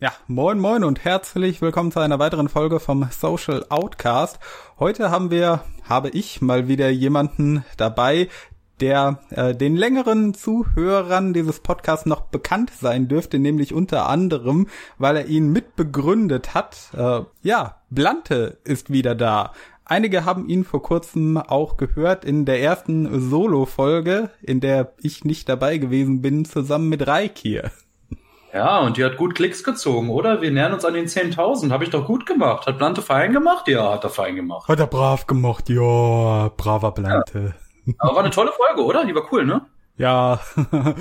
Ja, moin moin und herzlich willkommen zu einer weiteren Folge vom Social Outcast. Heute haben wir, habe ich mal wieder jemanden dabei, der äh, den längeren Zuhörern dieses Podcasts noch bekannt sein dürfte, nämlich unter anderem, weil er ihn mitbegründet hat. Äh, ja, Blante ist wieder da. Einige haben ihn vor kurzem auch gehört in der ersten Solo-Folge, in der ich nicht dabei gewesen bin, zusammen mit Reik Ja, und die hat gut Klicks gezogen, oder? Wir nähern uns an den 10.000. Habe ich doch gut gemacht. Hat Blante fein gemacht? Ja, hat er fein gemacht. Hat er brav gemacht, ja. Braver Blante. Ja. Aber war eine tolle Folge, oder? Die war cool, ne? Ja.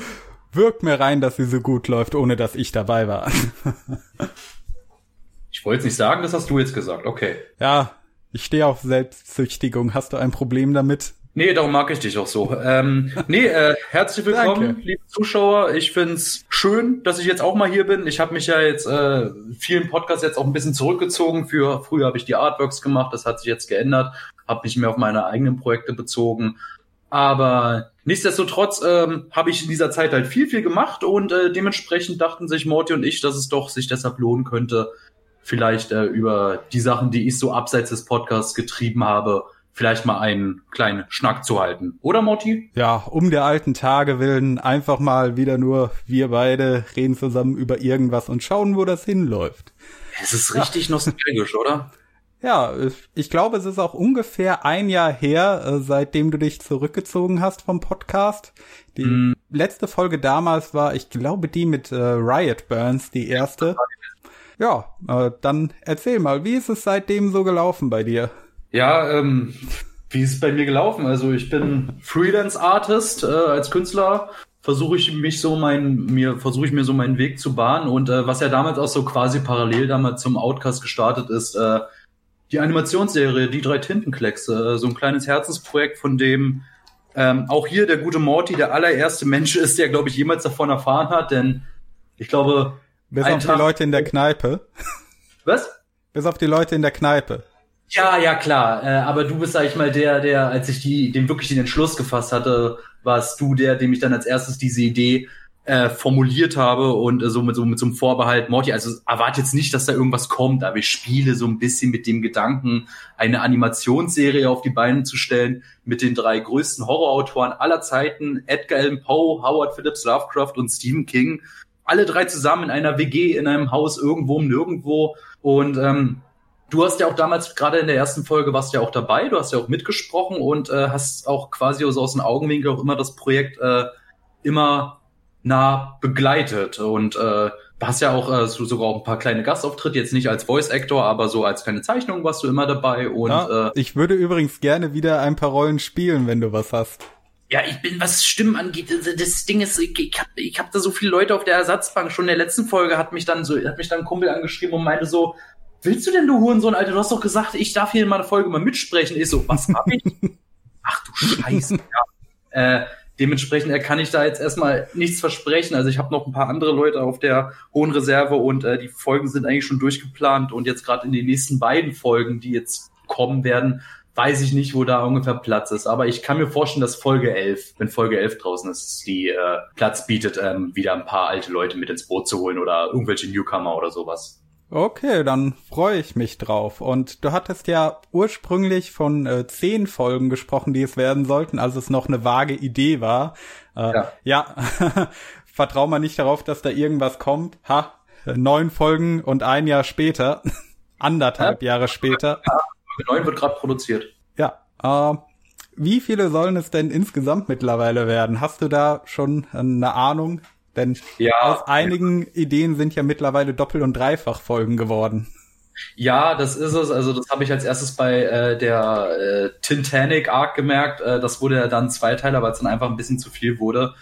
Wirkt mir rein, dass sie so gut läuft, ohne dass ich dabei war. ich wollte jetzt nicht sagen, das hast du jetzt gesagt. Okay. Ja, ich stehe auf Selbstzüchtigung. Hast du ein Problem damit? Nee, darum mag ich dich auch so. Ähm, nee, äh, herzlich willkommen, Danke. liebe Zuschauer. Ich find's schön, dass ich jetzt auch mal hier bin. Ich habe mich ja jetzt äh, vielen Podcasts jetzt auch ein bisschen zurückgezogen. Für früher habe ich die Artworks gemacht, das hat sich jetzt geändert. Habe mich mehr auf meine eigenen Projekte bezogen. Aber nichtsdestotrotz ähm, habe ich in dieser Zeit halt viel, viel gemacht und äh, dementsprechend dachten sich Morty und ich, dass es doch sich deshalb lohnen könnte, vielleicht äh, über die Sachen, die ich so abseits des Podcasts getrieben habe, vielleicht mal einen kleinen Schnack zu halten. Oder, Motti? Ja, um der alten Tage willen einfach mal wieder nur wir beide reden zusammen über irgendwas und schauen, wo das hinläuft. Es ist richtig ja. nostalgisch, oder? Ja, ich glaube, es ist auch ungefähr ein Jahr her, äh, seitdem du dich zurückgezogen hast vom Podcast. Die mm. letzte Folge damals war, ich glaube, die mit äh, Riot Burns, die erste. Ja, äh, dann erzähl mal, wie ist es seitdem so gelaufen bei dir? Ja, ähm, wie ist es bei mir gelaufen? Also ich bin Freelance-Artist äh, als Künstler. Versuche ich mich so mein, mir versuche ich mir so meinen Weg zu bahnen und äh, was ja damals auch so quasi parallel damals zum Outcast gestartet ist, äh, die Animationsserie Die drei Tintenkleckse, äh, so ein kleines Herzensprojekt, von dem ähm, auch hier der gute Morty der allererste Mensch ist, der glaube ich jemals davon erfahren hat, denn ich glaube bis auf Tag die Leute in der Kneipe. Was? Bis auf die Leute in der Kneipe. Ja, ja, klar. Äh, aber du bist, sag ich mal, der, der, als ich die, dem wirklich den Entschluss gefasst hatte, warst du der, dem ich dann als erstes diese Idee äh, formuliert habe und äh, so mit so mit so einem Vorbehalt, Morty, also erwarte jetzt nicht, dass da irgendwas kommt, aber ich spiele so ein bisschen mit dem Gedanken, eine Animationsserie auf die Beine zu stellen mit den drei größten Horrorautoren aller Zeiten, Edgar Allan Poe, Howard Phillips Lovecraft und Stephen King, alle drei zusammen in einer WG in einem Haus irgendwo nirgendwo und ähm, Du hast ja auch damals, gerade in der ersten Folge, warst ja auch dabei, du hast ja auch mitgesprochen und äh, hast auch quasi so aus dem Augenwinkel auch immer das Projekt äh, immer nah begleitet und äh, hast ja auch äh, sogar auch ein paar kleine Gastauftritte, jetzt nicht als Voice Actor, aber so als kleine Zeichnung warst du immer dabei und ja, äh, ich würde übrigens gerne wieder ein paar Rollen spielen, wenn du was hast. Ja, ich bin, was Stimmen angeht, das Ding ist, ich, ich habe ich hab da so viele Leute auf der Ersatzbank. Schon in der letzten Folge hat mich dann so, hat mich dann ein Kumpel angeschrieben und meinte so, willst du denn, du Hurensohn, Alter? Du hast doch gesagt, ich darf hier in meiner Folge mal mitsprechen. Ich so, was hab ich? Ach du Scheiße. ja. äh, dementsprechend äh, kann ich da jetzt erstmal nichts versprechen. Also ich habe noch ein paar andere Leute auf der hohen Reserve und äh, die Folgen sind eigentlich schon durchgeplant und jetzt gerade in den nächsten beiden Folgen, die jetzt kommen werden, weiß ich nicht, wo da ungefähr Platz ist. Aber ich kann mir vorstellen, dass Folge 11, wenn Folge 11 draußen ist, die äh, Platz bietet, ähm, wieder ein paar alte Leute mit ins Boot zu holen oder irgendwelche Newcomer oder sowas. Okay, dann freue ich mich drauf. Und du hattest ja ursprünglich von äh, zehn Folgen gesprochen, die es werden sollten, als es noch eine vage Idee war. Äh, ja, ja. vertrau mal nicht darauf, dass da irgendwas kommt. Ha, neun Folgen und ein Jahr später, anderthalb ja. Jahre später. Ja, neun wird gerade produziert. Ja. Äh, wie viele sollen es denn insgesamt mittlerweile werden? Hast du da schon eine Ahnung? Denn ja, aus einigen ja. Ideen sind ja mittlerweile Doppel- und Dreifach-Folgen geworden. Ja, das ist es. Also das habe ich als erstes bei äh, der äh, Titanic Arc gemerkt. Äh, das wurde ja dann Zweiteiler, weil es dann einfach ein bisschen zu viel wurde.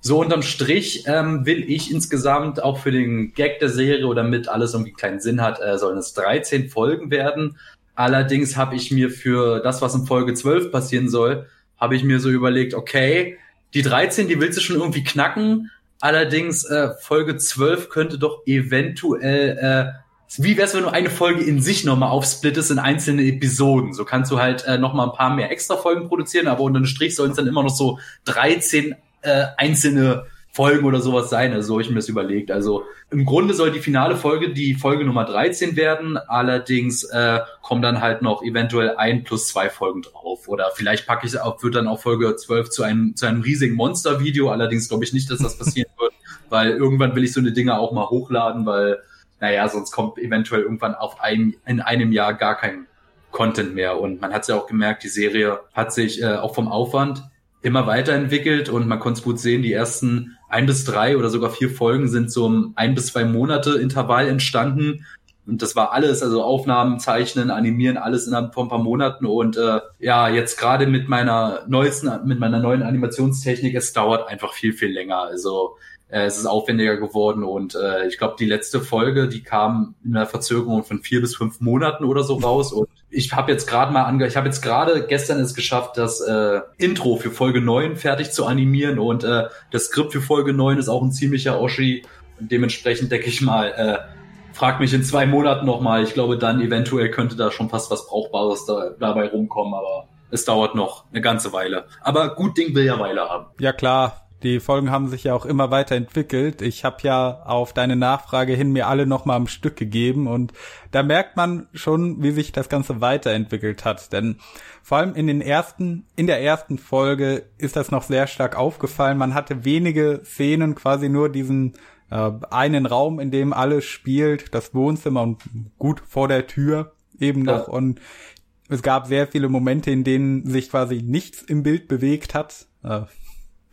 So unterm Strich ähm, will ich insgesamt auch für den Gag der Serie oder mit alles irgendwie keinen Sinn hat, äh, sollen es 13 Folgen werden. Allerdings habe ich mir für das, was in Folge 12 passieren soll, habe ich mir so überlegt, okay, die 13, die willst du schon irgendwie knacken, Allerdings äh, Folge 12 könnte doch eventuell, äh, wie wär's, wenn du eine Folge in sich nochmal aufsplittest in einzelne Episoden? So kannst du halt äh, nochmal ein paar mehr extra Folgen produzieren, aber unter dem Strich sollen es dann immer noch so 13 äh, einzelne Folgen oder sowas sein. Also so habe ich mir das überlegt. Also im Grunde soll die finale Folge die Folge Nummer 13 werden. Allerdings äh, kommen dann halt noch eventuell ein plus zwei Folgen drauf. Oder vielleicht packe ich auch, wird dann auch Folge 12 zu einem, zu einem riesigen Monster-Video. Allerdings glaube ich nicht, dass das passieren wird, weil irgendwann will ich so eine Dinge auch mal hochladen, weil, naja, sonst kommt eventuell irgendwann auf ein, in einem Jahr gar kein Content mehr. Und man hat es ja auch gemerkt, die Serie hat sich äh, auch vom Aufwand immer weiterentwickelt und man konnte es gut sehen, die ersten ein bis drei oder sogar vier Folgen sind so im ein bis zwei Monate Intervall entstanden. Und das war alles, also Aufnahmen, Zeichnen, Animieren, alles innerhalb von ein paar Monaten. Und äh, ja, jetzt gerade mit meiner neuesten, mit meiner neuen Animationstechnik, es dauert einfach viel, viel länger. Also äh, es ist aufwendiger geworden und äh, ich glaube, die letzte Folge, die kam in einer Verzögerung von vier bis fünf Monaten oder so raus. Und ich habe jetzt gerade mal ange ich habe jetzt gerade gestern es geschafft, das äh, Intro für Folge 9 fertig zu animieren und äh, das Skript für Folge 9 ist auch ein ziemlicher Oschi. Und dementsprechend denke ich mal, äh, frag mich in zwei Monaten nochmal. Ich glaube, dann eventuell könnte da schon fast was Brauchbares da, dabei rumkommen, aber es dauert noch eine ganze Weile. Aber gut Ding will ja Weile haben. Ja klar, die Folgen haben sich ja auch immer weiterentwickelt. Ich habe ja auf deine Nachfrage hin mir alle nochmal am Stück gegeben und da merkt man schon, wie sich das Ganze weiterentwickelt hat. Denn vor allem in den ersten, in der ersten Folge ist das noch sehr stark aufgefallen. Man hatte wenige Szenen, quasi nur diesen äh, einen Raum, in dem alles spielt, das Wohnzimmer und gut vor der Tür eben noch ja. und es gab sehr viele Momente, in denen sich quasi nichts im Bild bewegt hat. Äh,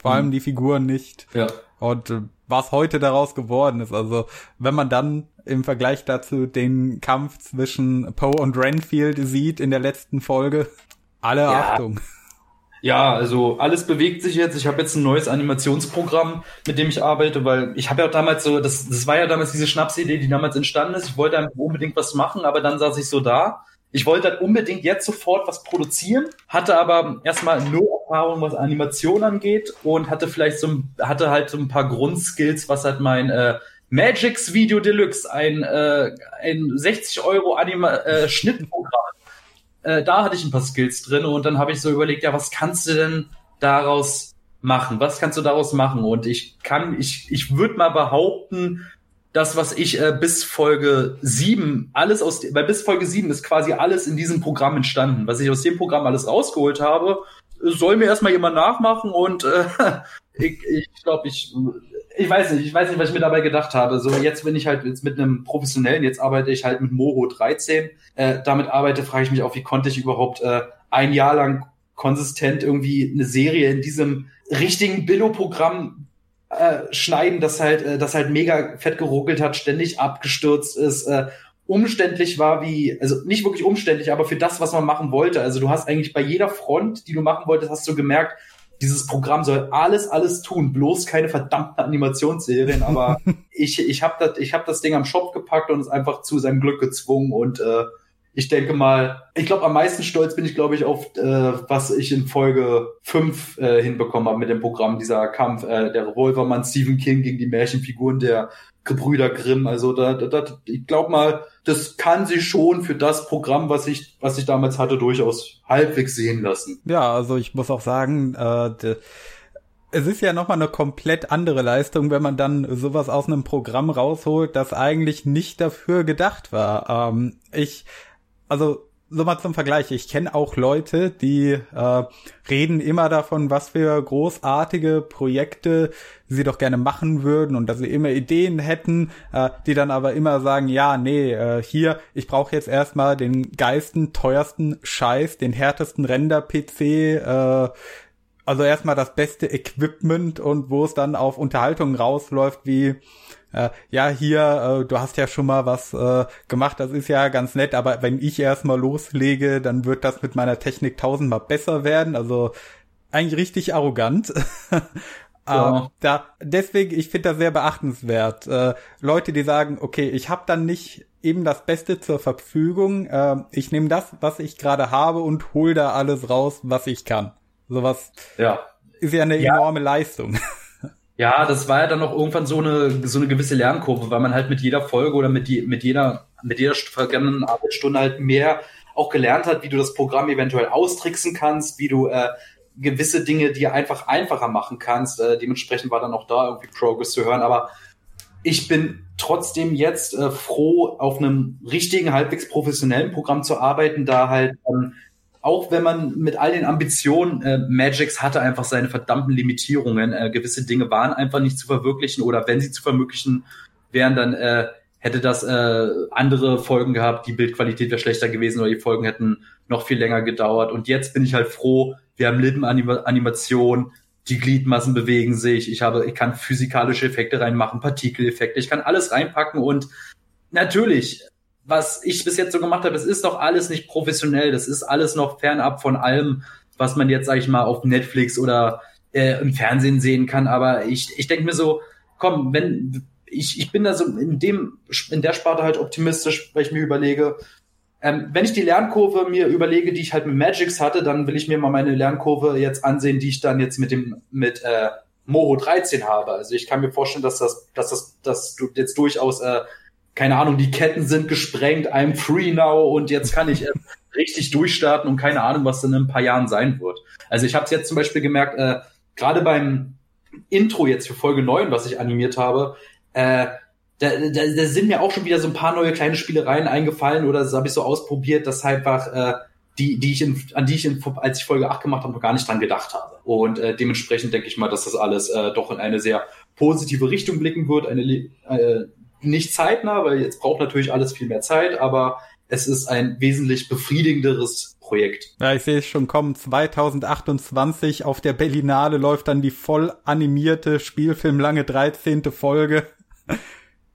vor allem mhm. die Figuren nicht. Ja. Und äh, was heute daraus geworden ist. Also wenn man dann im Vergleich dazu den Kampf zwischen Poe und Renfield sieht in der letzten Folge, alle ja. Achtung. Ja, also alles bewegt sich jetzt. Ich habe jetzt ein neues Animationsprogramm, mit dem ich arbeite, weil ich habe ja damals so, das, das war ja damals diese Schnapsidee, die damals entstanden ist. Ich wollte einfach unbedingt was machen, aber dann saß ich so da ich wollte halt unbedingt jetzt sofort was produzieren, hatte aber erstmal nur Erfahrung, was Animation angeht und hatte vielleicht so hatte halt so ein paar Grundskills, was halt mein äh, Magix Video Deluxe, ein, äh, ein 60 Euro Anima äh, Schnittprogramm. Äh, da hatte ich ein paar Skills drin und dann habe ich so überlegt, ja, was kannst du denn daraus machen? Was kannst du daraus machen? Und ich kann, ich, ich würde mal behaupten, das, was ich äh, bis Folge 7, alles aus, weil bis Folge 7 ist quasi alles in diesem Programm entstanden. Was ich aus dem Programm alles rausgeholt habe, soll mir erstmal jemand nachmachen und äh, ich, ich glaube, ich, ich weiß nicht, ich weiß nicht, was ich mir dabei gedacht habe. So jetzt bin ich halt jetzt mit einem professionellen, jetzt arbeite ich halt mit Moho 13. Äh, damit arbeite, frage ich mich auch, wie konnte ich überhaupt äh, ein Jahr lang konsistent irgendwie eine Serie in diesem richtigen Billo-Programm äh, schneiden, das halt, äh, das halt mega fett geruckelt hat, ständig abgestürzt ist, äh, umständlich war wie, also nicht wirklich umständlich, aber für das, was man machen wollte. Also du hast eigentlich bei jeder Front, die du machen wolltest, hast du gemerkt, dieses Programm soll alles, alles tun, bloß keine verdammten Animationsserien. Aber ich, ich habe das, ich hab das Ding am Shop gepackt und es einfach zu seinem Glück gezwungen und äh, ich denke mal, ich glaube, am meisten stolz bin ich, glaube ich, auf, äh, was ich in Folge 5 äh, hinbekommen habe mit dem Programm, dieser Kampf, äh, der Revolvermann Stephen King gegen die Märchenfiguren der Gebrüder Grimm. Also da, da, da ich glaube mal, das kann sich schon für das Programm, was ich, was ich damals hatte, durchaus halbwegs sehen lassen. Ja, also ich muss auch sagen, äh, es ist ja nochmal eine komplett andere Leistung, wenn man dann sowas aus einem Programm rausholt, das eigentlich nicht dafür gedacht war. Ähm, ich also so mal zum Vergleich, ich kenne auch Leute, die äh, reden immer davon, was für großartige Projekte sie doch gerne machen würden und dass sie immer Ideen hätten, äh, die dann aber immer sagen, ja, nee, äh, hier, ich brauche jetzt erstmal den geilsten, teuersten Scheiß, den härtesten Render-PC, äh, also erstmal das beste Equipment und wo es dann auf Unterhaltung rausläuft, wie äh, ja, hier, äh, du hast ja schon mal was äh, gemacht, das ist ja ganz nett, aber wenn ich erstmal loslege, dann wird das mit meiner Technik tausendmal besser werden. Also eigentlich richtig arrogant. Ja. Ähm, da, deswegen, ich finde das sehr beachtenswert. Äh, Leute, die sagen, okay, ich habe dann nicht eben das Beste zur Verfügung. Äh, ich nehme das, was ich gerade habe und hol da alles raus, was ich kann. Sowas ja. ist ja eine ja. enorme Leistung. Ja, das war ja dann auch irgendwann so eine, so eine gewisse Lernkurve, weil man halt mit jeder Folge oder mit, die, mit jeder, mit jeder vergangenen Arbeitsstunde halt mehr auch gelernt hat, wie du das Programm eventuell austricksen kannst, wie du, äh, gewisse Dinge, die einfach einfacher machen kannst. Äh, dementsprechend war dann auch da irgendwie Progress zu hören. Aber ich bin trotzdem jetzt äh, froh, auf einem richtigen, halbwegs professionellen Programm zu arbeiten, da halt ähm, auch wenn man mit all den Ambitionen, äh, Magix hatte einfach seine verdammten Limitierungen. Äh, gewisse Dinge waren einfach nicht zu verwirklichen oder wenn sie zu verwirklichen wären, dann äh, hätte das äh, andere Folgen gehabt, die Bildqualität wäre schlechter gewesen oder die Folgen hätten noch viel länger gedauert. Und jetzt bin ich halt froh, wir haben Lippenanimation, die Gliedmassen bewegen sich, ich habe, ich kann physikalische Effekte reinmachen, Partikeleffekte, ich kann alles reinpacken und natürlich, was ich bis jetzt so gemacht habe, es ist doch alles nicht professionell, das ist alles noch fernab von allem, was man jetzt, sag ich mal, auf Netflix oder äh, im Fernsehen sehen kann. Aber ich, ich denke mir so, komm, wenn ich, ich bin da so in dem, in der Sparte halt optimistisch, weil ich mir überlege, ähm, wenn ich die Lernkurve mir überlege, die ich halt mit Magix hatte, dann will ich mir mal meine Lernkurve jetzt ansehen, die ich dann jetzt mit dem mit äh, Moho 13 habe. Also ich kann mir vorstellen, dass das, dass das, dass du jetzt durchaus äh, keine Ahnung, die Ketten sind gesprengt, I'm free now und jetzt kann ich äh, richtig durchstarten und keine Ahnung, was in ein paar Jahren sein wird. Also ich habe es jetzt zum Beispiel gemerkt, äh, gerade beim Intro jetzt für Folge 9, was ich animiert habe, äh, da, da, da sind mir auch schon wieder so ein paar neue kleine Spielereien eingefallen oder das habe ich so ausprobiert, dass einfach äh, die, die ich in, an die ich in, als ich Folge 8 gemacht habe, noch gar nicht dran gedacht habe. Und äh, dementsprechend denke ich mal, dass das alles äh, doch in eine sehr positive Richtung blicken wird. Eine äh, nicht zeitnah, weil jetzt braucht natürlich alles viel mehr Zeit, aber es ist ein wesentlich befriedigenderes Projekt. Ja, ich sehe es schon kommen. 2028 auf der Berlinale läuft dann die voll animierte Spielfilmlange 13. Folge.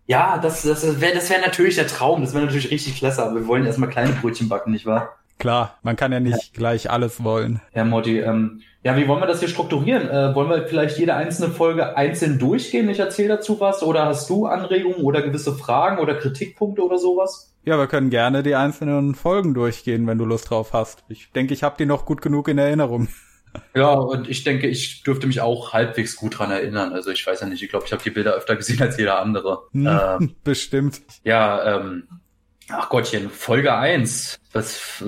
Ja, das, das wäre das wär natürlich der Traum. Das wäre natürlich richtig klasse, aber wir wollen erstmal kleine Brötchen backen, nicht wahr? Klar, man kann ja nicht ja. gleich alles wollen. Ja, Motti, ähm, ja, wie wollen wir das hier strukturieren? Äh, wollen wir vielleicht jede einzelne Folge einzeln durchgehen? Ich erzähle dazu was oder hast du Anregungen oder gewisse Fragen oder Kritikpunkte oder sowas? Ja, wir können gerne die einzelnen Folgen durchgehen, wenn du Lust drauf hast. Ich denke, ich habe die noch gut genug in Erinnerung. Ja, und ich denke, ich dürfte mich auch halbwegs gut dran erinnern. Also ich weiß ja nicht, ich glaube, ich habe die Bilder öfter gesehen als jeder andere. Hm, ähm, bestimmt. Ja, ähm, ach Gottchen, Folge eins. Was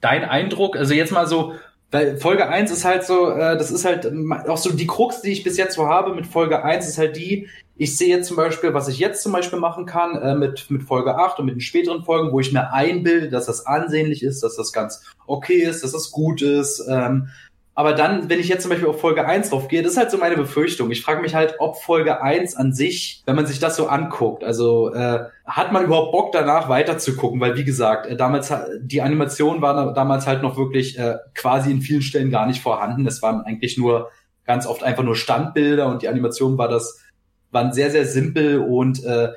dein Eindruck? Also jetzt mal so, weil Folge eins ist halt so, äh, das ist halt auch so die Krux, die ich bis jetzt so habe mit Folge eins ist halt die, ich sehe jetzt zum Beispiel, was ich jetzt zum Beispiel machen kann äh, mit, mit Folge 8 und mit den späteren Folgen, wo ich mir einbilde, dass das ansehnlich ist, dass das ganz okay ist, dass das gut ist, ähm, aber dann, wenn ich jetzt zum Beispiel auf Folge 1 drauf gehe, das ist halt so meine Befürchtung. Ich frage mich halt, ob Folge 1 an sich, wenn man sich das so anguckt, also äh, hat man überhaupt Bock danach weiter zu gucken? Weil wie gesagt, äh, damals die Animation war damals halt noch wirklich äh, quasi in vielen Stellen gar nicht vorhanden. Es waren eigentlich nur ganz oft einfach nur Standbilder und die Animation war das waren sehr sehr simpel und äh,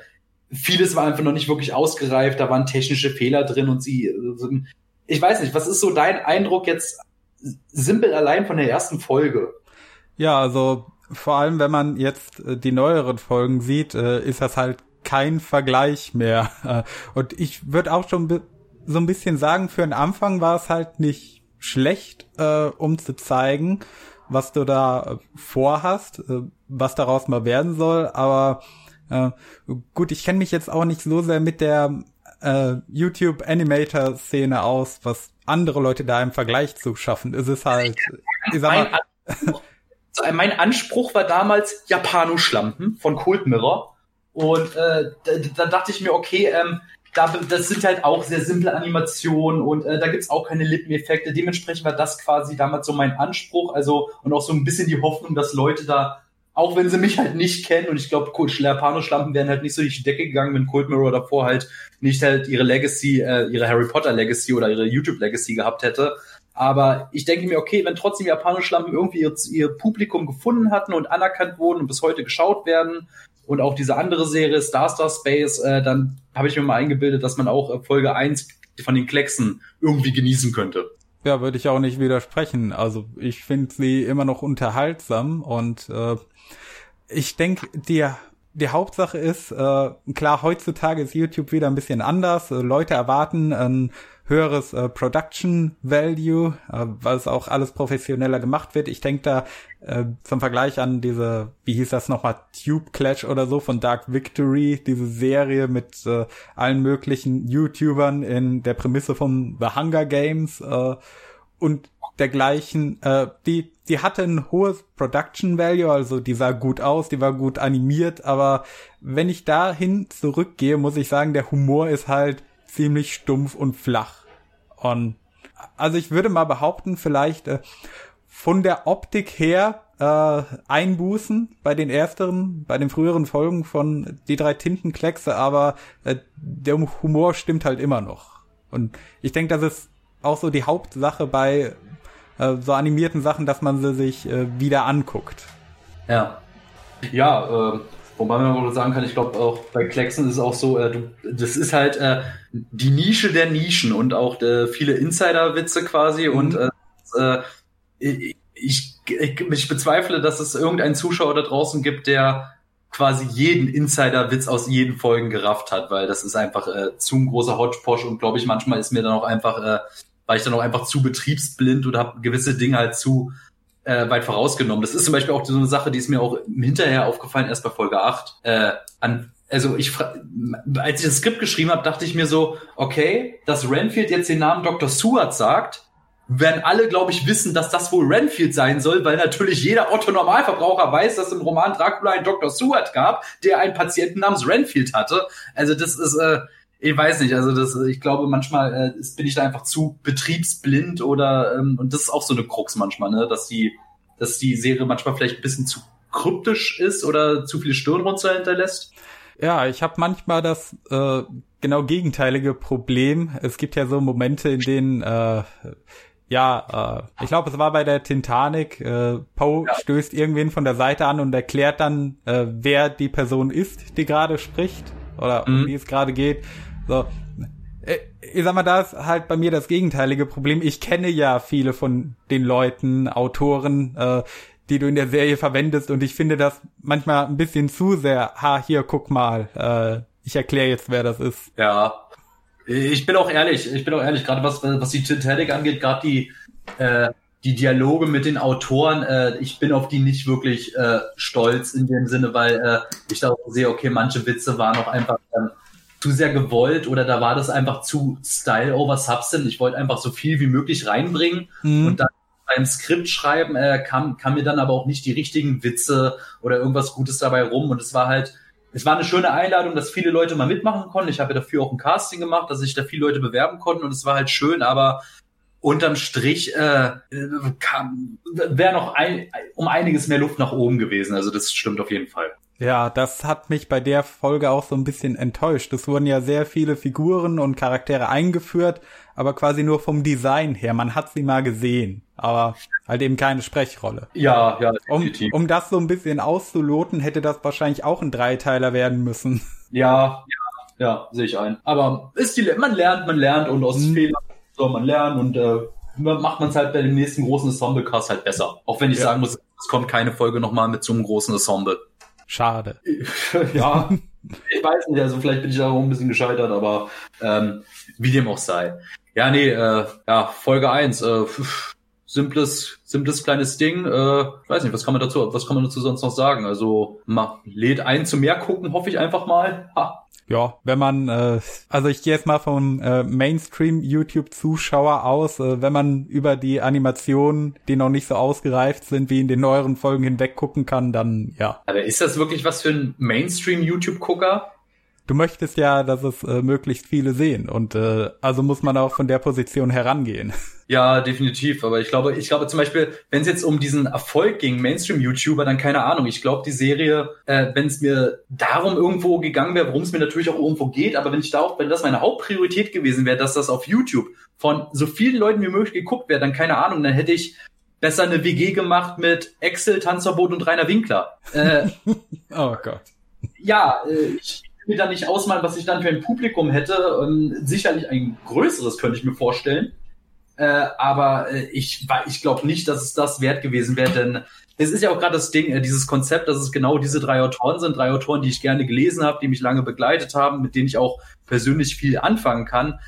vieles war einfach noch nicht wirklich ausgereift. Da waren technische Fehler drin und sie äh, ich weiß nicht, was ist so dein Eindruck jetzt simpel allein von der ersten Folge. Ja, also vor allem, wenn man jetzt äh, die neueren Folgen sieht, äh, ist das halt kein Vergleich mehr. Und ich würde auch schon so ein bisschen sagen, für den Anfang war es halt nicht schlecht, äh, um zu zeigen, was du da vorhast, was daraus mal werden soll. Aber gut, ich kenne mich jetzt auch nicht so sehr mit der YouTube Animator Szene aus, was andere Leute da im Vergleich zu schaffen. Es ist halt, ich sag mal, mein, mein Anspruch war damals Japano-Schlampen von Cold Mirror. Und äh, da, da dachte ich mir, okay, ähm, da, das sind halt auch sehr simple Animationen und äh, da gibt's auch keine Lippeneffekte. Dementsprechend war das quasi damals so mein Anspruch. Also und auch so ein bisschen die Hoffnung, dass Leute da auch wenn sie mich halt nicht kennen und ich glaube, Japano-Schlampen wären halt nicht so durch die Decke gegangen, wenn Cold Mirror davor halt nicht halt ihre Legacy, äh, ihre Harry Potter Legacy oder ihre YouTube Legacy gehabt hätte. Aber ich denke mir, okay, wenn trotzdem Japano-Schlampen irgendwie ihr, ihr, Publikum gefunden hatten und anerkannt wurden und bis heute geschaut werden und auch diese andere Serie Star Star Space, äh, dann habe ich mir mal eingebildet, dass man auch äh, Folge 1 von den Klecksen irgendwie genießen könnte. Ja, würde ich auch nicht widersprechen. Also ich finde sie immer noch unterhaltsam und äh, ich denke, die, die Hauptsache ist, äh, klar, heutzutage ist YouTube wieder ein bisschen anders. Äh, Leute erwarten ein höheres äh, Production Value, äh, weil es auch alles professioneller gemacht wird. Ich denke da äh, zum Vergleich an diese, wie hieß das nochmal, Tube Clash oder so von Dark Victory, diese Serie mit äh, allen möglichen YouTubern in der Prämisse von The Hunger Games. Äh, und dergleichen, äh, die, die hatte ein hohes Production Value, also die sah gut aus, die war gut animiert, aber wenn ich dahin zurückgehe, muss ich sagen, der Humor ist halt ziemlich stumpf und flach. Und also ich würde mal behaupten, vielleicht äh, von der Optik her äh, Einbußen bei den ersteren, bei den früheren Folgen von die drei Tintenkleckse, aber äh, der Humor stimmt halt immer noch. Und ich denke, das ist auch so die Hauptsache bei äh, so animierten Sachen, dass man sie sich äh, wieder anguckt. Ja. Ja, äh, wobei man wohl sagen kann, ich glaube auch bei Klecksen ist es auch so, äh, du, das ist halt äh, die Nische der Nischen und auch äh, viele Insider-Witze quasi mhm. und äh, ich, ich, ich bezweifle, dass es irgendeinen Zuschauer da draußen gibt, der quasi jeden Insider-Witz aus jeden Folgen gerafft hat, weil das ist einfach äh, zu ein großer Hodgepodge und glaube ich, manchmal ist mir dann auch einfach, äh, war ich dann auch einfach zu betriebsblind oder habe gewisse Dinge halt zu äh, weit vorausgenommen. Das ist zum Beispiel auch so eine Sache, die ist mir auch hinterher aufgefallen, erst bei Folge 8. Äh, an, also ich, als ich das Skript geschrieben habe, dachte ich mir so, okay, dass Renfield jetzt den Namen Dr. Seward sagt, werden alle, glaube ich, wissen, dass das wohl Renfield sein soll, weil natürlich jeder Otto-Normalverbraucher weiß, dass im Roman Dracula einen Dr. Seward gab, der einen Patienten namens Renfield hatte. Also das ist, äh, ich weiß nicht, also das, ich glaube, manchmal äh, bin ich da einfach zu betriebsblind oder ähm, und das ist auch so eine Krux manchmal, ne, dass die, dass die Serie manchmal vielleicht ein bisschen zu kryptisch ist oder zu viele Stirnrunzeln hinterlässt. Ja, ich habe manchmal das äh, genau gegenteilige Problem. Es gibt ja so Momente, in denen äh, ja, äh, ich glaube, es war bei der Titanic. Äh, Poe ja. stößt irgendwen von der Seite an und erklärt dann, äh, wer die Person ist, die gerade spricht oder mhm. um wie es gerade geht. So, äh, ich sag mal, da ist halt bei mir das gegenteilige Problem. Ich kenne ja viele von den Leuten, Autoren, äh, die du in der Serie verwendest und ich finde das manchmal ein bisschen zu sehr. Ha, hier, guck mal. Äh, ich erkläre jetzt, wer das ist. Ja, ich bin auch ehrlich, ich bin auch ehrlich, gerade was, was die Titanic angeht, gerade die, äh, die Dialoge mit den Autoren, äh, ich bin auf die nicht wirklich äh, stolz in dem Sinne, weil äh, ich da auch sehe, okay, manche Witze waren auch einfach ähm, zu sehr gewollt oder da war das einfach zu Style over Substance. Ich wollte einfach so viel wie möglich reinbringen mhm. und dann beim Skript schreiben äh, kam, kam mir dann aber auch nicht die richtigen Witze oder irgendwas Gutes dabei rum und es war halt es war eine schöne Einladung, dass viele Leute mal mitmachen konnten. Ich habe ja dafür auch ein Casting gemacht, dass sich da viele Leute bewerben konnten und es war halt schön, aber unterm Strich äh, wäre noch ein, um einiges mehr Luft nach oben gewesen. Also das stimmt auf jeden Fall. Ja, das hat mich bei der Folge auch so ein bisschen enttäuscht. Es wurden ja sehr viele Figuren und Charaktere eingeführt, aber quasi nur vom Design her. Man hat sie mal gesehen, aber halt eben keine Sprechrolle. Ja, ja. Um, um das so ein bisschen auszuloten, hätte das wahrscheinlich auch ein Dreiteiler werden müssen. Ja, ja, ja, sehe ich ein. Aber ist die, man lernt, man lernt und aus hm. Fehlern soll man lernen und äh, macht man es halt bei dem nächsten großen Ensemble-Cast halt besser. Auch wenn ich ja. sagen muss, es kommt keine Folge nochmal mit so einem großen Ensemble. Schade. ja, ich weiß nicht, also vielleicht bin ich da auch ein bisschen gescheitert, aber ähm, wie dem auch sei. Ja, nee, äh, ja, Folge eins, äh, simples, simples kleines Ding. Äh, ich weiß nicht, was kann man dazu, was kann man dazu sonst noch sagen? Also ma, lädt ein zu mehr gucken, hoffe ich einfach mal. Ha ja, wenn man, äh, also ich gehe jetzt mal vom äh, Mainstream-YouTube-Zuschauer aus, äh, wenn man über die Animationen, die noch nicht so ausgereift sind, wie in den neueren Folgen hinweg gucken kann, dann ja. Aber ist das wirklich was für ein Mainstream-YouTube-Gucker? Du möchtest ja, dass es äh, möglichst viele sehen und äh, also muss man auch von der Position herangehen. Ja, definitiv. Aber ich glaube, ich glaube zum Beispiel, wenn es jetzt um diesen Erfolg ging, Mainstream-YouTuber, dann keine Ahnung. Ich glaube, die Serie, äh, wenn es mir darum irgendwo gegangen wäre, worum es mir natürlich auch irgendwo geht, aber wenn ich da auch, wenn das meine Hauptpriorität gewesen wäre, dass das auf YouTube von so vielen Leuten wie möglich geguckt wäre, dann keine Ahnung, dann hätte ich besser eine WG gemacht mit Excel, Tanzverbot und Rainer Winkler. Äh, oh Gott. Ja, äh, ich mir da nicht ausmalen, was ich dann für ein Publikum hätte. Ähm, sicherlich ein größeres könnte ich mir vorstellen. Äh, aber äh, ich, ich glaube nicht, dass es das wert gewesen wäre, denn es ist ja auch gerade das Ding, äh, dieses Konzept, dass es genau diese drei Autoren sind, drei Autoren, die ich gerne gelesen habe, die mich lange begleitet haben, mit denen ich auch persönlich viel anfangen kann,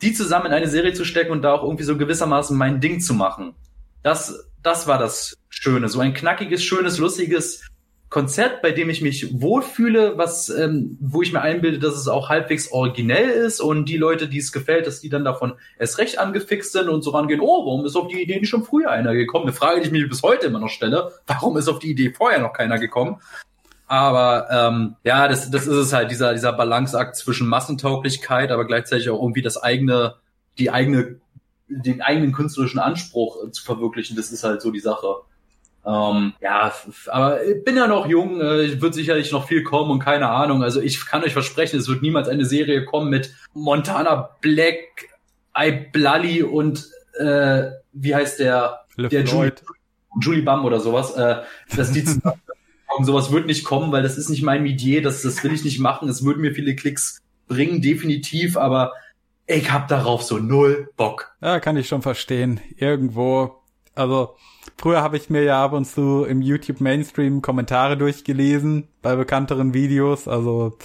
die zusammen in eine Serie zu stecken und da auch irgendwie so gewissermaßen mein Ding zu machen. Das, das war das Schöne. So ein knackiges, schönes, lustiges Konzert, bei dem ich mich wohlfühle, was, ähm, wo ich mir einbilde, dass es auch halbwegs originell ist und die Leute, die es gefällt, dass die dann davon erst recht angefixt sind und so rangehen, oh, warum ist auf die Idee nicht schon früher einer gekommen? Eine Frage, die ich mir bis heute immer noch stelle, warum ist auf die Idee vorher noch keiner gekommen? Aber ähm, ja, das, das ist es halt, dieser, dieser Balanceakt zwischen Massentauglichkeit, aber gleichzeitig auch irgendwie das eigene, die eigene, den eigenen künstlerischen Anspruch zu verwirklichen, das ist halt so die Sache. Ähm, ja, aber ich bin ja noch jung, äh, wird sicherlich noch viel kommen und keine Ahnung. Also ich kann euch versprechen, es wird niemals eine Serie kommen mit Montana Black, Iblali und äh, wie heißt der? Le der Julie. Julie Bam oder sowas. Äh, dass die zusammen sowas wird nicht kommen, weil das ist nicht mein Medier, das, das will ich nicht machen. Es würde mir viele Klicks bringen, definitiv, aber ich hab darauf so null Bock. Ja, kann ich schon verstehen. Irgendwo, also früher habe ich mir ja ab und zu im YouTube Mainstream Kommentare durchgelesen bei bekannteren Videos. Also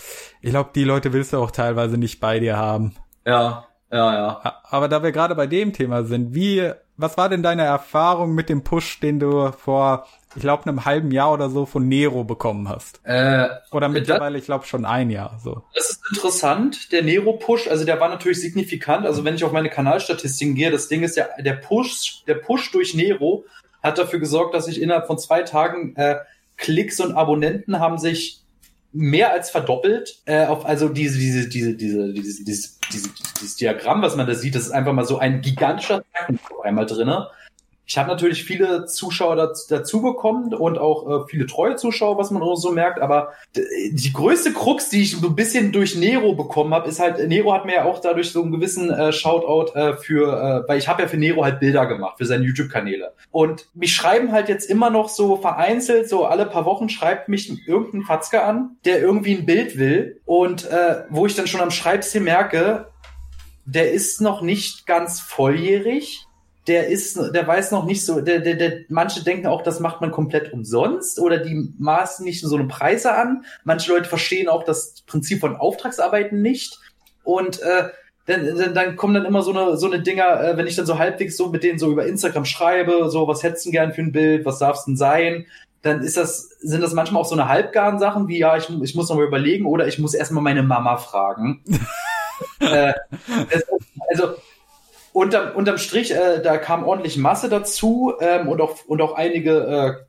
ich glaube, die Leute willst du auch teilweise nicht bei dir haben. Ja, ja, ja. Aber da wir gerade bei dem Thema sind, wie, was war denn deine Erfahrung mit dem Push, den du vor, ich glaube, einem halben Jahr oder so von Nero bekommen hast? Äh, Oder mittlerweile, ich glaube, schon ein Jahr. So. Das ist interessant. Der Nero-Push, also der war natürlich signifikant. Also wenn ich auf meine Kanalstatistiken gehe, das Ding ist ja, der Push, der Push durch Nero hat dafür gesorgt, dass ich innerhalb von zwei Tagen äh, Klicks und Abonnenten haben sich mehr als verdoppelt. Äh, auf, also diese, diese, diese, diese, diese, dieses, diese, dieses Diagramm, was man da sieht, das ist einfach mal so ein gigantischer Zacken auf einmal drinne. Ich habe natürlich viele Zuschauer dazu, dazu bekommen und auch äh, viele treue Zuschauer, was man auch so merkt. Aber die größte Krux, die ich so ein bisschen durch Nero bekommen habe, ist halt, Nero hat mir ja auch dadurch so einen gewissen äh, Shoutout äh, für, äh, weil ich habe ja für Nero halt Bilder gemacht, für seine YouTube-Kanäle. Und mich schreiben halt jetzt immer noch so vereinzelt, so alle paar Wochen schreibt mich irgendein Fatzke an, der irgendwie ein Bild will. Und äh, wo ich dann schon am Schreibstil merke, der ist noch nicht ganz volljährig. Der ist, der weiß noch nicht so, der, der, der, manche denken auch, das macht man komplett umsonst oder die maßen nicht so eine Preise an. Manche Leute verstehen auch das Prinzip von Auftragsarbeiten nicht. Und äh, dann, dann, dann kommen dann immer so eine, so eine Dinger, äh, wenn ich dann so halbwegs so mit denen so über Instagram schreibe, so, was hättest du denn gern für ein Bild, was darf's denn sein? Dann ist das, sind das manchmal auch so eine halbgaren Sachen wie, ja, ich, ich muss noch mal überlegen oder ich muss erstmal meine Mama fragen. äh, das, also, unterm, unterm Strich, äh, da kam ordentlich Masse dazu ähm, und auch und auch einige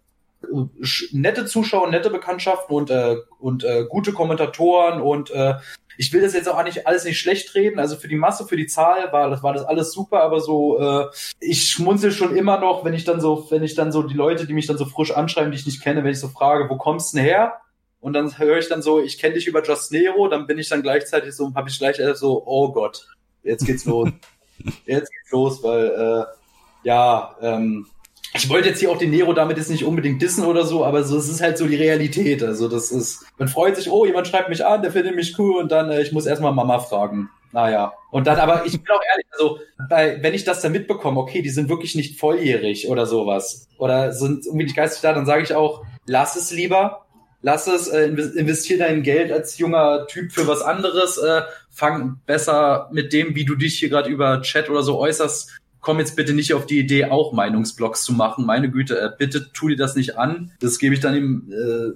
äh, nette Zuschauer, nette Bekanntschaften und äh, und äh, gute Kommentatoren und äh, ich will das jetzt auch nicht alles nicht schlecht reden. Also für die Masse, für die Zahl war das war das alles super, aber so äh, ich schmunzel schon immer noch, wenn ich dann so wenn ich dann so die Leute, die mich dann so frisch anschreiben, die ich nicht kenne, wenn ich so frage, wo kommst du denn her? Und dann höre ich dann so, ich kenne dich über Just Nero, dann bin ich dann gleichzeitig so, habe ich gleich äh, so, oh Gott, jetzt geht's los. jetzt geht's los, weil äh, ja, ähm, ich wollte jetzt hier auch den Nero damit jetzt nicht unbedingt dissen oder so, aber so, es ist halt so die Realität. Also das ist, man freut sich, oh, jemand schreibt mich an, der findet mich cool und dann, äh, ich muss erstmal Mama fragen. Naja. Und dann, aber ich bin auch ehrlich, also, bei, wenn ich das dann mitbekomme, okay, die sind wirklich nicht volljährig oder sowas, oder sind irgendwie nicht geistig da, dann sage ich auch, lass es lieber, lass es, äh, inves- investier dein Geld als junger Typ für was anderes, äh, fang besser mit dem, wie du dich hier gerade über Chat oder so äußerst, komm jetzt bitte nicht auf die Idee, auch Meinungsblogs zu machen. Meine Güte, äh, bitte tu dir das nicht an. Das gebe ich dann ihm, äh,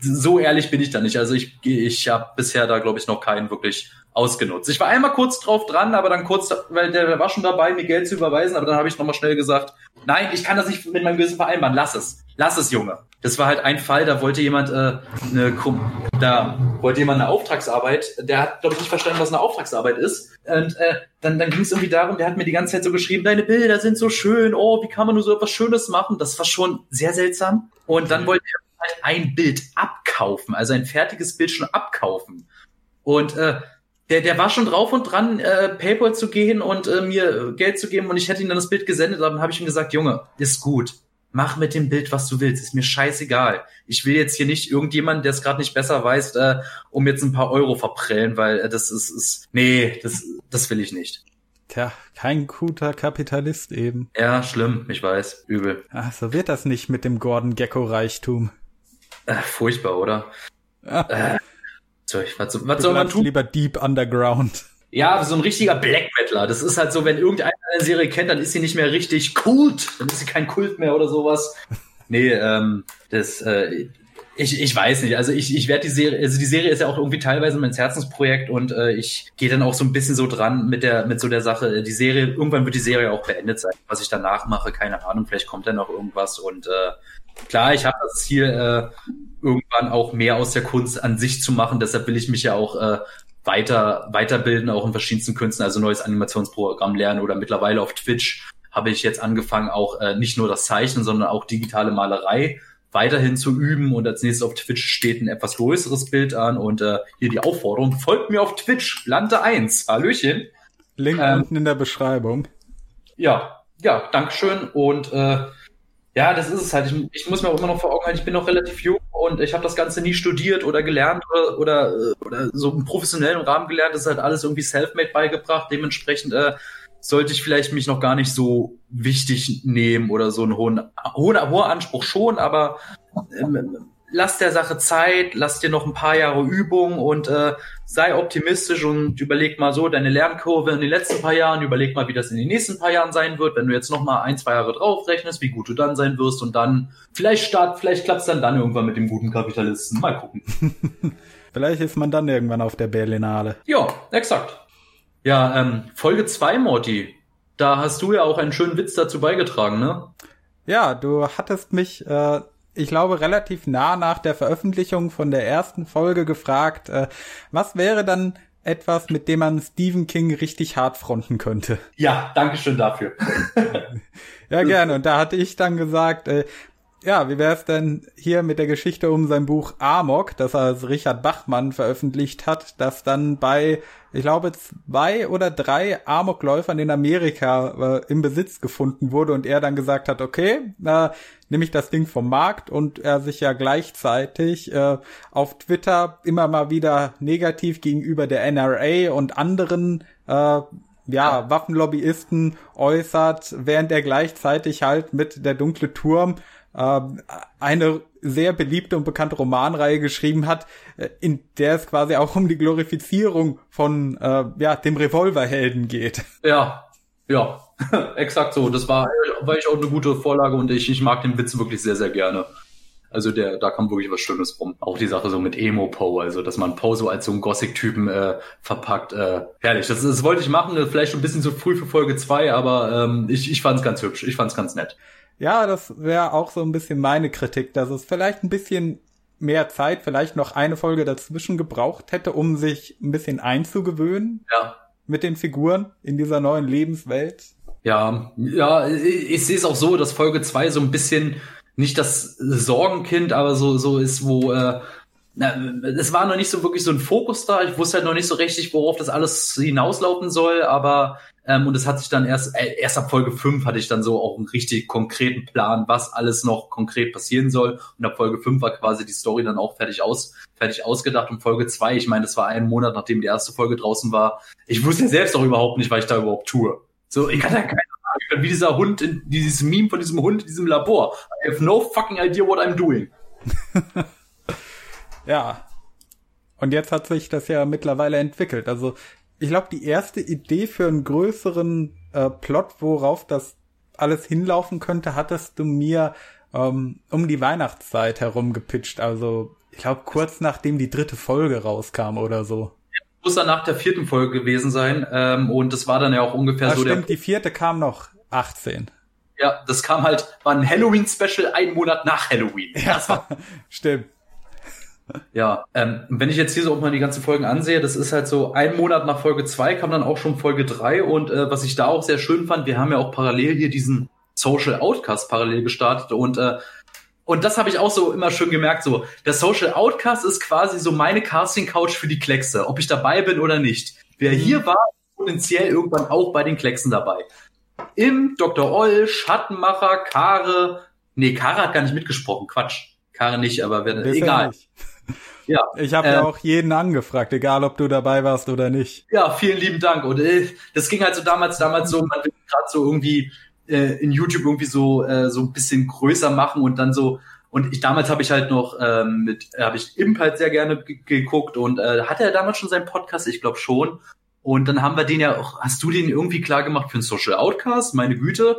so ehrlich bin ich da nicht. Also ich, ich habe bisher da, glaube ich, noch keinen wirklich ausgenutzt. Ich war einmal kurz drauf dran, aber dann kurz, weil der war schon dabei, mir Geld zu überweisen, aber dann habe ich nochmal schnell gesagt, nein, ich kann das nicht mit meinem Gewissen vereinbaren, lass es. Lass es, Junge. Das war halt ein Fall, da wollte jemand äh, eine da wollte jemand eine Auftragsarbeit, der hat, glaube ich, nicht verstanden, was eine Auftragsarbeit ist. Und äh, dann, dann ging es irgendwie darum, der hat mir die ganze Zeit so geschrieben, deine Bilder sind so schön, oh, wie kann man nur so etwas Schönes machen? Das war schon sehr seltsam. Und dann wollte er halt ein Bild abkaufen, also ein fertiges Bild schon abkaufen. Und äh, der, der war schon drauf und dran, äh, PayPal zu gehen und äh, mir Geld zu geben und ich hätte ihm dann das Bild gesendet, dann habe ich ihm gesagt, Junge, ist gut. Mach mit dem Bild, was du willst. Ist mir scheißegal. Ich will jetzt hier nicht irgendjemanden, der es gerade nicht besser weiß, äh, um jetzt ein paar Euro verprellen, weil äh, das ist, ist nee, das, das will ich nicht. Tja, kein guter Kapitalist eben. Ja, schlimm, ich weiß, übel. Ach, so wird das nicht mit dem Gordon Gecko Reichtum. Äh, furchtbar, oder? Ah. Äh, so, ich- was, was soll man tun? lieber Deep Underground. Ja, so ein richtiger Black Metaler. Das ist halt so, wenn irgendeiner eine Serie kennt, dann ist sie nicht mehr richtig Kult. Dann ist sie kein Kult mehr oder sowas. Nee, ähm, das, äh, Ich, ich weiß nicht. Also ich, ich werde die Serie, also die Serie ist ja auch irgendwie teilweise mein Herzensprojekt und äh, ich gehe dann auch so ein bisschen so dran mit der, mit so der Sache. Die Serie, irgendwann wird die Serie auch beendet sein. Was ich danach mache, keine Ahnung, vielleicht kommt dann noch irgendwas. Und äh, klar, ich habe das Ziel, äh, irgendwann auch mehr aus der Kunst an sich zu machen. Deshalb will ich mich ja auch äh, weiter weiterbilden, auch in verschiedensten Künsten, also neues Animationsprogramm lernen oder mittlerweile auf Twitch habe ich jetzt angefangen, auch äh, nicht nur das Zeichnen, sondern auch digitale Malerei weiterhin zu üben und als nächstes auf Twitch steht ein etwas größeres Bild an und äh, hier die Aufforderung, folgt mir auf Twitch, Lande 1, Hallöchen. Link ähm, unten in der Beschreibung. Ja, ja, Dankeschön und äh, ja, das ist es halt. Ich, ich, muss mir auch immer noch vor Augen halten, ich bin noch relativ jung und ich habe das Ganze nie studiert oder gelernt oder, oder, oder so im professionellen Rahmen gelernt. Das ist halt alles irgendwie self-made beigebracht. Dementsprechend äh, sollte ich vielleicht mich noch gar nicht so wichtig nehmen oder so einen hohen, hohen hoher Anspruch schon, aber ähm, lass der Sache Zeit, lass dir noch ein paar Jahre Übung und äh, sei optimistisch und überleg mal so deine Lernkurve in den letzten paar Jahren, überleg mal, wie das in den nächsten paar Jahren sein wird, wenn du jetzt noch mal ein, zwei Jahre draufrechnest, wie gut du dann sein wirst und dann vielleicht start, vielleicht klappt's dann dann irgendwann mit dem guten Kapitalisten. Mal gucken. vielleicht ist man dann irgendwann auf der Berlinale. Ja, exakt. Ja, ähm, Folge 2, Morty. Da hast du ja auch einen schönen Witz dazu beigetragen, ne? Ja, du hattest mich, äh, ich glaube, relativ nah nach der Veröffentlichung von der ersten Folge gefragt, äh, was wäre dann etwas, mit dem man Stephen King richtig hart fronten könnte? Ja, danke schön dafür. ja, gerne. Und da hatte ich dann gesagt, äh, ja, wie wäre es denn hier mit der Geschichte um sein Buch Amok, das er Richard Bachmann veröffentlicht hat, das dann bei, ich glaube, zwei oder drei Amokläufern in Amerika äh, im Besitz gefunden wurde und er dann gesagt hat, okay, äh, nehme ich das Ding vom Markt und er sich ja gleichzeitig äh, auf Twitter immer mal wieder negativ gegenüber der NRA und anderen äh, ja, Waffenlobbyisten äußert, während er gleichzeitig halt mit der dunkle Turm eine sehr beliebte und bekannte Romanreihe geschrieben hat, äh, in der es quasi auch um die Glorifizierung von äh, ja dem Revolverhelden geht. Ja, ja, exakt so. Das war, war ich auch eine gute Vorlage und ich, ich mag den Witz wirklich sehr, sehr gerne. Also der, da kam wirklich was Schönes rum. Auch die Sache so mit Emo Poe, also dass man Poe so als so einen Gothic-Typen äh, verpackt. Äh, herrlich. Das, das wollte ich machen, vielleicht schon ein bisschen zu früh für Folge zwei, aber ähm, ich, ich fand es ganz hübsch. Ich fand es ganz nett. Ja, das wäre auch so ein bisschen meine Kritik, dass es vielleicht ein bisschen mehr Zeit, vielleicht noch eine Folge dazwischen gebraucht hätte, um sich ein bisschen einzugewöhnen. Ja. Mit den Figuren in dieser neuen Lebenswelt. Ja, ja, ich, sehe es auch so, dass Folge zwei so ein bisschen nicht das Sorgenkind, aber so so ist, wo äh, na, es war noch nicht so wirklich so ein Fokus da. Ich wusste halt noch nicht so richtig, worauf das alles hinauslaufen soll, aber ähm, und es hat sich dann erst, äh, erst ab Folge 5 hatte ich dann so auch einen richtig konkreten Plan, was alles noch konkret passieren soll. Und ab Folge 5 war quasi die Story dann auch fertig aus, fertig ausgedacht. Und Folge 2, ich meine, das war ein Monat, nachdem die erste Folge draußen war. Ich wusste selbst auch überhaupt nicht, was ich da überhaupt tue. So, ich hatte ja keine Ahnung, wie dieser Hund, in, dieses Meme von diesem Hund in diesem Labor. I have no fucking idea what I'm doing. ja. Und jetzt hat sich das ja mittlerweile entwickelt. Also ich glaube, die erste Idee für einen größeren äh, Plot, worauf das alles hinlaufen könnte, hattest du mir ähm, um die Weihnachtszeit herum gepitcht. Also ich glaube kurz nachdem die dritte Folge rauskam oder so. Muss dann nach der vierten Folge gewesen sein. Ähm, und das war dann ja auch ungefähr ja, so stimmt, der. Die vierte kam noch 18. Ja, das kam halt, war ein Halloween-Special einen Monat nach Halloween. Ja, stimmt. Ja, ähm, wenn ich jetzt hier so auch mal die ganzen Folgen ansehe, das ist halt so ein Monat nach Folge zwei kam dann auch schon Folge drei und äh, was ich da auch sehr schön fand, wir haben ja auch parallel hier diesen Social Outcast parallel gestartet und äh, und das habe ich auch so immer schön gemerkt, so der Social Outcast ist quasi so meine Casting Couch für die Kleckse, ob ich dabei bin oder nicht. Wer hier mhm. war, potenziell irgendwann auch bei den Klecksen dabei. Im Dr. Oll, Schattenmacher, Kare, nee, Kare hat gar nicht mitgesprochen, Quatsch. Kare nicht, aber wenn, egal. Nicht. Ja, ich habe äh, ja auch jeden angefragt, egal ob du dabei warst oder nicht. Ja, vielen lieben Dank. Und äh, das ging halt so damals, damals so, man will gerade so irgendwie äh, in YouTube irgendwie so äh, so ein bisschen größer machen und dann so. Und ich damals habe ich halt noch ähm, mit, äh, habe ich Imp halt sehr gerne geguckt und äh, hatte er damals schon seinen Podcast, ich glaube schon. Und dann haben wir den ja, auch, hast du den irgendwie klar gemacht für einen Social Outcast? Meine Güte.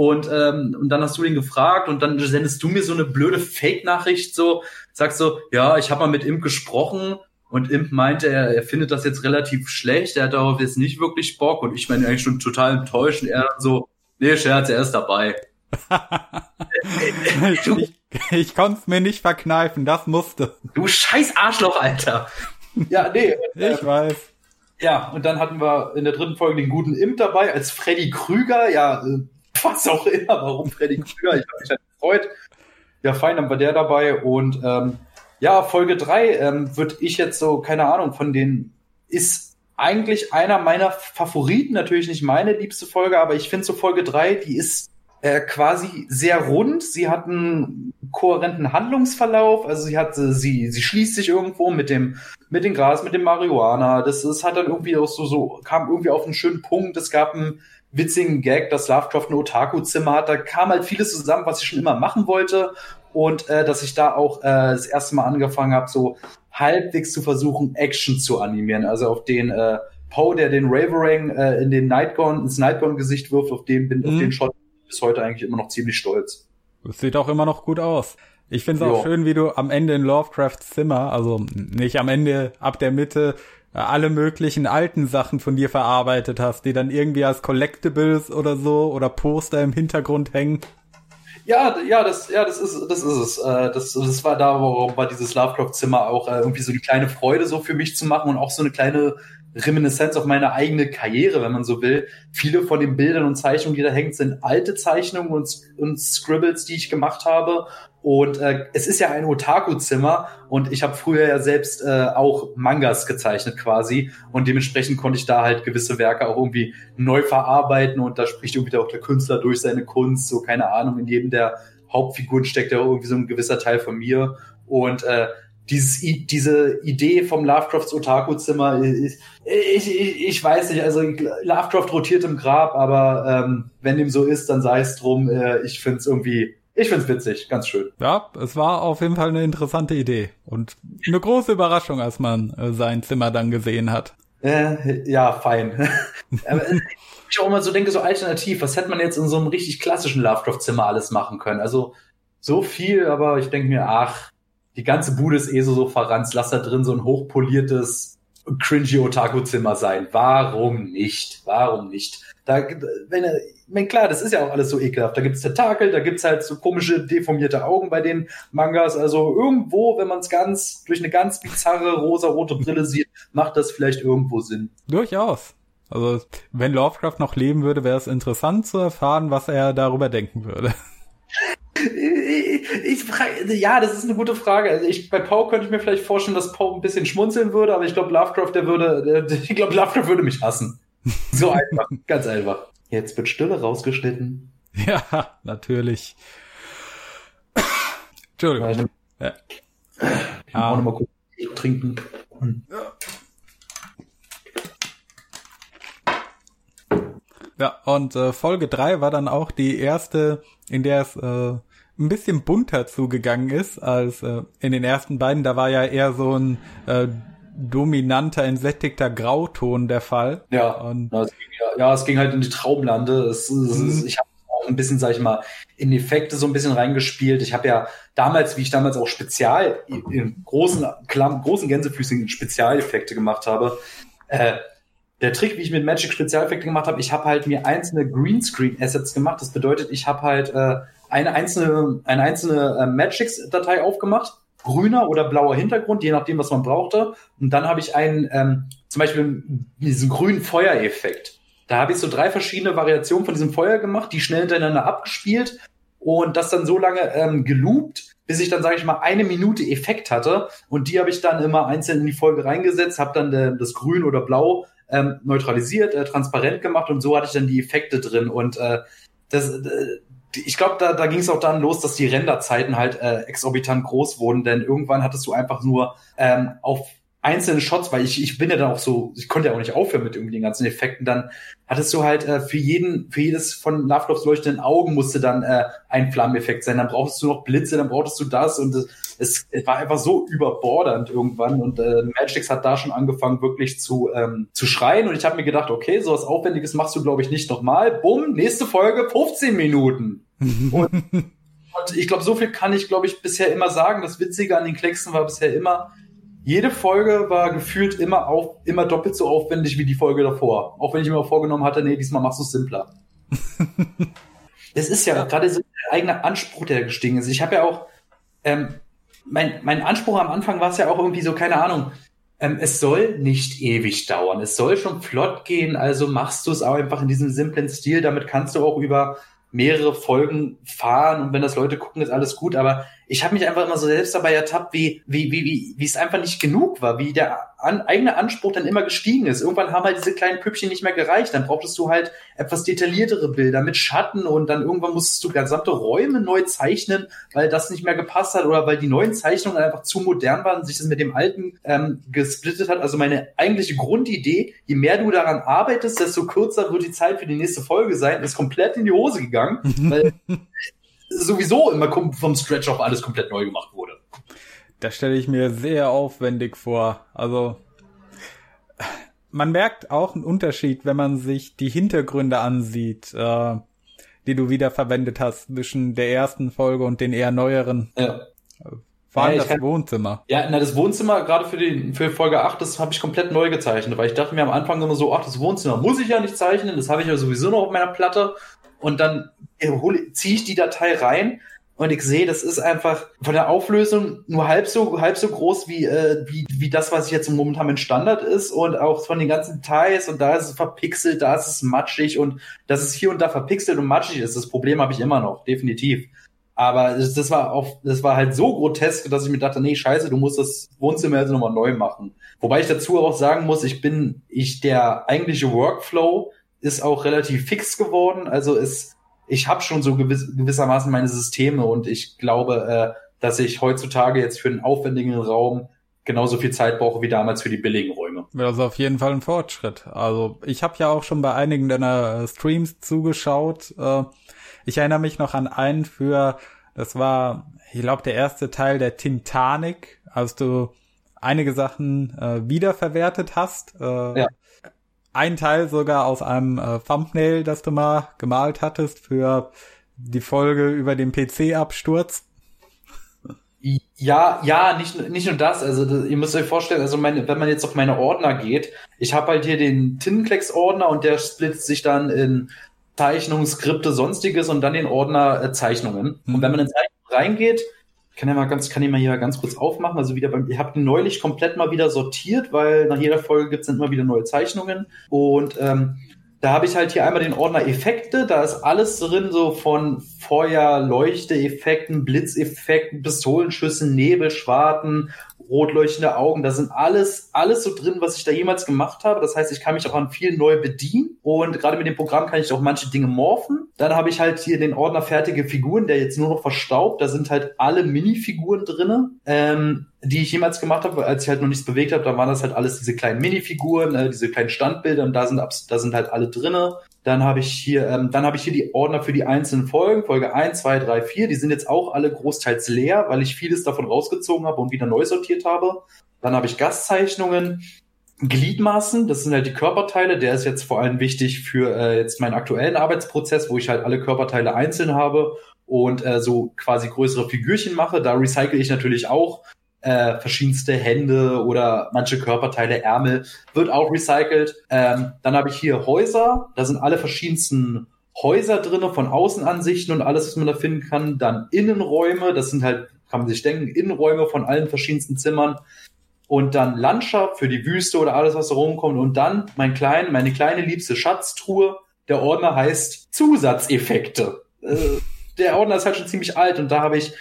Und, ähm, und dann hast du den gefragt und dann sendest du mir so eine blöde Fake-Nachricht, so, sagst so, ja, ich habe mal mit Imp gesprochen und Imp meinte, er, er findet das jetzt relativ schlecht, er hat darauf jetzt nicht wirklich Bock und ich meine eigentlich schon total enttäuscht und er dann so, nee, Scherz, er ist dabei. ich ich konnte es mir nicht verkneifen, das musste. Du scheiß Arschloch, Alter. Ja, nee. ich äh, weiß. Ja, und dann hatten wir in der dritten Folge den guten Imp dabei als Freddy Krüger. Ja, äh, was auch immer, warum Freddy Krüger. Ich habe mich halt gefreut. Ja, fein, dann war der dabei. Und ähm, ja, Folge drei ähm, würde ich jetzt so, keine Ahnung, von den ist eigentlich einer meiner Favoriten, natürlich nicht meine liebste Folge, aber ich finde so Folge drei, die ist äh, quasi sehr rund. Sie hat einen kohärenten Handlungsverlauf. Also sie hat, sie, sie schließt sich irgendwo mit dem, mit dem Gras, mit dem Marihuana. Das, das hat dann irgendwie auch so, so, kam irgendwie auf einen schönen Punkt. Es gab einen witzigen Gag, dass Lovecraft ein Otaku-Zimmer hat. Da kam halt vieles zusammen, was ich schon immer machen wollte. Und äh, dass ich da auch äh, das erste Mal angefangen habe, so halbwegs zu versuchen, Action zu animieren. Also auf den äh, Poe, der den Raverang äh, in den Nightgone, ins Nightgone-Gesicht wirft, auf den bin, mhm. auf den Shot bis heute eigentlich immer noch ziemlich stolz. Das sieht auch immer noch gut aus. Ich finde es auch schön, wie du am Ende in Lovecrafts Zimmer, also nicht am Ende, ab der Mitte, alle möglichen alten Sachen von dir verarbeitet hast, die dann irgendwie als Collectibles oder so oder Poster im Hintergrund hängen. Ja, ja, das, ja, das ist, das ist es. Äh, das, das war da, warum war dieses Lovecraft-Zimmer auch äh, irgendwie so die kleine Freude so für mich zu machen und auch so eine kleine Reminiszenz auf meine eigene Karriere, wenn man so will. Viele von den Bildern und Zeichnungen, die da hängen, sind alte Zeichnungen und, und Scribbles, die ich gemacht habe. Und äh, es ist ja ein Otaku-Zimmer und ich habe früher ja selbst äh, auch Mangas gezeichnet quasi. Und dementsprechend konnte ich da halt gewisse Werke auch irgendwie neu verarbeiten. Und da spricht irgendwie auch der Künstler durch seine Kunst, so keine Ahnung, in jedem der Hauptfiguren steckt ja irgendwie so ein gewisser Teil von mir. Und äh, dieses, diese Idee vom Lovecrafts Otaku-Zimmer, ich, ich, ich weiß nicht, also Lovecraft rotiert im Grab, aber ähm, wenn dem so ist, dann sei es drum. Äh, ich finde es irgendwie, ich finde es witzig, ganz schön. Ja, es war auf jeden Fall eine interessante Idee und eine große Überraschung, als man äh, sein Zimmer dann gesehen hat. Äh, ja, fein. aber, äh, ich auch immer so denke, so alternativ, was hätte man jetzt in so einem richtig klassischen Lovecraft-Zimmer alles machen können? Also so viel, aber ich denke mir, ach, die ganze Bude ist eh so, so verranzt, lass da drin so ein hochpoliertes, cringy Otaku-Zimmer sein. Warum nicht? Warum nicht? Da, wenn, wenn klar, das ist ja auch alles so ekelhaft. Da gibt's Tentakel, da gibt's halt so komische, deformierte Augen bei den Mangas. Also irgendwo, wenn man es ganz durch eine ganz bizarre rosa-rote Brille sieht, macht das vielleicht irgendwo Sinn. Durchaus. Also, wenn Lovecraft noch leben würde, wäre es interessant zu erfahren, was er darüber denken würde. Ich, ich, ja, das ist eine gute Frage. Also ich, bei Poe könnte ich mir vielleicht vorstellen, dass Poe ein bisschen schmunzeln würde, aber ich glaube, Lovecraft, der würde, der, ich glaube, Lovecraft würde mich hassen. So einfach, ganz einfach. Jetzt wird Stille rausgeschnitten. Ja, natürlich. Entschuldigung. Ja. Ich muss ah. noch mal kurz trinken. Ja, und äh, Folge 3 war dann auch die erste, in der es äh, ein bisschen bunter zugegangen ist als äh, in den ersten beiden. Da war ja eher so ein äh, dominanter, entsättigter Grauton der Fall. Ja, und ja, es ging, ja, ja, es ging halt in die Traumlande. Es, es, mhm. Ich habe auch ein bisschen, sag ich mal, in Effekte so ein bisschen reingespielt. Ich habe ja damals, wie ich damals auch Spezial, in großen, großen Gänsefüßchen Spezialeffekte gemacht habe, äh, der Trick, wie ich mit Magic Spezialeffekte gemacht habe, ich habe halt mir einzelne Greenscreen-Assets gemacht. Das bedeutet, ich habe halt äh, eine einzelne, eine einzelne äh, Magics-Datei aufgemacht, grüner oder blauer Hintergrund, je nachdem, was man brauchte. Und dann habe ich einen, ähm, zum Beispiel diesen grünen Feuereffekt. Da habe ich so drei verschiedene Variationen von diesem Feuer gemacht, die schnell hintereinander abgespielt und das dann so lange ähm, geloopt, bis ich dann, sage ich mal, eine Minute Effekt hatte. Und die habe ich dann immer einzeln in die Folge reingesetzt, habe dann äh, das Grün oder Blau ähm, neutralisiert, äh, transparent gemacht und so hatte ich dann die Effekte drin. Und äh, das, äh, ich glaube, da, da ging es auch dann los, dass die Renderzeiten halt äh, exorbitant groß wurden, denn irgendwann hattest du einfach nur ähm, auf einzelne Shots, weil ich, ich bin ja dann auch so, ich konnte ja auch nicht aufhören mit irgendwie den ganzen Effekten, dann hattest du halt äh, für jeden, für jedes von Loveloves leuchtenden Augen musste dann äh, ein Flammeneffekt sein, dann brauchtest du noch Blitze, dann brauchtest du das und es, es war einfach so überbordernd irgendwann und äh, Magix hat da schon angefangen wirklich zu, ähm, zu schreien und ich habe mir gedacht, okay, so was Aufwendiges machst du glaube ich nicht nochmal, bumm, nächste Folge, 15 Minuten. und, und ich glaube, so viel kann ich glaube ich bisher immer sagen, das Witzige an den Klecksen war bisher immer, jede Folge war gefühlt immer auf, immer doppelt so aufwendig wie die Folge davor. Auch wenn ich mir auch vorgenommen hatte, nee, diesmal machst du es simpler. Es ist ja, ja. gerade so der eigene Anspruch, der gestiegen ist. Ich habe ja auch, ähm, mein, mein Anspruch am Anfang war es ja auch irgendwie so, keine Ahnung, ähm, es soll nicht ewig dauern. Es soll schon flott gehen, also machst du es auch einfach in diesem simplen Stil. Damit kannst du auch über mehrere Folgen fahren und wenn das Leute gucken, ist alles gut. Aber ich habe mich einfach immer so selbst dabei ertappt, wie, wie, wie, wie, wie es einfach nicht genug war, wie der an, eigene Anspruch dann immer gestiegen ist. Irgendwann haben halt diese kleinen Püppchen nicht mehr gereicht. Dann brauchtest du halt etwas detailliertere Bilder mit Schatten und dann irgendwann musstest du gesamte Räume neu zeichnen, weil das nicht mehr gepasst hat oder weil die neuen Zeichnungen einfach zu modern waren und sich das mit dem alten ähm, gesplittet hat. Also meine eigentliche Grundidee, je mehr du daran arbeitest, desto kürzer wird die Zeit für die nächste Folge sein, ist komplett in die Hose gegangen, weil sowieso immer vom Stretch auf alles komplett neu gemacht wurde. Das stelle ich mir sehr aufwendig vor. Also man merkt auch einen Unterschied, wenn man sich die Hintergründe ansieht, äh, die du wieder verwendet hast zwischen der ersten Folge und den eher neueren. Ja. Vor allem ja, das kann, Wohnzimmer. Ja, na, das Wohnzimmer, gerade für die für Folge 8, das habe ich komplett neu gezeichnet, weil ich dachte mir am Anfang immer so, ach, das Wohnzimmer muss ich ja nicht zeichnen, das habe ich ja sowieso noch auf meiner Platte und dann ziehe ich die Datei rein und ich sehe, das ist einfach von der Auflösung nur halb so halb so groß wie äh, wie wie das, was jetzt momentan mit Standard ist und auch von den ganzen Details und da ist es verpixelt, da ist es matschig und dass es hier und da verpixelt und matschig ist, das Problem habe ich immer noch, definitiv. Aber das, war auf, das war halt so grotesk, dass ich mir dachte, nee, scheiße, du musst das Wohnzimmer jetzt nochmal neu machen. Wobei ich dazu auch sagen muss, ich bin, ich, der eigentliche Workflow ist auch relativ fix geworden. Also es, ich habe schon so gewiss, gewissermaßen meine Systeme und ich glaube, äh, dass ich heutzutage jetzt für einen aufwendigen Raum genauso viel Zeit brauche wie damals für die billigen Räume. Das ist auf jeden Fall ein Fortschritt. Also ich habe ja auch schon bei einigen deiner äh, Streams zugeschaut. Äh, ich erinnere mich noch an einen für, das war, ich glaube, der erste Teil der Titanic, als du einige Sachen äh, wiederverwertet hast. Ja ein Teil sogar aus einem äh, Thumbnail, das du mal gemalt hattest für die Folge über den PC-Absturz. Ja, ja, nicht, nicht nur das. Also das, ihr müsst euch vorstellen, also meine, wenn man jetzt auf meine Ordner geht, ich habe halt hier den Tintenklecks-Ordner und der splittet sich dann in Zeichnungen, Skripte, sonstiges und dann den Ordner äh, Zeichnungen. Mhm. Und wenn man in Zeichnungen reingeht, kann ja mal ganz, kann ich mal hier ganz kurz aufmachen. Also wieder beim, ich habe neulich komplett mal wieder sortiert, weil nach jeder Folge gibt's dann immer wieder neue Zeichnungen. Und ähm, da habe ich halt hier einmal den Ordner Effekte, da ist alles drin, so von Feuer, Leuchte-Effekten, Blitzeffekten, Pistolenschüssen, Nebelschwarten, rotleuchtende Augen. Da sind alles, alles so drin, was ich da jemals gemacht habe. Das heißt, ich kann mich auch an viel neu bedienen. Und gerade mit dem Programm kann ich auch manche Dinge morphen. Dann habe ich halt hier den Ordner fertige Figuren, der jetzt nur noch verstaubt. Da sind halt alle Minifiguren drinne, ähm, die ich jemals gemacht habe, als ich halt noch nichts bewegt habe. Da waren das halt alles diese kleinen Minifiguren, äh, diese kleinen Standbilder und da sind, da sind halt alle drinne. Dann habe ich hier, ähm, dann habe ich hier die Ordner für die einzelnen Folgen, Folge 1, 2, 3, 4. Die sind jetzt auch alle großteils leer, weil ich vieles davon rausgezogen habe und wieder neu sortiert habe. Dann habe ich Gastzeichnungen, Gliedmaßen, das sind halt die Körperteile. Der ist jetzt vor allem wichtig für äh, jetzt meinen aktuellen Arbeitsprozess, wo ich halt alle Körperteile einzeln habe und äh, so quasi größere Figürchen mache. Da recycle ich natürlich auch äh, verschiedenste Hände oder manche Körperteile, Ärmel, wird auch recycelt. Ähm, dann habe ich hier Häuser, da sind alle verschiedensten Häuser drinne von Außenansichten und alles, was man da finden kann. Dann Innenräume, das sind halt, kann man sich denken, Innenräume von allen verschiedensten Zimmern. Und dann Landschaft für die Wüste oder alles, was da rumkommt. Und dann mein klein, meine kleine liebste Schatztruhe. Der Ordner heißt Zusatzeffekte. Äh, der Ordner ist halt schon ziemlich alt und da habe ich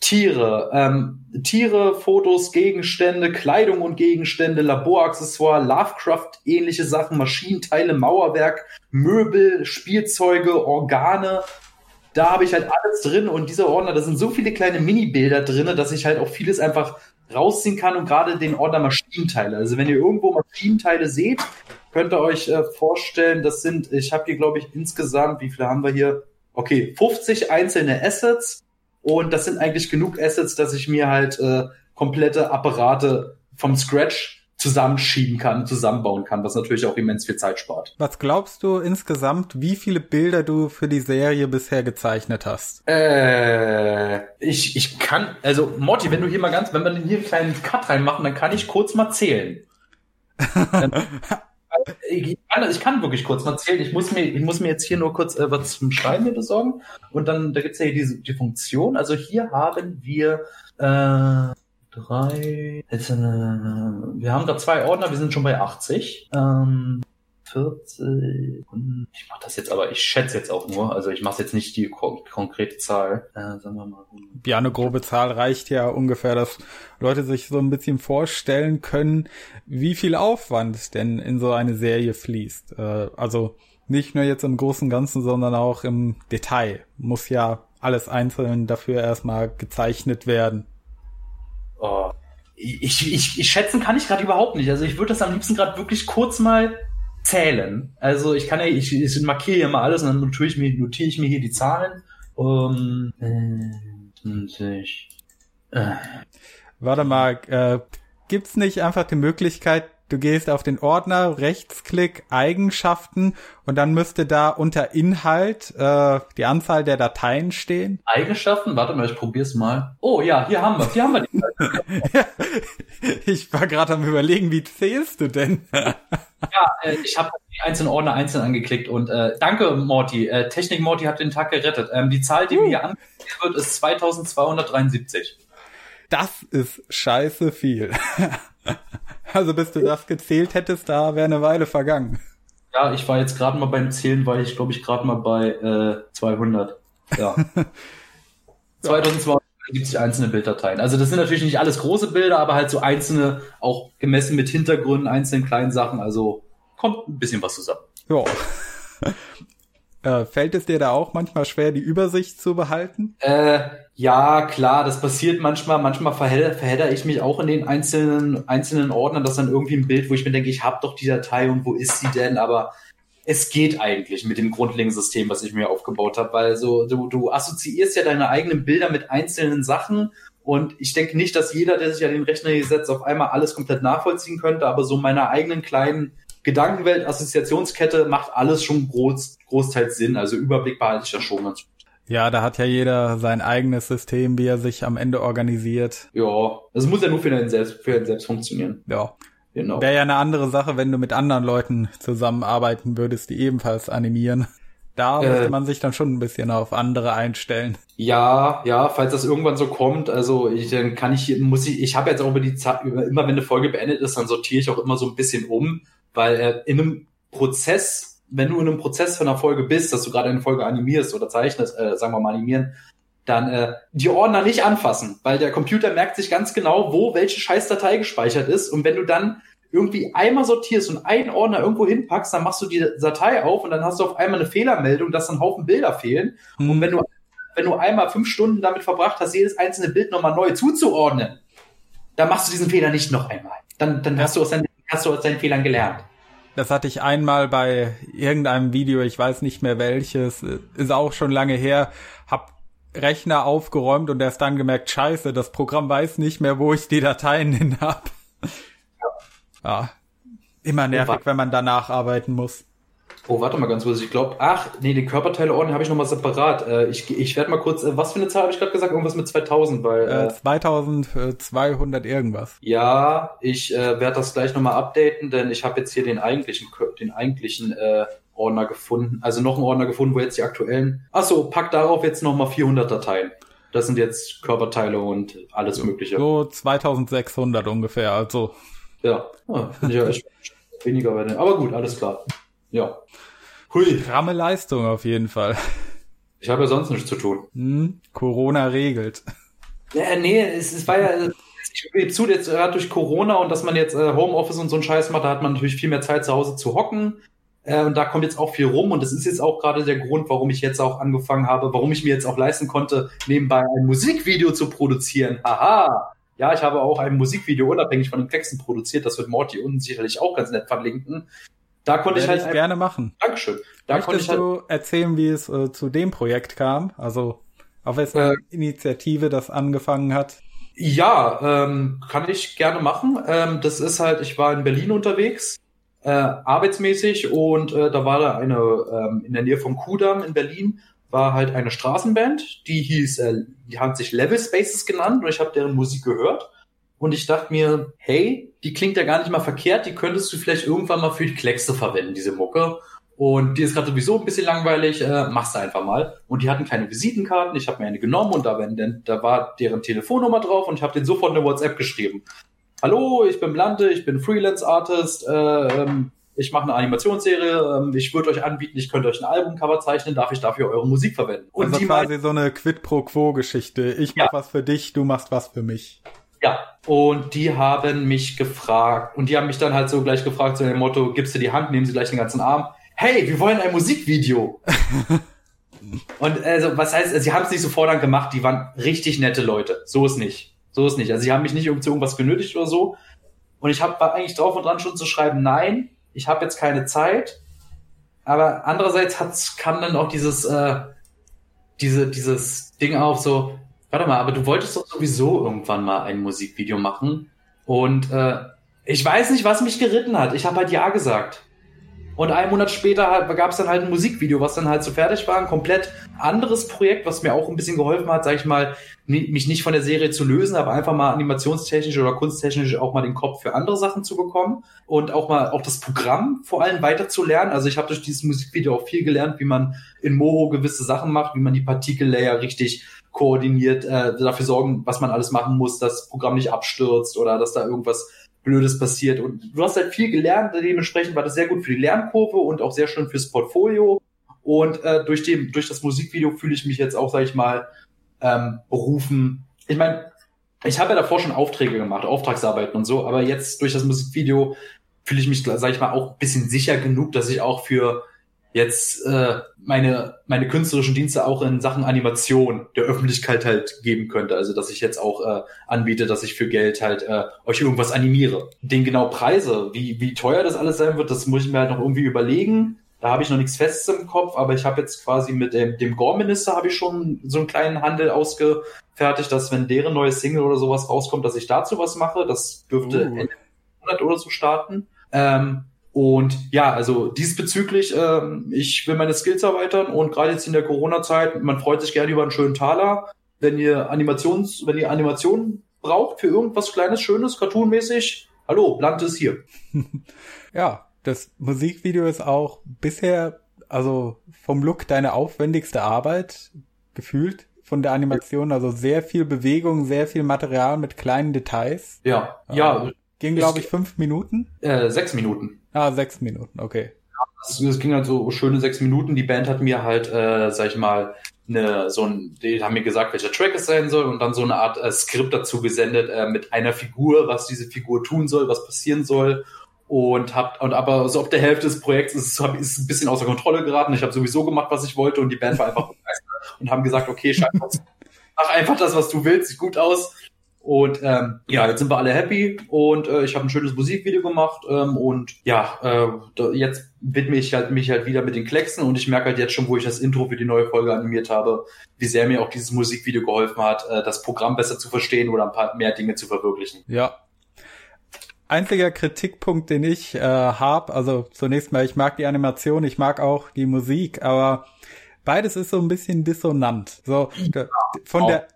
Tiere, ähm, Tiere, Fotos, Gegenstände, Kleidung und Gegenstände, Laboraccessoire, Lovecraft-ähnliche Sachen, Maschinenteile, Mauerwerk, Möbel, Spielzeuge, Organe. Da habe ich halt alles drin und dieser Ordner, da sind so viele kleine Mini-Bilder drin, dass ich halt auch vieles einfach rausziehen kann und gerade den Ordner Maschinenteile. Also wenn ihr irgendwo Maschinenteile seht, könnt ihr euch äh, vorstellen, das sind, ich habe hier glaube ich insgesamt, wie viele haben wir hier? Okay, 50 einzelne Assets und das sind eigentlich genug Assets, dass ich mir halt äh, komplette Apparate vom Scratch zusammenschieben kann, zusammenbauen kann, was natürlich auch immens viel Zeit spart. Was glaubst du insgesamt, wie viele Bilder du für die Serie bisher gezeichnet hast? Äh, ich, ich kann, also Morty, wenn du hier mal ganz, wenn wir hier einen kleinen Cut reinmachen, dann kann ich kurz mal zählen. ich, kann, ich kann wirklich kurz mal zählen. Ich muss mir, ich muss mir jetzt hier nur kurz äh, was zum Schreiben mir besorgen. Und dann, da gibt's ja hier diese, die Funktion. Also hier haben wir äh, drei, jetzt, äh, wir haben da zwei Ordner, wir sind schon bei 80. Ähm, 40. Ich mache das jetzt aber, ich schätze jetzt auch nur, also ich mache jetzt nicht die ko konkrete Zahl. Äh, sagen wir mal. Ja, eine grobe Zahl reicht ja ungefähr, dass Leute sich so ein bisschen vorstellen können, wie viel Aufwand denn in so eine Serie fließt. Äh, also nicht nur jetzt im Großen Ganzen, sondern auch im Detail. Muss ja alles einzeln dafür erstmal gezeichnet werden. Oh, ich, ich, ich schätzen kann ich gerade überhaupt nicht. Also ich würde das am liebsten gerade wirklich kurz mal zählen. Also ich kann ja, ich, ich markiere ja mal alles und dann notiere ich mir, notiere ich mir hier die Zahlen. Um, äh, äh. Warte mal, äh, gibt's nicht einfach die Möglichkeit, du gehst auf den Ordner, Rechtsklick, Eigenschaften und dann müsste da unter Inhalt äh, die Anzahl der Dateien stehen. Eigenschaften? Warte mal, ich probier's mal. Oh ja, hier haben wir, hier haben wir die. ich war gerade am überlegen, wie zählst du denn? ja, äh, ich habe die einzelnen Ordner einzeln angeklickt und äh, danke Morty. Äh, Technik Morty hat den Tag gerettet. Ähm, die Zahl, die uh. mir hier angeklickt wird, ist 2273. Das ist scheiße viel. Also bis du das gezählt hättest, da wäre eine Weile vergangen. Ja, ich war jetzt gerade mal beim Zählen, weil ich glaube ich gerade mal bei äh, 200. Ja. 2270 einzelne Bilddateien. Also das sind natürlich nicht alles große Bilder, aber halt so einzelne, auch gemessen mit Hintergründen, einzelnen kleinen Sachen. Also kommt ein bisschen was zusammen. Ja. Äh, fällt es dir da auch manchmal schwer, die Übersicht zu behalten? Äh, ja, klar, das passiert manchmal. Manchmal verhedder, verhedder ich mich auch in den einzelnen, einzelnen Ordnern. Das ist dann irgendwie ein Bild, wo ich mir denke, ich habe doch die Datei und wo ist sie denn? Aber es geht eigentlich mit dem grundlegenden System, was ich mir aufgebaut habe, weil so du, du assoziierst ja deine eigenen Bilder mit einzelnen Sachen und ich denke nicht, dass jeder, der sich an den Rechner setzt, auf einmal alles komplett nachvollziehen könnte, aber so meiner eigenen kleinen Gedankenwelt, Assoziationskette macht alles schon groß, großteils Sinn. Also Überblick behalte ich da schon ganz gut. Ja, da hat ja jeder sein eigenes System, wie er sich am Ende organisiert. Ja, es muss ja nur für ihn selbst, für ihn selbst funktionieren. Ja. Genau. Wäre ja eine andere Sache, wenn du mit anderen Leuten zusammenarbeiten würdest, die ebenfalls animieren. Da äh, müsste man sich dann schon ein bisschen auf andere einstellen. Ja, ja, falls das irgendwann so kommt, also ich, dann kann ich hier, muss ich, ich habe jetzt auch über die Zeit, über, immer wenn eine Folge beendet ist, dann sortiere ich auch immer so ein bisschen um weil äh, in einem Prozess, wenn du in einem Prozess von einer Folge bist, dass du gerade eine Folge animierst oder zeichnest, äh, sagen wir mal animieren, dann äh, die Ordner nicht anfassen, weil der Computer merkt sich ganz genau, wo welche Scheißdatei gespeichert ist. Und wenn du dann irgendwie einmal sortierst und einen Ordner irgendwo hinpackst, dann machst du die Datei auf und dann hast du auf einmal eine Fehlermeldung, dass dann Haufen Bilder fehlen. Mhm. Und wenn du, wenn du einmal fünf Stunden damit verbracht hast, jedes einzelne Bild nochmal neu zuzuordnen, dann machst du diesen Fehler nicht noch einmal. Dann, dann hast du aus deinen hast du aus deinen Fehlern gelernt? Das hatte ich einmal bei irgendeinem Video, ich weiß nicht mehr welches, ist auch schon lange her, hab Rechner aufgeräumt und erst dann gemerkt, scheiße, das Programm weiß nicht mehr, wo ich die Dateien hin hab. Ja. ja. Immer nervig, wenn man danach arbeiten muss. Oh, warte mal ganz kurz. Ich glaube, ach, nee, die Körperteileordnung habe ich nochmal separat. Äh, ich ich werde mal kurz, äh, was für eine Zahl habe ich gerade gesagt? Irgendwas mit 2000, weil. Äh, 2200 irgendwas. Ja, ich äh, werde das gleich nochmal updaten, denn ich habe jetzt hier den eigentlichen, den eigentlichen äh, Ordner gefunden. Also noch einen Ordner gefunden, wo jetzt die aktuellen. Ach so, pack darauf jetzt nochmal 400 Dateien. Das sind jetzt Körperteile und alles Mögliche. So 2600 ungefähr, also. Ja, ah, finde ich ja echt weniger. Aber gut, alles klar. Ja. Hui. Ramme Leistung auf jeden Fall. Ich habe ja sonst nichts zu tun. Hm, Corona regelt. Ja, nee, es, es war ja, ich gebe zu, jetzt gerade durch Corona und dass man jetzt äh, Homeoffice und so einen Scheiß macht, da hat man natürlich viel mehr Zeit zu Hause zu hocken. Äh, und da kommt jetzt auch viel rum und das ist jetzt auch gerade der Grund, warum ich jetzt auch angefangen habe, warum ich mir jetzt auch leisten konnte, nebenbei ein Musikvideo zu produzieren. Haha! Ja, ich habe auch ein Musikvideo unabhängig von den Texten produziert. Das wird Morty unten sicherlich auch ganz nett verlinken. Da konnte ich halt ich gerne machen. Dankeschön. Da konnte Möchtest ich halt, du erzählen, wie es äh, zu dem Projekt kam? Also auf wessen Äh, Initiative das angefangen hat? Ja, ähm, kann ich gerne machen. Ähm, das ist halt, ich war in Berlin unterwegs, äh, arbeitsmäßig und äh, da war da eine, ähm, in der Nähe vom Kudamm in Berlin, war halt eine Straßenband, die hieß, äh, die hat sich Level Spaces genannt und ich habe deren Musik gehört und ich dachte mir, hey, die klingt ja gar nicht mal verkehrt, die könntest du vielleicht irgendwann mal für die Kleckse verwenden, diese Mucke. Und die ist gerade sowieso ein bisschen langweilig, äh, machst du einfach mal. Und die hatten keine Visitenkarten, ich habe mir eine genommen und da, wenn, da war deren Telefonnummer drauf und ich habe denen sofort eine WhatsApp geschrieben. Hallo, ich bin Blante, ich bin Freelance-Artist, äh, ähm, ich mache eine Animationsserie, ähm, ich würde euch anbieten, ich könnte euch ein Albumcover zeichnen, darf ich dafür eure Musik verwenden? Und also die quasi so eine Quid pro quo Geschichte. Ich mach Ja. was für dich, du machst was für mich. ja, und die haben mich gefragt, und die haben mich dann halt so gleich gefragt, so dem Motto, gibst du die Hand, nehmen sie gleich den ganzen Arm. Hey, wir wollen ein Musikvideo. und also, was heißt, sie haben es nicht so fordernd gemacht, die waren richtig nette Leute. So ist nicht. So ist nicht. Also sie haben mich nicht irgendwie zu irgendwas genötigt oder so. Und ich hab, war eigentlich drauf und dran schon zu schreiben, nein, ich habe jetzt keine Zeit. Aber andererseits hat's, kam dann auch dieses, äh, diese, dieses Ding auf, so, warte mal, aber du wolltest doch sowieso irgendwann mal ein Musikvideo machen. Und äh, ich weiß nicht, was mich geritten hat. Ich habe halt Ja gesagt. Und einen Monat später gab es dann halt ein Musikvideo, was dann halt so fertig war. Ein komplett anderes Projekt, was mir auch ein bisschen geholfen hat, sag ich mal, mich nicht von der Serie zu lösen, aber einfach mal animationstechnisch oder kunsttechnisch auch mal den Kopf für andere Sachen zu bekommen und auch mal auch das Programm vor allem weiter zu lernen. Also ich habe durch dieses Musikvideo auch viel gelernt, wie man in Moho gewisse Sachen macht, wie man die Partikel-Layer richtig koordiniert, äh, dafür sorgen, was man alles machen muss, dass das Programm nicht abstürzt oder dass da irgendwas Blödes passiert. Und du hast halt viel gelernt, dementsprechend war das sehr gut für die Lernkurve und auch sehr schön fürs Portfolio. Und äh, durch, dem, durch das Musikvideo fühle ich mich jetzt auch, sag ich mal, ähm, berufen. Ich meine, ich habe ja davor schon Aufträge gemacht, Auftragsarbeiten und so, aber jetzt durch das Musikvideo fühle ich mich, sag ich mal, auch ein bisschen sicher genug, dass ich auch für jetzt äh, meine meine künstlerischen Dienste auch in Sachen Animation der Öffentlichkeit halt geben könnte. Also dass ich jetzt auch äh, anbiete, dass ich für Geld halt äh, euch irgendwas animiere. Den genau Preise, wie wie teuer das alles sein wird, das muss ich mir halt noch irgendwie überlegen. Da habe ich noch nichts Festes im Kopf, aber ich habe jetzt quasi mit dem, dem Gore-Minister habe ich schon so einen kleinen Handel ausgefertigt, dass wenn deren neues Single oder sowas rauskommt, dass ich dazu was mache. Das dürfte Uh. Ende Monat oder so starten. Ähm, und ja, also diesbezüglich, ähm, ich will meine Skills erweitern und gerade jetzt in der Corona-Zeit, man freut sich gerne über einen schönen Taler. Wenn ihr Animations, wenn ihr Animationen braucht für irgendwas Kleines, Schönes, cartoonmäßig, hallo, Blunt ist hier. Ja, das Musikvideo ist auch bisher, also vom Look deine aufwendigste Arbeit gefühlt von der Animation. Also sehr viel Bewegung, sehr viel Material mit kleinen Details. Ja, ja, Ging, glaube ich, fünf Minuten. äh, sechs Minuten. Ah, sechs Minuten, okay. Es, es ging halt so schöne sechs Minuten. Die Band hat mir halt, äh, sag ich mal, eine, so ein, die haben mir gesagt, welcher Track es sein soll und dann so eine Art äh, Skript dazu gesendet äh, mit einer Figur, was diese Figur tun soll, was passieren soll. Und hab, und aber so auf der Hälfte des Projekts ist es hab- ist ein bisschen außer Kontrolle geraten. Ich habe sowieso gemacht, was ich wollte und die Band war einfach begeistert und haben gesagt, okay, scheiß drauf. mach einfach das, was du willst, sieht gut aus. Und ähm, ja, jetzt sind wir alle happy und äh, ich habe ein schönes Musikvideo gemacht ähm, und ja, äh, jetzt widme ich halt mich halt wieder mit den Klecksen und ich merke halt jetzt schon, wo ich das Intro für die neue Folge animiert habe, wie sehr mir auch dieses Musikvideo geholfen hat, äh, das Programm besser zu verstehen oder ein paar mehr Dinge zu verwirklichen. Ja. Einziger Kritikpunkt, den ich äh, habe, also zunächst mal, ich mag die Animation, ich mag auch die Musik, aber beides ist so ein bisschen dissonant. So von der,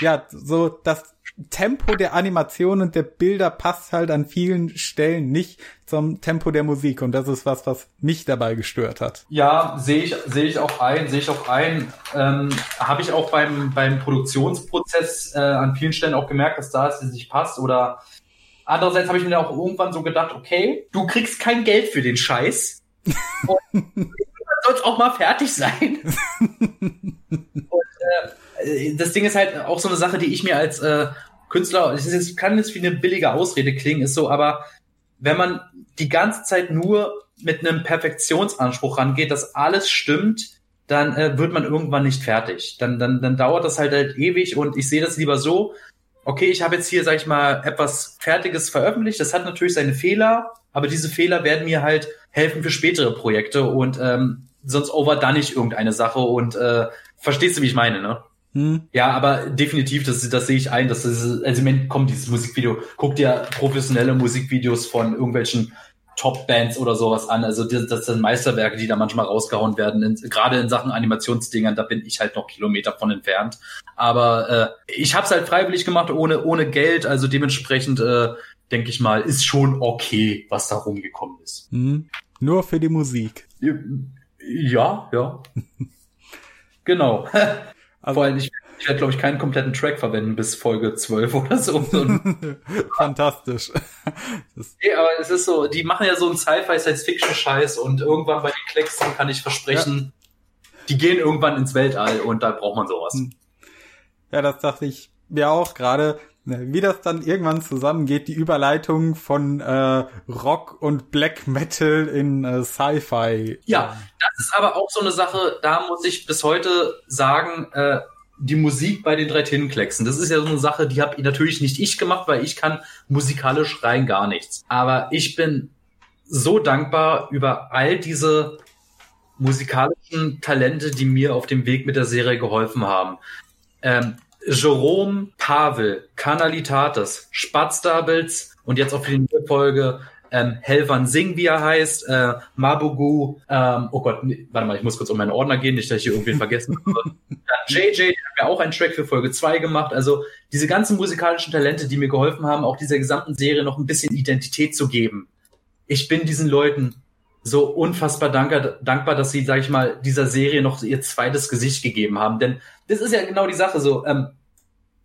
ja, so das Tempo der Animation und der Bilder passt halt an vielen Stellen nicht zum Tempo der Musik und das ist was, was mich dabei gestört hat. Ja, sehe ich, sehe ich auch ein, sehe ich auch ein. Ähm, Habe ich auch beim, beim Produktionsprozess äh, an vielen Stellen auch gemerkt, dass da es nicht passt. Oder andererseits habe ich mir auch irgendwann so gedacht, okay, du kriegst kein Geld für den Scheiß. Und soll es auch mal fertig sein. Und, äh, das Ding ist halt auch so eine Sache, die ich mir als äh, Künstler, es jetzt, kann jetzt wie eine billige Ausrede klingen, ist so, aber wenn man die ganze Zeit nur mit einem Perfektionsanspruch rangeht, dass alles stimmt, dann äh, wird man irgendwann nicht fertig. Dann, dann, dann dauert das halt, halt ewig und ich sehe das lieber so, okay, ich habe jetzt hier, sag ich mal, etwas Fertiges veröffentlicht. Das hat natürlich seine Fehler, aber diese Fehler werden mir halt helfen für spätere Projekte und ähm, sonst overdone ich irgendeine Sache und äh, verstehst du, wie ich meine, ne? Hm. Ja, aber definitiv, das, das sehe ich ein, dass das, also komm, dieses Musikvideo, guck dir professionelle Musikvideos von irgendwelchen Top-Bands oder sowas an. Also das, das sind Meisterwerke, die da manchmal rausgehauen werden. In, gerade in Sachen Animationsdingern, da bin ich halt noch Kilometer von entfernt. Aber äh, ich habe es halt freiwillig gemacht, ohne, ohne Geld. Also dementsprechend, äh, denke ich mal, ist schon okay, was da rumgekommen ist. Hm. Nur für die Musik. Ja, ja. genau. Also, Vor allem, ich, ich werde, glaube ich, keinen kompletten Track verwenden bis Folge 12 oder so. Fantastisch. nee, aber es ist so, die machen ja so einen Sci-Fi-Science-Fiction-Scheiß und irgendwann bei den Klecksen kann ich versprechen, ja. die gehen irgendwann ins Weltall und da braucht man sowas. Hm. Ja, das dachte ich mir auch gerade. Ne, wie das dann irgendwann zusammengeht, die Überleitung von äh, Rock und Black Metal in äh, Sci-Fi. Ja, das ist aber auch so eine Sache, da muss ich bis heute sagen, äh, die Musik bei den drei Tintenklecksen, das ist ja so eine Sache, die habe natürlich nicht ich gemacht, weil ich kann musikalisch rein gar nichts. Aber ich bin so dankbar über all diese musikalischen Talente, die mir auf dem Weg mit der Serie geholfen haben. Ähm, Jerome Pavel, Kanalitates, Spatzdabels und jetzt auch für die Folge ähm, Helvan Singh, wie er heißt, äh, Mabugu, ähm, oh Gott, nee, warte mal, ich muss kurz um meinen Ordner gehen, nicht, dass ich hier irgendwen vergessen habe. JJ, der hat mir auch einen Track für Folge 2 gemacht. Also diese ganzen musikalischen Talente, die mir geholfen haben, auch dieser gesamten Serie noch ein bisschen Identität zu geben. Ich bin diesen Leuten so unfassbar dankbar, dankbar, dass sie, sag ich mal, dieser Serie noch ihr zweites Gesicht gegeben haben. Denn das ist ja genau die Sache so. Ähm,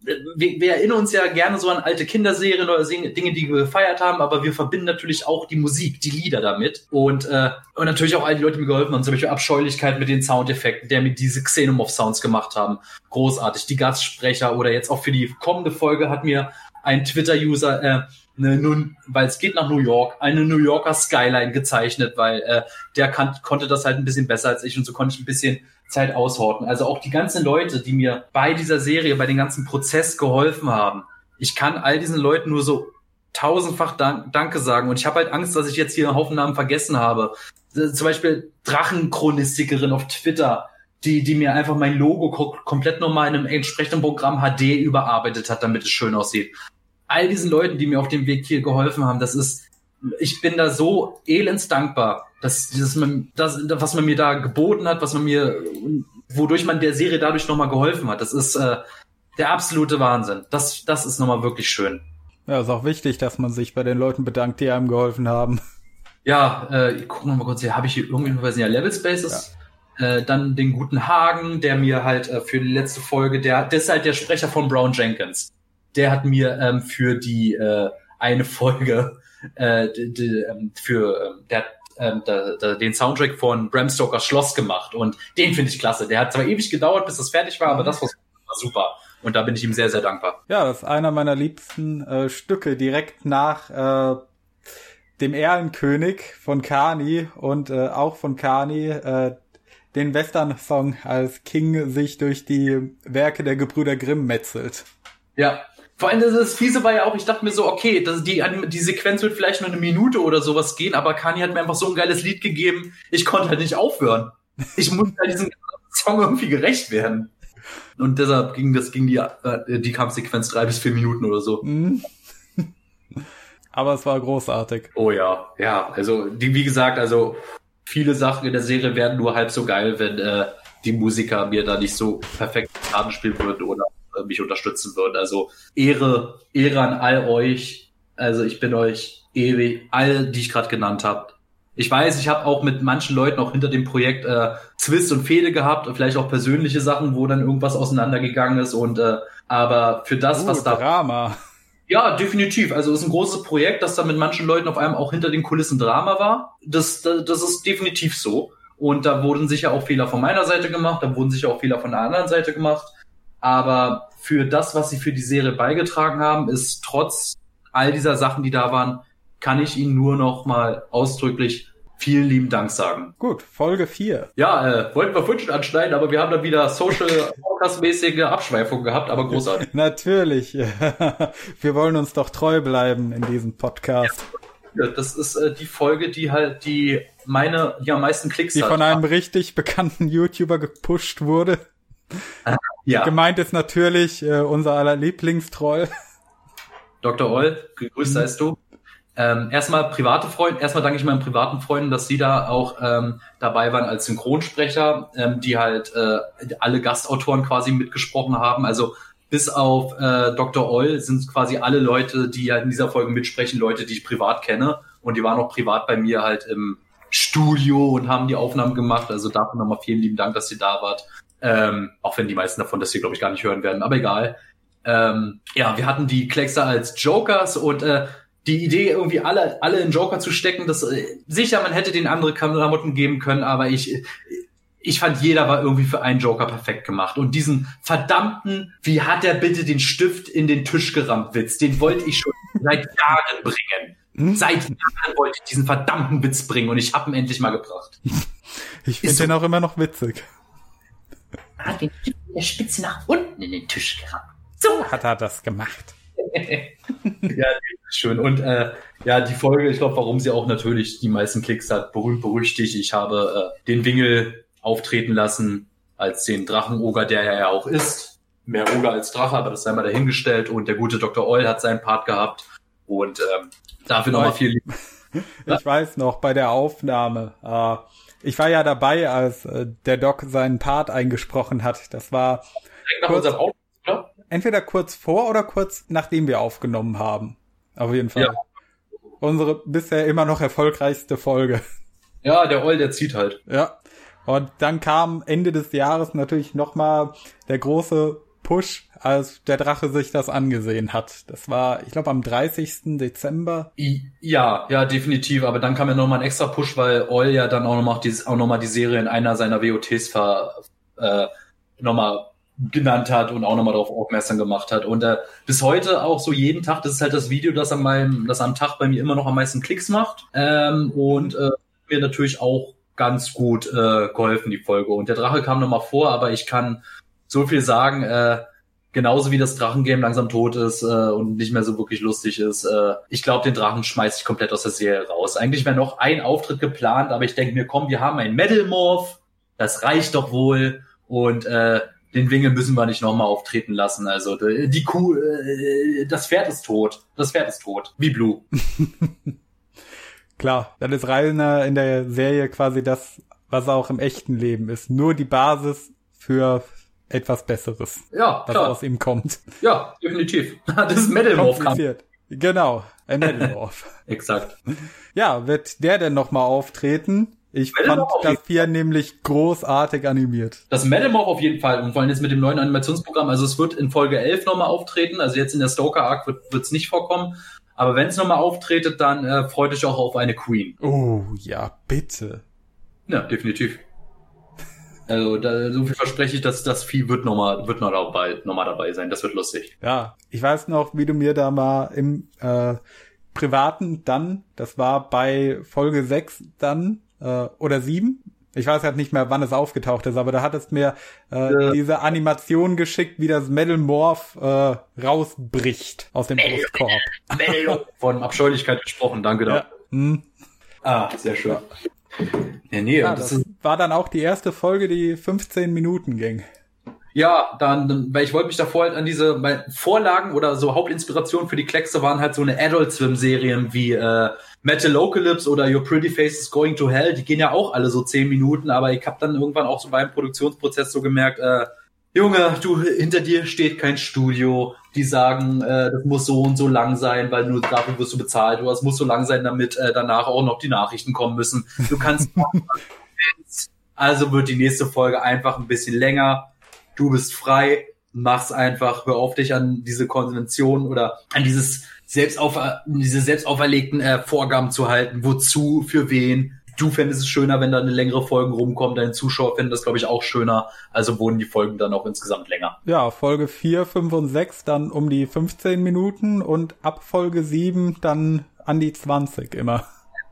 wir, wir erinnern uns ja gerne so an alte Kinderserien oder Dinge, die wir gefeiert haben, aber wir verbinden natürlich auch die Musik, die Lieder damit und, äh, und natürlich auch all die Leute, die mir geholfen haben, zum Beispiel Abscheulichkeit mit den Soundeffekten, der mir diese Xenomorph-Sounds gemacht haben. Großartig. Die Gastsprecher oder jetzt auch für die kommende Folge hat mir ein Twitter-User, äh, eine, nun, weil es geht nach New York, eine New Yorker Skyline gezeichnet, weil äh, der kann, konnte das halt ein bisschen besser als ich und so konnte ich ein bisschen Zeit aushorten. Also auch die ganzen Leute, die mir bei dieser Serie, bei dem ganzen Prozess geholfen haben. Ich kann all diesen Leuten nur so tausendfach Dank, Danke sagen. Und ich habe halt Angst, dass ich jetzt hier einen Haufen Namen vergessen habe. Zum Beispiel Drachenchronistikerin auf Twitter, die, die mir einfach mein Logo komplett nochmal in einem entsprechenden Programm HD überarbeitet hat, damit es schön aussieht. All diesen Leuten, die mir auf dem Weg hier geholfen haben, das ist, ich bin da so elends dankbar das, das, das, was man mir da geboten hat, was man mir, wodurch man der Serie dadurch nochmal geholfen hat, das ist äh, der absolute Wahnsinn. Das, das ist nochmal wirklich schön. Ja, ist auch wichtig, dass man sich bei den Leuten bedankt, die einem geholfen haben. Ja, äh, ich guck noch mal kurz hier, habe ich hier irgendwie, weiß nicht, ja, Level Spaces. Ja. Äh, dann den guten Hagen, der mir halt äh, für die letzte Folge, der, der ist halt der Sprecher von Brown Jenkins. Der hat mir ähm, für die äh, eine Folge äh, die, die, ähm, für, äh, der hat ähm, da, da, den Soundtrack von Bram Stokers Schloss gemacht und den finde ich klasse. Der hat zwar ewig gedauert, bis das fertig war, aber das war super. Und da bin ich ihm sehr, sehr dankbar. Ja, das ist einer meiner liebsten äh, Stücke, direkt nach äh, dem Erlenkönig von Kani und äh, auch von Kani, äh, den Western-Song, als King sich durch die Werke der Gebrüder Grimm metzelt. Ja, vor allem, das Fiese war ja auch, ich dachte mir so, okay, das, die, die Sequenz wird vielleicht nur eine Minute oder sowas gehen, aber Kani hat mir einfach so ein geiles Lied gegeben, ich konnte halt nicht aufhören. Ich musste halt diesem Song irgendwie gerecht werden. Und deshalb ging das, ging die, äh, die Kampfsequenz drei bis vier Minuten oder so. Mhm. Aber es war großartig. Oh ja, ja, also, die, wie gesagt, also, viele Sachen in der Serie werden nur halb so geil, wenn, äh, die Musiker mir da nicht so perfekt Karten spielen würden oder äh, mich unterstützen würden. Also Ehre, Ehre an all euch. Also ich bin euch ewig, all die ich gerade genannt habe. Ich weiß, ich habe auch mit manchen Leuten auch hinter dem Projekt äh, Zwist und Fehde gehabt und vielleicht auch persönliche Sachen, wo dann irgendwas auseinandergegangen ist und äh, aber für das, uh, was da Drama. Ja, definitiv. Also es ist ein großes Projekt, das da mit manchen Leuten auf einmal auch hinter den Kulissen Drama war. Das, das, das ist definitiv so. Und da wurden sicher auch Fehler von meiner Seite gemacht, da wurden sicher auch Fehler von der anderen Seite gemacht. Aber für das, was sie für die Serie beigetragen haben, ist trotz all dieser Sachen, die da waren, kann ich ihnen nur noch mal ausdrücklich vielen lieben Dank sagen. Gut, Folge 4. Ja, äh, wollten wir vorhin schon anschneiden, aber wir haben dann wieder Social Podcast-mäßige Abschweifung gehabt, aber großartig. Natürlich. wir wollen uns doch treu bleiben in diesem Podcast. Ja, das ist äh, die Folge, die halt die meine, die am meisten Klicks die hat. Die von einem richtig bekannten YouTuber gepusht wurde. Ja. Gemeint ist natürlich äh, unser aller Lieblingstroll. Dr. Oll, gegrüßt mhm. seist du. Ähm, erstmal private Freunde, erstmal danke ich meinen privaten Freunden, dass sie da auch ähm, dabei waren als Synchronsprecher, ähm, die halt äh, alle Gastautoren quasi mitgesprochen haben. Also bis auf äh, Dr. Oll sind quasi alle Leute, die ja in dieser Folge mitsprechen, Leute, die ich privat kenne. Und die waren auch privat bei mir halt im Studio und haben die Aufnahmen gemacht. Also dafür nochmal vielen lieben Dank, dass ihr da wart. Ähm, auch wenn die meisten davon das hier, glaube ich, gar nicht hören werden, aber egal. Ähm, ja, wir hatten die Kleckser als Jokers und äh, die Idee, irgendwie alle, alle in Joker zu stecken, das äh, sicher, man hätte den andere Klamotten geben können, aber ich, ich fand, jeder war irgendwie für einen Joker perfekt gemacht. Und diesen verdammten, wie hat er bitte den Stift in den Tisch gerammt, Witz, den wollte ich schon seit Jahren bringen. Hm? Seit Jahren wollte ich diesen verdammten Witz bringen und ich habe ihn endlich mal gebracht. Ich finde so, den auch immer noch witzig. Hat den Stift mit der Spitze nach unten in den Tisch gerammt. So hat er das gemacht. ja, schön. Und äh, ja, die Folge, ich glaube, warum sie auch natürlich die meisten Klicks hat, berühmt berüchtigt. Ich habe äh, den Wingel auftreten lassen als den Drachenoger, der er ja auch ist. Mehr Oger als Drache, aber das sei mal dahingestellt. Und der gute Dr. Eul hat seinen Part gehabt. Und ähm, dafür nochmal viel Liebe. Ich weiß noch, bei der Aufnahme, äh, ich war ja dabei, als äh, der Doc seinen Part eingesprochen hat. Das war kurz, entweder kurz vor oder kurz nachdem wir aufgenommen haben. Auf jeden Fall. Ja. Unsere bisher immer noch erfolgreichste Folge. Ja, der Oll, der zieht halt. Ja. Und dann kam Ende des Jahres natürlich nochmal der große Push, als der Drache sich das angesehen hat. Das war, ich glaube, am 30. Dezember. Ja, ja, definitiv. Aber dann kam ja nochmal ein extra Push, weil Oil ja dann auch nochmal die, auch noch die Serie in einer seiner WOTs ver, äh, nochmal genannt hat und auch nochmal darauf aufmerksam gemacht hat. Und äh, bis heute auch so jeden Tag, das ist halt das Video, das an meinem, das am Tag bei mir immer noch am meisten Klicks macht. Ähm, und äh, mir natürlich auch ganz gut äh, geholfen, die Folge. Und der Drache kam nochmal vor, aber ich kann so viel sagen, äh, genauso wie das Drachengame langsam tot ist äh, und nicht mehr so wirklich lustig ist. Äh, ich glaube, den Drachen schmeiß ich komplett aus der Serie raus. Eigentlich wäre noch ein Auftritt geplant, aber ich denke mir, komm, wir haben einen Metal Morph, das reicht doch wohl. Und äh, den Wingel müssen wir nicht nochmal auftreten lassen. Also die Kuh, äh, das Pferd ist tot. Das Pferd ist tot. Wie Blue. Klar, dann ist Reiner in der Serie quasi das, was auch im echten Leben ist. Nur die Basis für etwas Besseres. Ja, was klar. aus ihm kommt. Ja, definitiv. Das ist Metal Morph. Genau, ein Metal Morph. Exakt. Ja, wird der denn nochmal auftreten? Ich fand das hier nämlich großartig animiert. Das Metamorph auf jeden Fall und vor allem jetzt mit dem neuen Animationsprogramm. Also es wird in Folge 11 nochmal auftreten. Also jetzt in der Stoker Arc wird es nicht vorkommen. Aber wenn es nochmal auftretet, dann äh, freut euch auch auf eine Queen. Oh ja, bitte. Ja, definitiv. Also da, so viel verspreche ich, dass das Vieh wird nochmal wird noch dabei, noch mal dabei sein. Das wird lustig. Ja, ich weiß noch, wie du mir da mal im äh, Privaten dann, das war bei Folge 6 dann, äh, oder sieben. Ich weiß halt nicht mehr, wann es aufgetaucht ist, aber da hattest mir äh, ja. diese Animation geschickt, wie das Metal Morph äh, rausbricht aus dem Brustkorb. Von Abscheulichkeit gesprochen, danke da. Ja. Hm. Ah, sehr schön. Ja, nee, ja, das, das war dann auch die erste Folge, die 15 Minuten ging. Ja, dann, weil ich wollte mich davor halt an diese Vorlagen oder so Hauptinspirationen für die Kleckse waren halt so eine Adult Swim Serien wie äh, Metalocalypse oder Your Pretty Face is Going to Hell, die gehen ja auch alle so zehn Minuten, aber ich habe dann irgendwann auch so beim Produktionsprozess so gemerkt, äh, Junge, du, hinter dir steht kein Studio, die sagen, äh, das muss so und so lang sein, weil nur dafür wirst du bezahlt, oder es muss so lang sein, damit äh, danach auch noch die Nachrichten kommen müssen. Du kannst also wird die nächste Folge einfach ein bisschen länger. Du bist frei, mach's einfach, hör auf dich an diese Konvention oder an dieses selbst auf, diese selbst auferlegten äh, Vorgaben zu halten, wozu, für wen. Du fändest es schöner, wenn da eine längere Folge rumkommt, deine Zuschauer finden das, glaube ich, auch schöner. Also wurden die Folgen dann auch insgesamt länger. Ja, Folge 4, 5 und 6 dann um die 15 Minuten und ab Folge 7 dann an die 20 immer.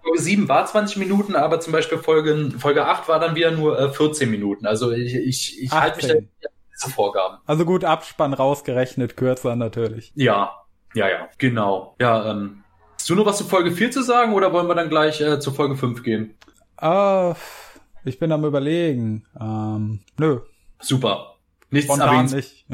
Folge 7 war 20 Minuten, aber zum Beispiel Folge, Folge 8 war dann wieder nur äh, 14 Minuten. Also ich, ich, ich halte mich da an diese Vorgaben. Also gut, Abspann rausgerechnet, kürzer natürlich. Ja, ja, ja, genau. Ja, ähm, hast du noch was zu Folge 4 zu sagen oder wollen wir dann gleich äh, zu Folge 5 gehen? Äh, ich bin am überlegen. Ähm, nö. Super. Nichts Spontan nicht.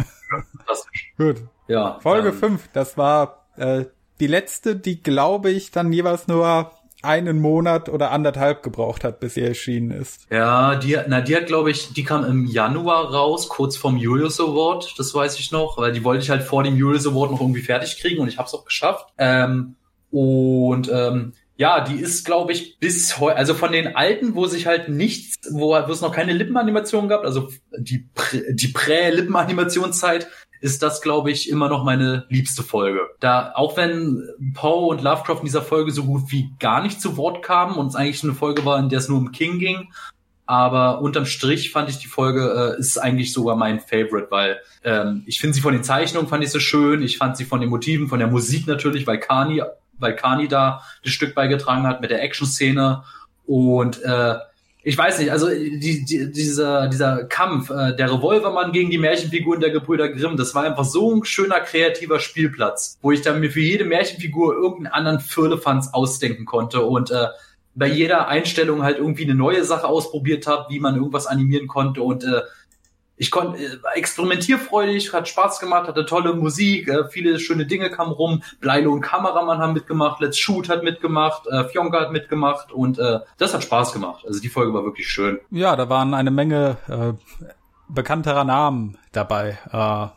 Gut. Ja. Folge ähm, 5, das war äh, die letzte, die glaube ich dann jeweils nur einen Monat oder anderthalb gebraucht hat, bis sie erschienen ist. Ja, die, na, die hat, glaube ich, die kam im Januar raus, kurz vorm Julius Award, das weiß ich noch, weil die wollte ich halt vor dem Julius Award noch irgendwie fertig kriegen und ich habe es auch geschafft. Ähm, und ähm, ja, die ist, glaube ich, bis heute, also von den alten, wo sich halt nichts, wo, wo es noch keine Lippenanimation gab, also die, Prä- die Prä-Lippenanimationszeit, ist das, glaube ich, immer noch meine liebste Folge. Da, auch wenn Poe und Lovecraft in dieser Folge so gut wie gar nicht zu Wort kamen und es eigentlich eine Folge war, in der es nur um King ging, aber unterm Strich fand ich die Folge äh, ist eigentlich sogar mein Favorite, weil ähm, ich finde sie von den Zeichnungen fand ich so schön, ich fand sie von den Motiven, von der Musik natürlich, weil Kani, weil Kani da das Stück beigetragen hat mit der Action-Szene. Und äh, ich weiß nicht, also die, die, dieser, dieser Kampf, äh, der Revolvermann gegen die Märchenfiguren der Gebrüder Grimm, das war einfach so ein schöner kreativer Spielplatz, wo ich dann mir für jede Märchenfigur irgendeinen anderen Firlefanz ausdenken konnte und äh, bei jeder Einstellung halt irgendwie eine neue Sache ausprobiert habe, wie man irgendwas animieren konnte und äh, ich konnte äh, experimentierfreudig, hat Spaß gemacht, hatte tolle Musik, äh, viele schöne Dinge kamen rum. Bleilo und Kameramann haben mitgemacht, Let's Shoot hat mitgemacht, äh, Fionka hat mitgemacht und äh, das hat Spaß gemacht. Also die Folge war wirklich schön. Ja, da waren eine Menge äh, bekannterer Namen dabei. Äh,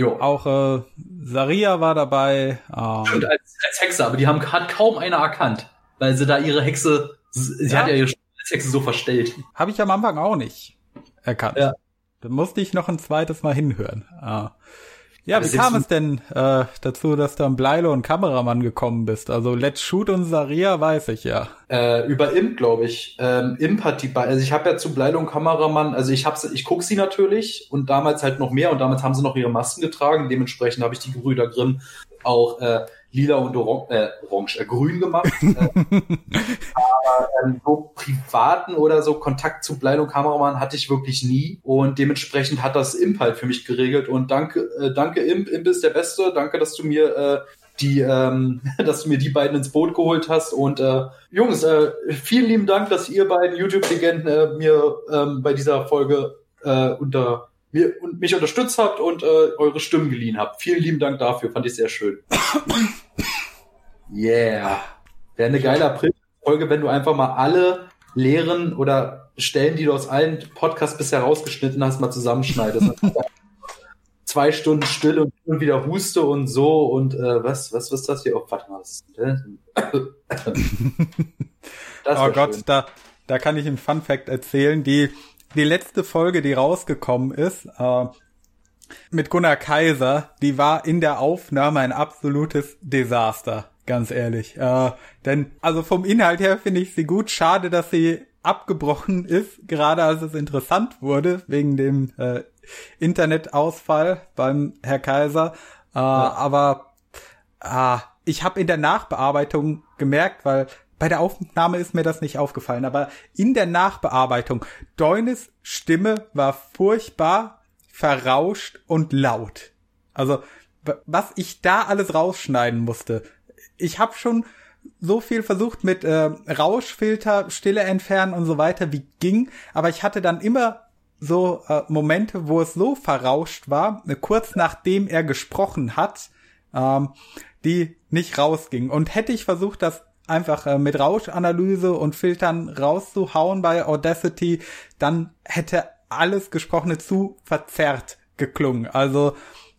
Jo. auch äh, Saria war dabei. Äh, Und als, als Hexe, aber die haben hat kaum einer erkannt, weil sie da ihre Hexe, sie Ja. hat ja ihre Hexe so verstellt. Habe ich am Anfang auch nicht erkannt. Ja. Da musste ich noch ein zweites Mal hinhören. Ah. Ja, Aber wie sind kam es denn äh, dazu, dass du an Bleilo und Kameramann gekommen bist? Also Let's Shoot und Saria weiß ich ja. Äh, über Imp, glaube ich. Ähm, Imp hat die bei, also ich habe ja zu Bleilo und Kameramann, also ich hab's, ich guck sie natürlich und damals halt noch mehr und damals haben sie noch ihre Masken getragen. Dementsprechend habe ich die Gebrüder Grimm auch äh, lila und orange, äh, orange äh, grün gemacht. äh, aber ähm, so privaten oder so Kontakt zu Bleilo und Kameramann hatte ich wirklich nie und dementsprechend hat das Imp halt für mich geregelt und danke, äh, danke Imp, Imp ist der Beste. Danke, dass du mir äh, die, ähm, dass du mir die beiden ins Boot geholt hast. Und äh, Jungs, äh, vielen lieben Dank, dass ihr beiden YouTube-Legenden äh, mir ähm, bei dieser Folge äh, unter mir und mich unterstützt habt und äh, eure Stimmen geliehen habt. Vielen lieben Dank dafür, fand ich sehr schön. yeah. Wäre eine geile April-Folge, wenn du einfach mal alle Lehren oder Stellen, die du aus allen Podcasts bisher rausgeschnitten hast, mal zusammenschneidest. Zwei Stunden Stille und und wieder Huste und so und äh, was, was, was ist das hier? Oh, warte mal, was ist denn das? oh Gott, schön. da, da kann ich einen Fun Fact erzählen. Die, die letzte Folge, die rausgekommen ist, äh, mit Gunnar Kaiser, die war in der Aufnahme ein absolutes Desaster, ganz ehrlich. Äh, denn, also vom Inhalt her finde ich sie gut. Schade, dass sie abgebrochen ist, gerade als es interessant wurde, wegen dem äh, Internetausfall beim Herr Kaiser. Äh, Aber ah, ich habe in der Nachbearbeitung gemerkt, weil bei der Aufnahme ist mir das nicht aufgefallen, aber in der Nachbearbeitung, Deunes Stimme war furchtbar verrauscht und laut. Also, was ich da alles rausschneiden musste. Ich habe schon so viel versucht mit äh, Rauschfilter, Stille entfernen und so weiter, wie ging, aber ich hatte dann immer so äh, Momente, wo es so verrauscht war, kurz nachdem er gesprochen hat, ähm, die nicht rausgingen. Und hätte ich versucht, das einfach äh, mit Rauschanalyse und Filtern rauszuhauen bei Audacity, dann hätte alles Gesprochene zu verzerrt geklungen. Also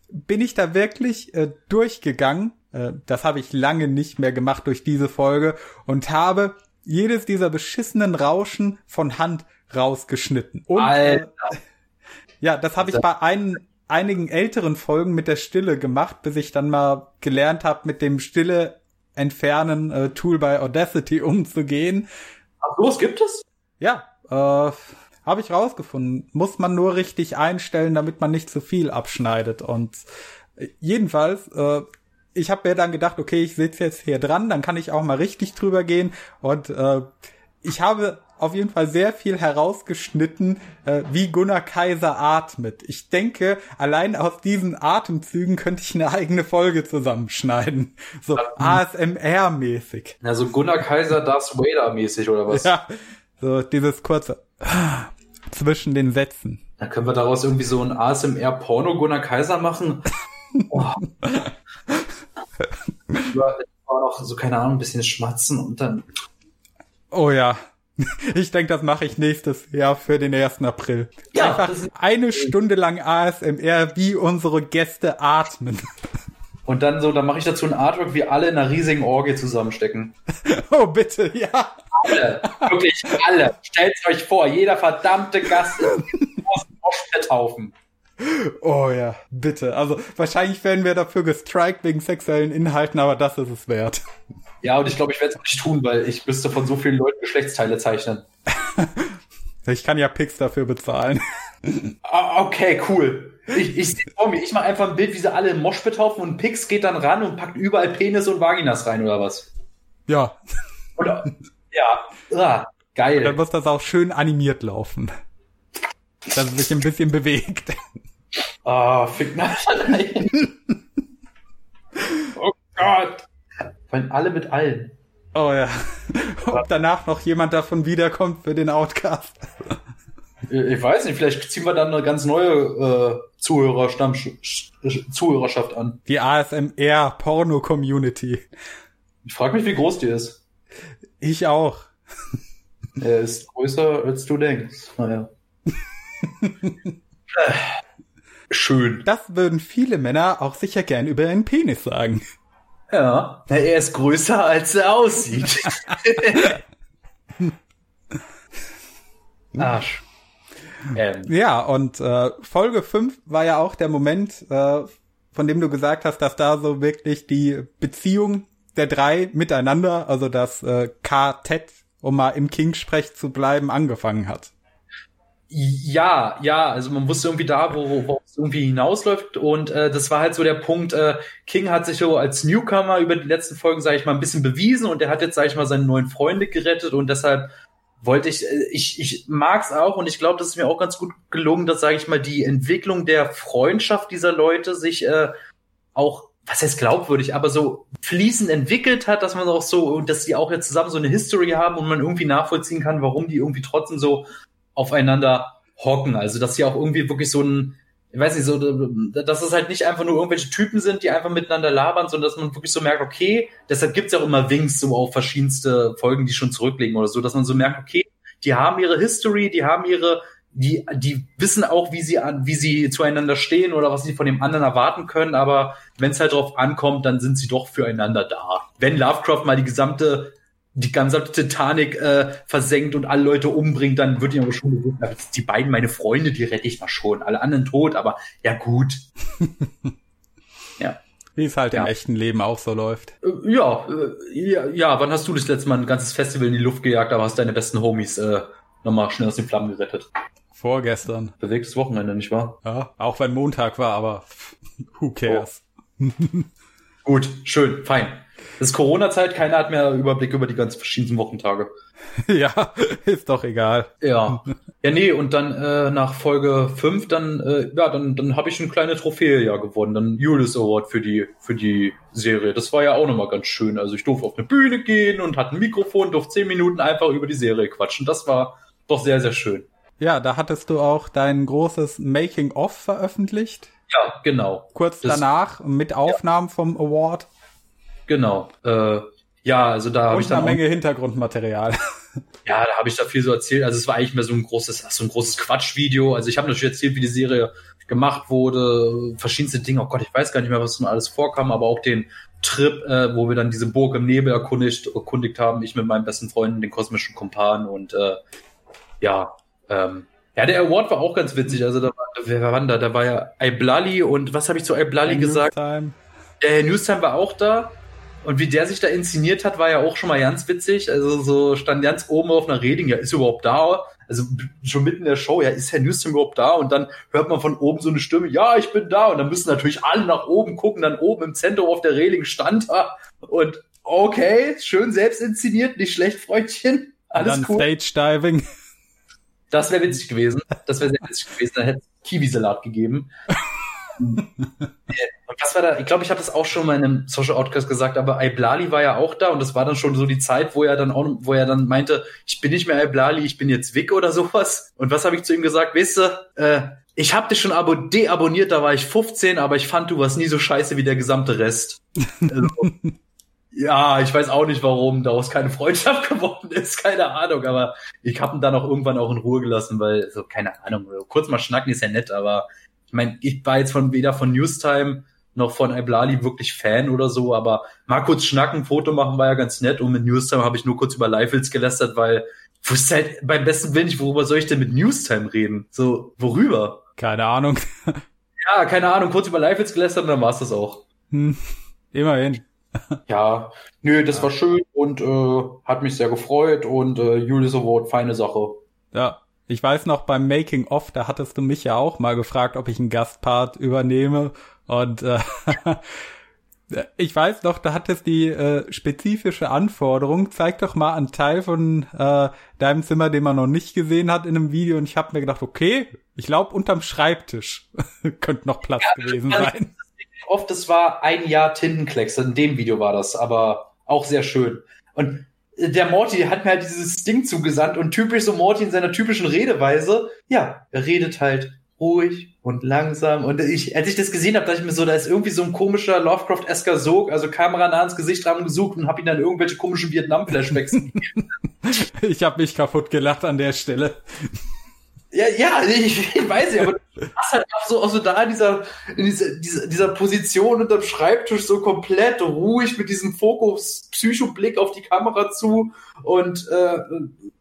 bin ich da wirklich äh, durchgegangen. Äh, das habe ich lange nicht mehr gemacht durch diese Folge und habe jedes dieser beschissenen Rauschen von Hand rausgeschnitten. Und äh, ja, das habe ich bei ein, einigen älteren Folgen mit der Stille gemacht, bis ich dann mal gelernt habe, mit dem Stille entfernen äh, Tool bei Audacity umzugehen. Ach, los, gibt es? Ja, äh, habe ich rausgefunden. Muss man nur richtig einstellen, damit man nicht zu viel abschneidet. Und äh, jedenfalls, äh, ich habe mir dann gedacht, okay, ich sitze jetzt hier dran, dann kann ich auch mal richtig drüber gehen. Und äh, ich habe auf jeden Fall sehr viel herausgeschnitten, äh, wie Gunnar Kaiser atmet. Ich denke, allein aus diesen Atemzügen könnte ich eine eigene Folge zusammenschneiden. So ASMR-mäßig. Also Gunnar Kaiser Darth Vader-mäßig oder was? Ja, so dieses kurze zwischen den Sätzen. Dann können wir daraus irgendwie so ein ASMR-Porno Gunnar Kaiser machen. Oh. ja, noch so, keine Ahnung, ein bisschen schmatzen und dann. Oh ja. Ich denke, das mache ich nächstes Jahr für den 1. April. Ja, Einfach eine Stunde lang ASMR, wie unsere Gäste atmen. Und dann so, dann mache ich dazu ein Artwork, wie alle in einer riesigen Orgie zusammenstecken. Oh, bitte, ja. Alle, wirklich alle. Stellt euch vor, jeder verdammte Gast aus dem Moschpit-Haufen. Oh ja, bitte. Also wahrscheinlich werden wir dafür gestrikt wegen sexuellen Inhalten, aber das ist es wert. Ja, und ich glaube, ich werde es nicht tun, weil ich müsste von so vielen Leuten Geschlechtsteile zeichnen. ich kann ja Pix dafür bezahlen. Ah, okay, cool. Ich, ich sehe vor mir, ich mache einfach ein Bild, wie sie alle im Mosch betaufen und Pix geht dann ran und packt überall Penis und Vaginas rein oder was? Ja. Oder, ja, ah, geil. Und dann muss das auch schön animiert laufen. Dass es sich ein bisschen bewegt. Ah, oh, fick nein. oh Gott. Wollen alle mit allen. Oh ja. Ob danach noch jemand davon wiederkommt für den Outcast. Ich weiß nicht, vielleicht ziehen wir dann eine ganz neue äh, Zuhörerschaft an. Die ASMR Porno Community. Ich frage mich, wie groß die ist. Ich auch. Er ist größer, als du denkst. Naja. Schön. Das würden viele Männer auch sicher gern über einen Penis sagen. Ja, er ist größer, als er aussieht. Arsch. Ähm. Ja, und äh, Folge 5 war ja auch der Moment, äh, von dem du gesagt hast, dass da so wirklich die Beziehung der drei miteinander, also das äh, Quartett, um mal im King-Sprech zu bleiben, angefangen hat. Ja, ja, also man wusste irgendwie da, wo, wo es irgendwie hinausläuft. Und äh, das war halt so der Punkt, äh, King hat sich so als Newcomer über die letzten Folgen, sage ich mal, ein bisschen bewiesen und er hat jetzt, sage ich mal, seine neuen Freunde gerettet. Und deshalb wollte ich, äh, ich, ich mag's auch und ich glaube, das ist mir auch ganz gut gelungen, dass, sage ich mal, die Entwicklung der Freundschaft dieser Leute sich äh, auch, was heißt glaubwürdig, aber so fließend entwickelt hat, dass man auch so, dass die auch jetzt zusammen so eine History haben und man irgendwie nachvollziehen kann, warum die irgendwie trotzdem so aufeinander hocken. Also, dass sie auch irgendwie wirklich so ein, ich weiß nicht, so, dass es halt nicht einfach nur irgendwelche Typen sind, die einfach miteinander labern, sondern dass man wirklich so merkt, okay, deshalb gibt's ja auch immer Winks so auf verschiedenste Folgen, die schon zurücklegen oder so, dass man so merkt, okay, die haben ihre History, die haben ihre, die, die wissen auch, wie sie an, wie sie zueinander stehen oder was sie von dem anderen erwarten können, aber wenn es halt drauf ankommt, dann sind sie doch füreinander da. Wenn Lovecraft mal die gesamte die ganze Titanic äh, versenkt und alle Leute umbringt, dann wird ihm aber schon bewusst, die beiden meine Freunde, die rette ich mal schon. Alle anderen tot, aber ja gut. ja. Wie es halt ja. im echten Leben auch so läuft. Äh, ja, äh, ja, ja, wann hast du das letzte Mal ein ganzes Festival in die Luft gejagt, aber hast deine besten Homies äh, nochmal schnell aus den Flammen gerettet? Vorgestern. Bewegtes Wochenende, nicht wahr? Ja, auch wenn Montag war, aber who cares? Oh. Gut, schön, fein. Es ist Corona-Zeit, keiner hat mehr Überblick über die ganzen verschiedenen Wochentage. ja, ist doch egal. Ja. Ja, nee, und dann äh, nach Folge 5, dann, äh, ja, dann, dann habe ich eine kleine Trophäe ja gewonnen, dann Julius Award für die, für die Serie. Das war ja auch nochmal ganz schön. Also ich durfte auf eine Bühne gehen und hatte ein Mikrofon, durfte zehn Minuten einfach über die Serie quatschen. Das war doch sehr, sehr schön. Ja, da hattest du auch dein großes Making-of veröffentlicht. Ja, genau. Kurz das, danach mit Aufnahmen ja. vom Award. Genau. Äh, ja, also da habe ich dann eine Menge Hintergrundmaterial. Ja, da habe ich da viel so erzählt. Also es war eigentlich mehr so ein großes, so ein großes Quatschvideo. Also ich habe natürlich erzählt, wie die Serie gemacht wurde, verschiedenste Dinge. Oh Gott, ich weiß gar nicht mehr, was nun alles vorkam, aber auch den Trip, äh, wo wir dann diese Burg im Nebel erkundigt, erkundigt haben, ich mit meinen besten Freunden, den kosmischen Kumpan und äh, ja, ähm, ja, der Award war auch ganz witzig. Also da war, wer war da? Da war ja Iblali und was habe ich zu Iblali gesagt? Newstime. Der Newstime war auch da. Und wie der sich da inszeniert hat, war ja auch schon mal ganz witzig. Also so stand ganz oben auf einer Reding, ja, ist überhaupt da. also schon mitten in der Show, ja, ist Herr Newsom überhaupt da? Und dann hört man von oben so eine Stimme, ja, ich bin da. Und dann müssen natürlich alle nach oben gucken, dann oben im Zentrum auf der Reling stand er. Und okay, schön selbst inszeniert, nicht schlecht, Freundchen. Alles dann cool. Stage Diving. Das wäre witzig gewesen. Das wäre sehr witzig gewesen. Da hätte es Kiwisalat gegeben. Und was war da? Ich glaube, ich habe das auch schon mal in einem Social Outcast gesagt, aber Iblali war ja auch da und das war dann schon so die Zeit, wo er dann auch, wo er dann meinte, ich bin nicht mehr Iblali, ich bin jetzt Vic oder sowas. Und was habe ich zu ihm gesagt? Weißt du, äh, ich habe dich schon abo deabonniert, da war ich 15, aber ich fand, du warst nie so scheiße wie der gesamte Rest. Also, ja, ich weiß auch nicht, warum daraus keine Freundschaft geworden ist, keine Ahnung, aber ich habe ihn dann auch irgendwann auch in Ruhe gelassen, weil, so, keine Ahnung, kurz mal schnacken ist ja nett, aber meine, ich war jetzt von weder von Newstime noch von Iblali wirklich Fan oder so, aber mal kurz schnacken, Foto machen war ja ganz nett und mit Newstime habe ich nur kurz über Leifels gelästert, weil ich wusste halt beim besten Willen nicht, worüber soll ich denn mit Newstime reden? So, worüber? Keine Ahnung. Ja, keine Ahnung, kurz über Leifels gelästert und dann war's das auch. Hm, immerhin. Ja, nö, das war schön und äh, hat mich sehr gefreut und äh, Julius Award, feine Sache. Ja, ich weiß noch beim Making of, da hattest du mich ja auch mal gefragt, ob ich einen Gastpart übernehme und äh, ich weiß noch, da hattest die äh, spezifische Anforderung, zeig doch mal einen Teil von äh, deinem Zimmer, den man noch nicht gesehen hat in einem Video und ich habe mir gedacht, okay, ich glaube unterm Schreibtisch könnte noch Platz ja, gewesen sein. Oft, das war ein Jahr Tintenklecks, in dem Video war das, aber auch sehr schön. Und der Morty hat mir halt dieses Ding zugesandt und typisch so Morty in seiner typischen Redeweise, ja, er redet halt ruhig und langsam. Und ich, als ich das gesehen habe, dachte ich mir so, da ist irgendwie so ein komischer Lovecraft-esker Sog, also Kamera nah ins Gesicht dran gesucht und habe ihn dann irgendwelche komischen Vietnam-Flashbacks gegeben. ich habe mich kaputt gelacht an der Stelle. Ja, ja, ich, ich weiß nicht, aber du hast halt auch so, auch so da in dieser, in dieser, dieser, dieser Position unterm Schreibtisch so komplett ruhig mit diesem Fokus, Psychoblick auf die Kamera zu und äh,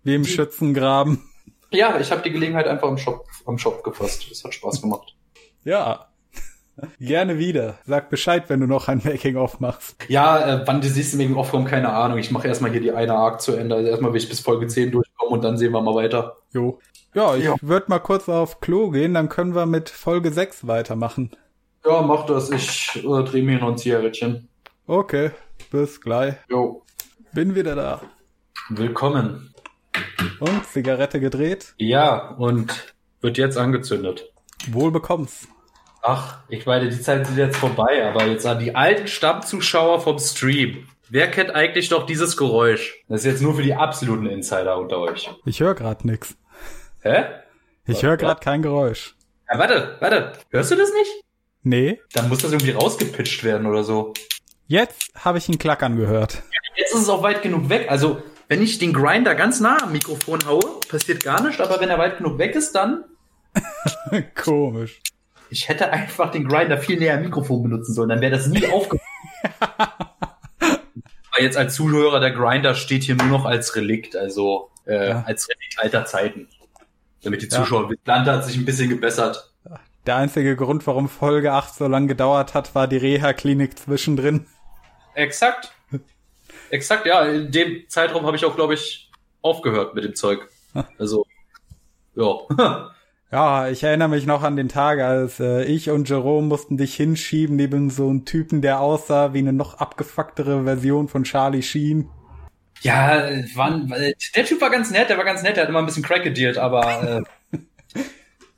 wie im Schützengraben. Ja, ich habe die Gelegenheit einfach am Shop, am Shop gefasst. Das hat Spaß gemacht. ja. Gerne wieder. Sag Bescheid, wenn du noch ein Making-of machst. Ja, äh, wann du siehst Making-of kommen, keine Ahnung. Ich mache erstmal hier die eine Arc zu Ende. Also erstmal will ich bis Folge 10 durchkommen und dann sehen wir mal weiter. Jo. Ja, ich ja. würde mal kurz auf Klo gehen, dann können wir mit Folge 6 weitermachen. Ja, mach das. Ich äh, drehe mir noch ein Zigarettchen. Okay, bis gleich. Jo. Bin wieder da. Willkommen. Und Zigarette gedreht? Ja, und wird jetzt angezündet. Wohl bekomm's. Ach, ich meine, die Zeit sind jetzt vorbei, aber jetzt an die alten Stammzuschauer vom Stream. Wer kennt eigentlich noch dieses Geräusch? Das ist jetzt nur für die absoluten Insider unter euch. Ich höre gerade nix. Hä? Ich höre gerade kein Geräusch. Ja, warte, warte. Hörst du das nicht? Nee. Dann muss das irgendwie rausgepitcht werden oder so. Jetzt habe ich ein Klackern gehört. Jetzt ist es auch weit genug weg. Also wenn ich den Grinder ganz nah am Mikrofon haue, passiert gar nichts, aber wenn er weit genug weg ist, dann. Komisch. Ich hätte einfach den Grinder viel näher am Mikrofon benutzen sollen, dann wäre das nie aufgefallen. aber jetzt als Zuhörer, der Grinder steht hier nur noch als Relikt, also äh, ja. als Relikt alter Zeiten. Damit die Zuschauer, ja. Land hat sich ein bisschen gebessert. Der einzige Grund, warum Folge 8 so lange gedauert hat, war die Reha-Klinik zwischendrin. Exakt. Exakt, ja. In dem Zeitraum habe ich auch, glaube ich, aufgehört mit dem Zeug. Also, ja. Ja, ich erinnere mich noch an den Tag, als äh, ich und Jerome mussten dich hinschieben neben so einem Typen, der aussah wie eine noch abgefucktere Version von Charlie Sheen. Ja, waren, der Typ war ganz nett, der war ganz nett, der hat immer ein bisschen Crack gedealt, aber äh,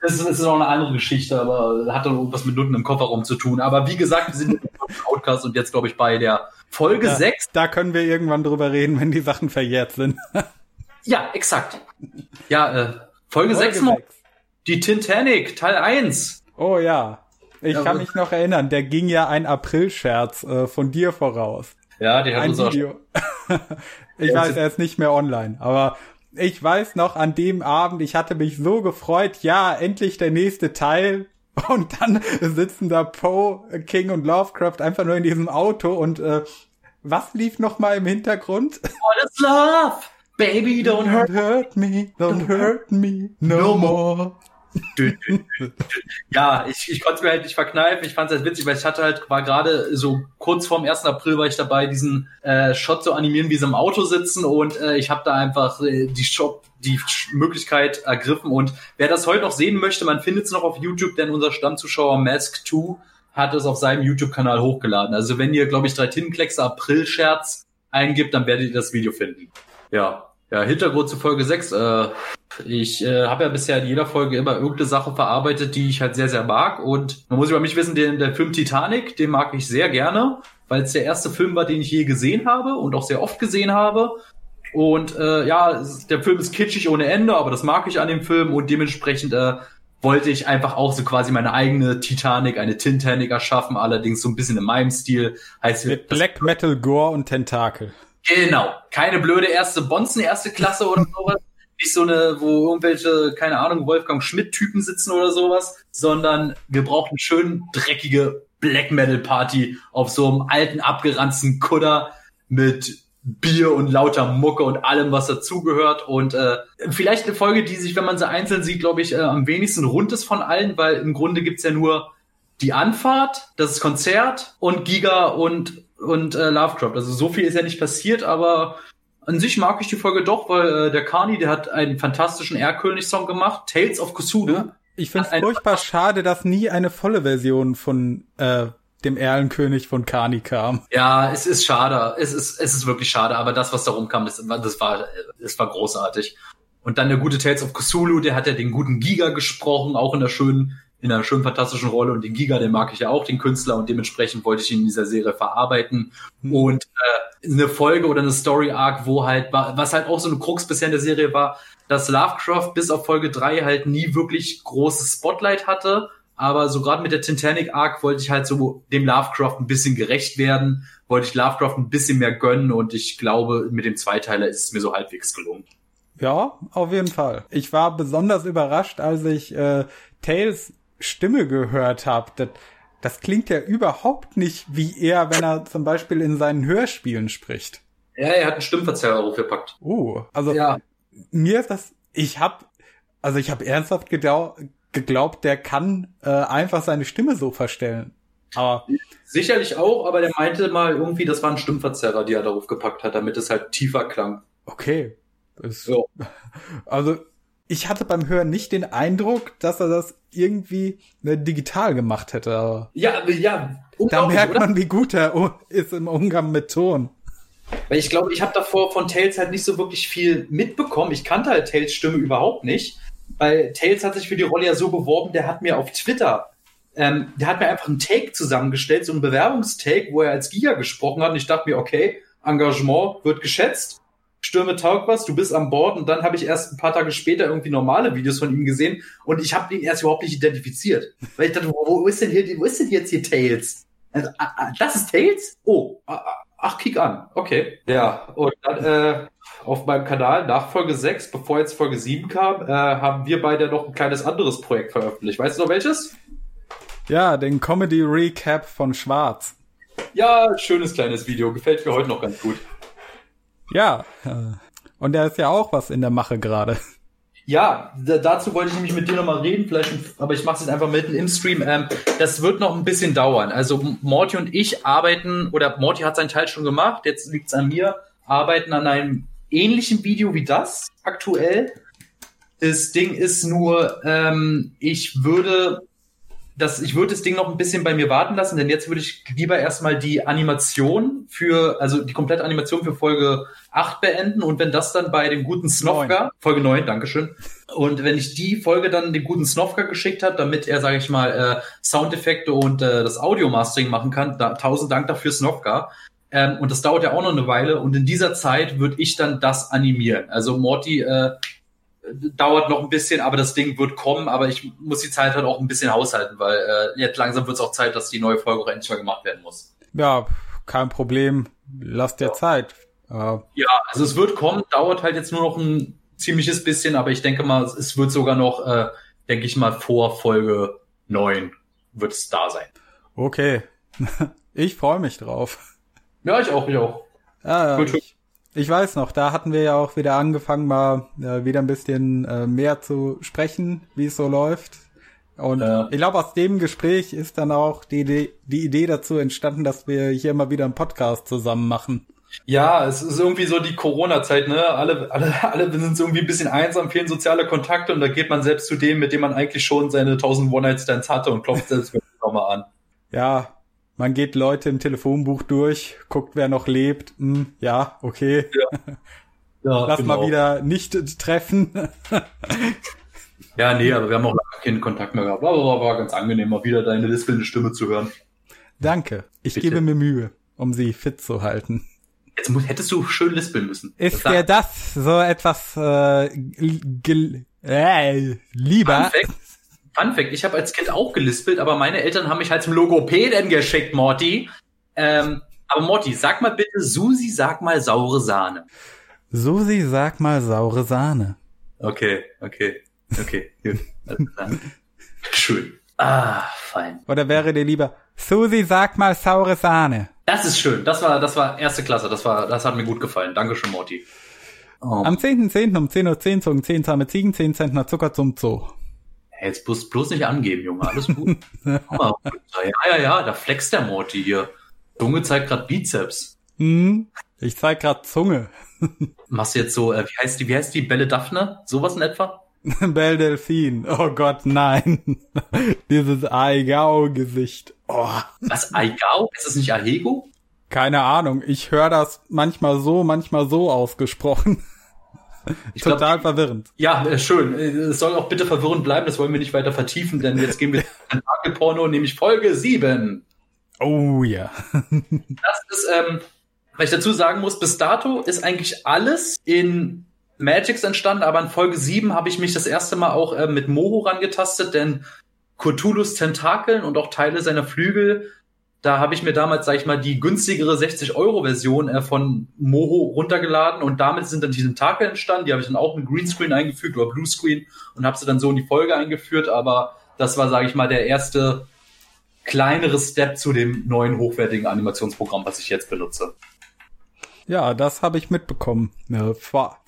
das, ist, das ist auch eine andere Geschichte, aber hat dann irgendwas mit Nutten im Kofferraum zu tun. Aber wie gesagt, wir sind im Podcast und jetzt, glaube ich, bei der Folge ja, 6. Da können wir irgendwann drüber reden, wenn die Sachen verjährt sind. ja, exakt. Ja, äh, Folge, Folge 6 noch. Die Titanic, Teil 1. Oh ja. Ich ja, kann mich noch erinnern, der ging ja ein April-Scherz äh, von dir voraus. Ja, die hat ein uns Video. Ich ja, weiß, er ist nicht mehr online, aber ich weiß noch an dem Abend, ich hatte mich so gefreut, ja, endlich der nächste Teil. Und dann sitzen da Poe, King und Lovecraft einfach nur in diesem Auto und äh, was lief noch mal im Hintergrund? What is love? Baby, don't hurt, hurt me, don't hurt me no more. Ja, ich, ich konnte es mir halt nicht verkneifen. Ich fand es halt witzig, weil ich hatte halt, war gerade so kurz vorm 1. April war ich dabei, diesen äh, Shot zu animieren, wie sie im Auto sitzen und äh, ich habe da einfach äh, die Shop, die Möglichkeit ergriffen und wer das heute noch sehen möchte, man findet es noch auf YouTube, denn unser Stammzuschauer Mask 2 hat es auf seinem YouTube-Kanal hochgeladen. Also wenn ihr, glaube ich, drei Tintenkleckse April-Scherz eingibt, dann werdet ihr das Video finden. Ja, ja, Hintergrund zu Folge 6. Äh, ich äh, habe ja bisher in jeder Folge immer irgendeine Sache verarbeitet, die ich halt sehr, sehr mag. Und man muss über mich wissen, den, der Film Titanic, den mag ich sehr gerne, weil es der erste Film war, den ich je gesehen habe und auch sehr oft gesehen habe. Und äh, ja, der Film ist kitschig ohne Ende, aber das mag ich an dem Film und dementsprechend äh, wollte ich einfach auch so quasi meine eigene Titanic, eine Titanic erschaffen, allerdings so ein bisschen in meinem Stil. Heißt Mit Black Metal, Gore und Tentakel. Genau. Keine blöde erste Bonzen, erste Klasse oder sowas. Nicht so eine, wo irgendwelche, keine Ahnung, Wolfgang Schmidt-Typen sitzen oder sowas, sondern wir brauchen schön dreckige Black Metal Party auf so einem alten, abgeranzten Kudder mit Bier und lauter Mucke und allem, was dazugehört. Und äh, vielleicht eine Folge, die sich, wenn man sie einzeln sieht, glaube ich, äh, am wenigsten rund ist von allen, weil im Grunde gibt's ja nur die Anfahrt, das Konzert und Giga und und äh, Lovecraft. Also so viel ist ja nicht passiert, aber an sich mag ich die Folge doch, weil äh, der Kani, der hat einen fantastischen Erlkönig-Song gemacht, Tales of Cthulhu. Ich finde es furchtbar schade, dass nie eine volle Version von äh, dem Erlenkönig von Kani kam. Ja, es ist schade. Es ist, es ist wirklich schade, aber das, was da rumkam, das, das war, das war großartig. Und dann der gute Tales of Cthulhu, der hat ja den guten Giga gesprochen, auch in der schönen in einer schönen fantastischen Rolle und den Giga, den mag ich ja auch, den Künstler und dementsprechend wollte ich ihn in dieser Serie verarbeiten mhm. und äh, eine Folge oder eine Story Arc, wo halt was halt auch so eine Krux bisher in der Serie war, dass Lovecraft bis auf Folge drei halt nie wirklich großes Spotlight hatte, aber so gerade mit der Titanic Arc wollte ich halt so dem Lovecraft ein bisschen gerecht werden, wollte ich Lovecraft ein bisschen mehr gönnen und ich glaube, mit dem Zweiteiler ist es mir so halbwegs gelungen. Ja, auf jeden Fall. Ich war besonders überrascht, als ich äh, Tales Stimme gehört habe, das, das klingt ja überhaupt nicht wie er, wenn er zum Beispiel in seinen Hörspielen spricht. Ja, er hat einen Stimmverzerrer aufgepackt. Oh, also ja. mir ist das, ich hab, also ich habe ernsthaft geglaubt, der kann äh, einfach seine Stimme so verstellen. Aber sicherlich auch, aber der meinte mal irgendwie, das war ein Stimmverzerrer, die er darauf gepackt hat, damit es halt tiefer klang. Okay. Ist, ja. Also ich hatte beim Hören nicht den Eindruck, dass er das irgendwie ne, digital gemacht hätte. Ja, ja. Da merkt oder? man, wie gut er ist im Umgang mit Ton. Weil ich glaube, ich habe davor von Tails halt nicht so wirklich viel mitbekommen. Ich kannte halt Tails Stimme überhaupt nicht. Weil Tails hat sich für die Rolle ja so beworben, der hat mir auf Twitter, ähm, der hat mir einfach einen Take zusammengestellt, so einen Bewerbungstake, wo er als Giga gesprochen hat. Und ich dachte mir, okay, Engagement wird geschätzt. Stürme taugt was, du bist an Bord und dann habe ich erst ein paar Tage später irgendwie normale Videos von ihm gesehen und ich habe ihn erst überhaupt nicht identifiziert. Weil ich dachte, wo, ist denn hier, wo ist denn jetzt hier Tails? Also, ah, ah, das ist Tails? Oh, ah, ach, kick an. Okay. Ja, und dann äh, auf meinem Kanal nach Folge 6, bevor jetzt Folge 7 kam, äh, haben wir beide noch ein kleines anderes Projekt veröffentlicht. Weißt du noch welches? Ja, den Comedy Recap von Schwarz. Ja, schönes kleines Video. Gefällt mir heute noch ganz gut. Ja, und da ist ja auch was in der Mache gerade. Ja, dazu wollte ich nämlich mit dir nochmal reden, vielleicht, aber ich mache es jetzt einfach mitten im Stream. Ähm, das wird noch ein bisschen dauern. Also Morty und ich arbeiten, oder Morty hat seinen Teil schon gemacht, jetzt liegt es an mir, arbeiten an einem ähnlichen Video wie das aktuell. Das Ding ist nur, ähm, ich würde das, ich würde das Ding noch ein bisschen bei mir warten lassen, denn jetzt würde ich lieber erstmal die Animation für, also die komplette Animation für Folge 8 beenden und wenn das dann bei dem guten Snofka, Folge 9, Dankeschön, und wenn ich die Folge dann dem guten Snofka geschickt habe, damit er, sage ich mal, äh, Soundeffekte und äh, das Audio-Mastering machen kann, da, tausend Dank dafür, Snofka. Ähm, und das dauert ja auch noch eine Weile und in dieser Zeit würde ich dann das animieren. Also Morty, äh, dauert noch ein bisschen, aber das Ding wird kommen, aber ich muss die Zeit halt auch ein bisschen haushalten, weil äh, jetzt langsam wird es auch Zeit, dass die neue Folge auch endlich mal gemacht werden muss. Ja, kein Problem. Lass dir ja. Zeit. Äh, ja, also es wird kommen, dauert halt jetzt nur noch ein ziemliches bisschen, aber ich denke mal, es wird sogar noch, äh, denke ich mal, vor Folge 9 wird es da sein. Okay. ich freue mich drauf. Ja, ich auch, ich auch. Ja, ich, Ich weiß noch, da hatten wir ja auch wieder angefangen, mal äh, wieder ein bisschen äh, mehr zu sprechen, wie es so läuft. Und ja. ich glaube, aus dem Gespräch ist dann auch die Idee, die Idee dazu entstanden, dass wir hier mal wieder einen Podcast zusammen machen. Ja, es ist irgendwie so die Corona-Zeit, ne? Alle, alle, alle sind so irgendwie ein bisschen einsam, fehlen soziale Kontakte und da geht man selbst zu dem, mit dem man eigentlich schon seine 1000 One-Night-Stands hatte und klopft selbst nochmal an. Ja, man geht Leute im Telefonbuch durch, guckt, wer noch lebt. Hm, ja, okay. Ja. Ja, Lass genau. mal wieder nicht treffen. ja, nee, aber wir haben auch keinen Kontakt mehr gehabt. Aber war ganz angenehm, mal wieder deine lispelnde Stimme zu hören. Danke. Ich Bitte. gebe mir Mühe, um sie fit zu halten. Jetzt muss, hättest du schön lispeln müssen. Ist dir das so etwas äh, äh, lieber? Fun Fact, ich habe als Kind auch gelispelt, aber meine Eltern haben mich halt zum Logopäden geschickt, Morty. Ähm, aber Morty, sag mal bitte, Susi, sag mal saure Sahne. Susi, sag mal saure Sahne. Okay, okay, okay, gut. Schön. Ah, fein. Oder wäre dir lieber, Susi, sag mal saure Sahne. Das ist schön. Das war, das war erste Klasse. Das war, das hat mir gut gefallen. Dankeschön, Morty. Oh. Am 10.10. .10. um 10.10 Uhr zogen 10 zahme Ziegen 10 Zentner Zucker zum Zoo. Jetzt bloß, bloß nicht angeben, Junge. Alles gut. ja, ja, ja, da flext der Morty hier. Zunge zeigt grad Bizeps. Hm, ich zeig grad Zunge. Machst du jetzt so, äh, wie heißt die, wie heißt die, Belle Daphne? Sowas in etwa? Belle Delphine. Oh Gott, nein. Dieses Aigao-Gesicht. Oh. Was, Aigao? Ist das nicht Ahego? Keine Ahnung. Ich höre das manchmal so, manchmal so ausgesprochen. Ich Total glaub, verwirrend. Ja, äh, schön. Äh, es soll auch bitte verwirrend bleiben, das wollen wir nicht weiter vertiefen, denn jetzt gehen wir in Porno, nämlich Folge 7. Oh ja. das ist, ähm, weil ich dazu sagen muss, bis dato ist eigentlich alles in Magics entstanden, aber in Folge 7 habe ich mich das erste Mal auch äh, mit Moho rangetastet, denn Cthulhus Tentakeln und auch Teile seiner Flügel da habe ich mir damals, sag ich mal, die günstigere 60-Euro-Version äh, von Moho runtergeladen und damit sind dann die Tentakel entstanden. Die habe ich dann auch mit Greenscreen eingefügt oder Bluescreen und habe sie dann so in die Folge eingeführt. Aber das war, sage ich mal, der erste kleinere Step zu dem neuen hochwertigen Animationsprogramm, was ich jetzt benutze. Ja, das habe ich mitbekommen. Ja, vor,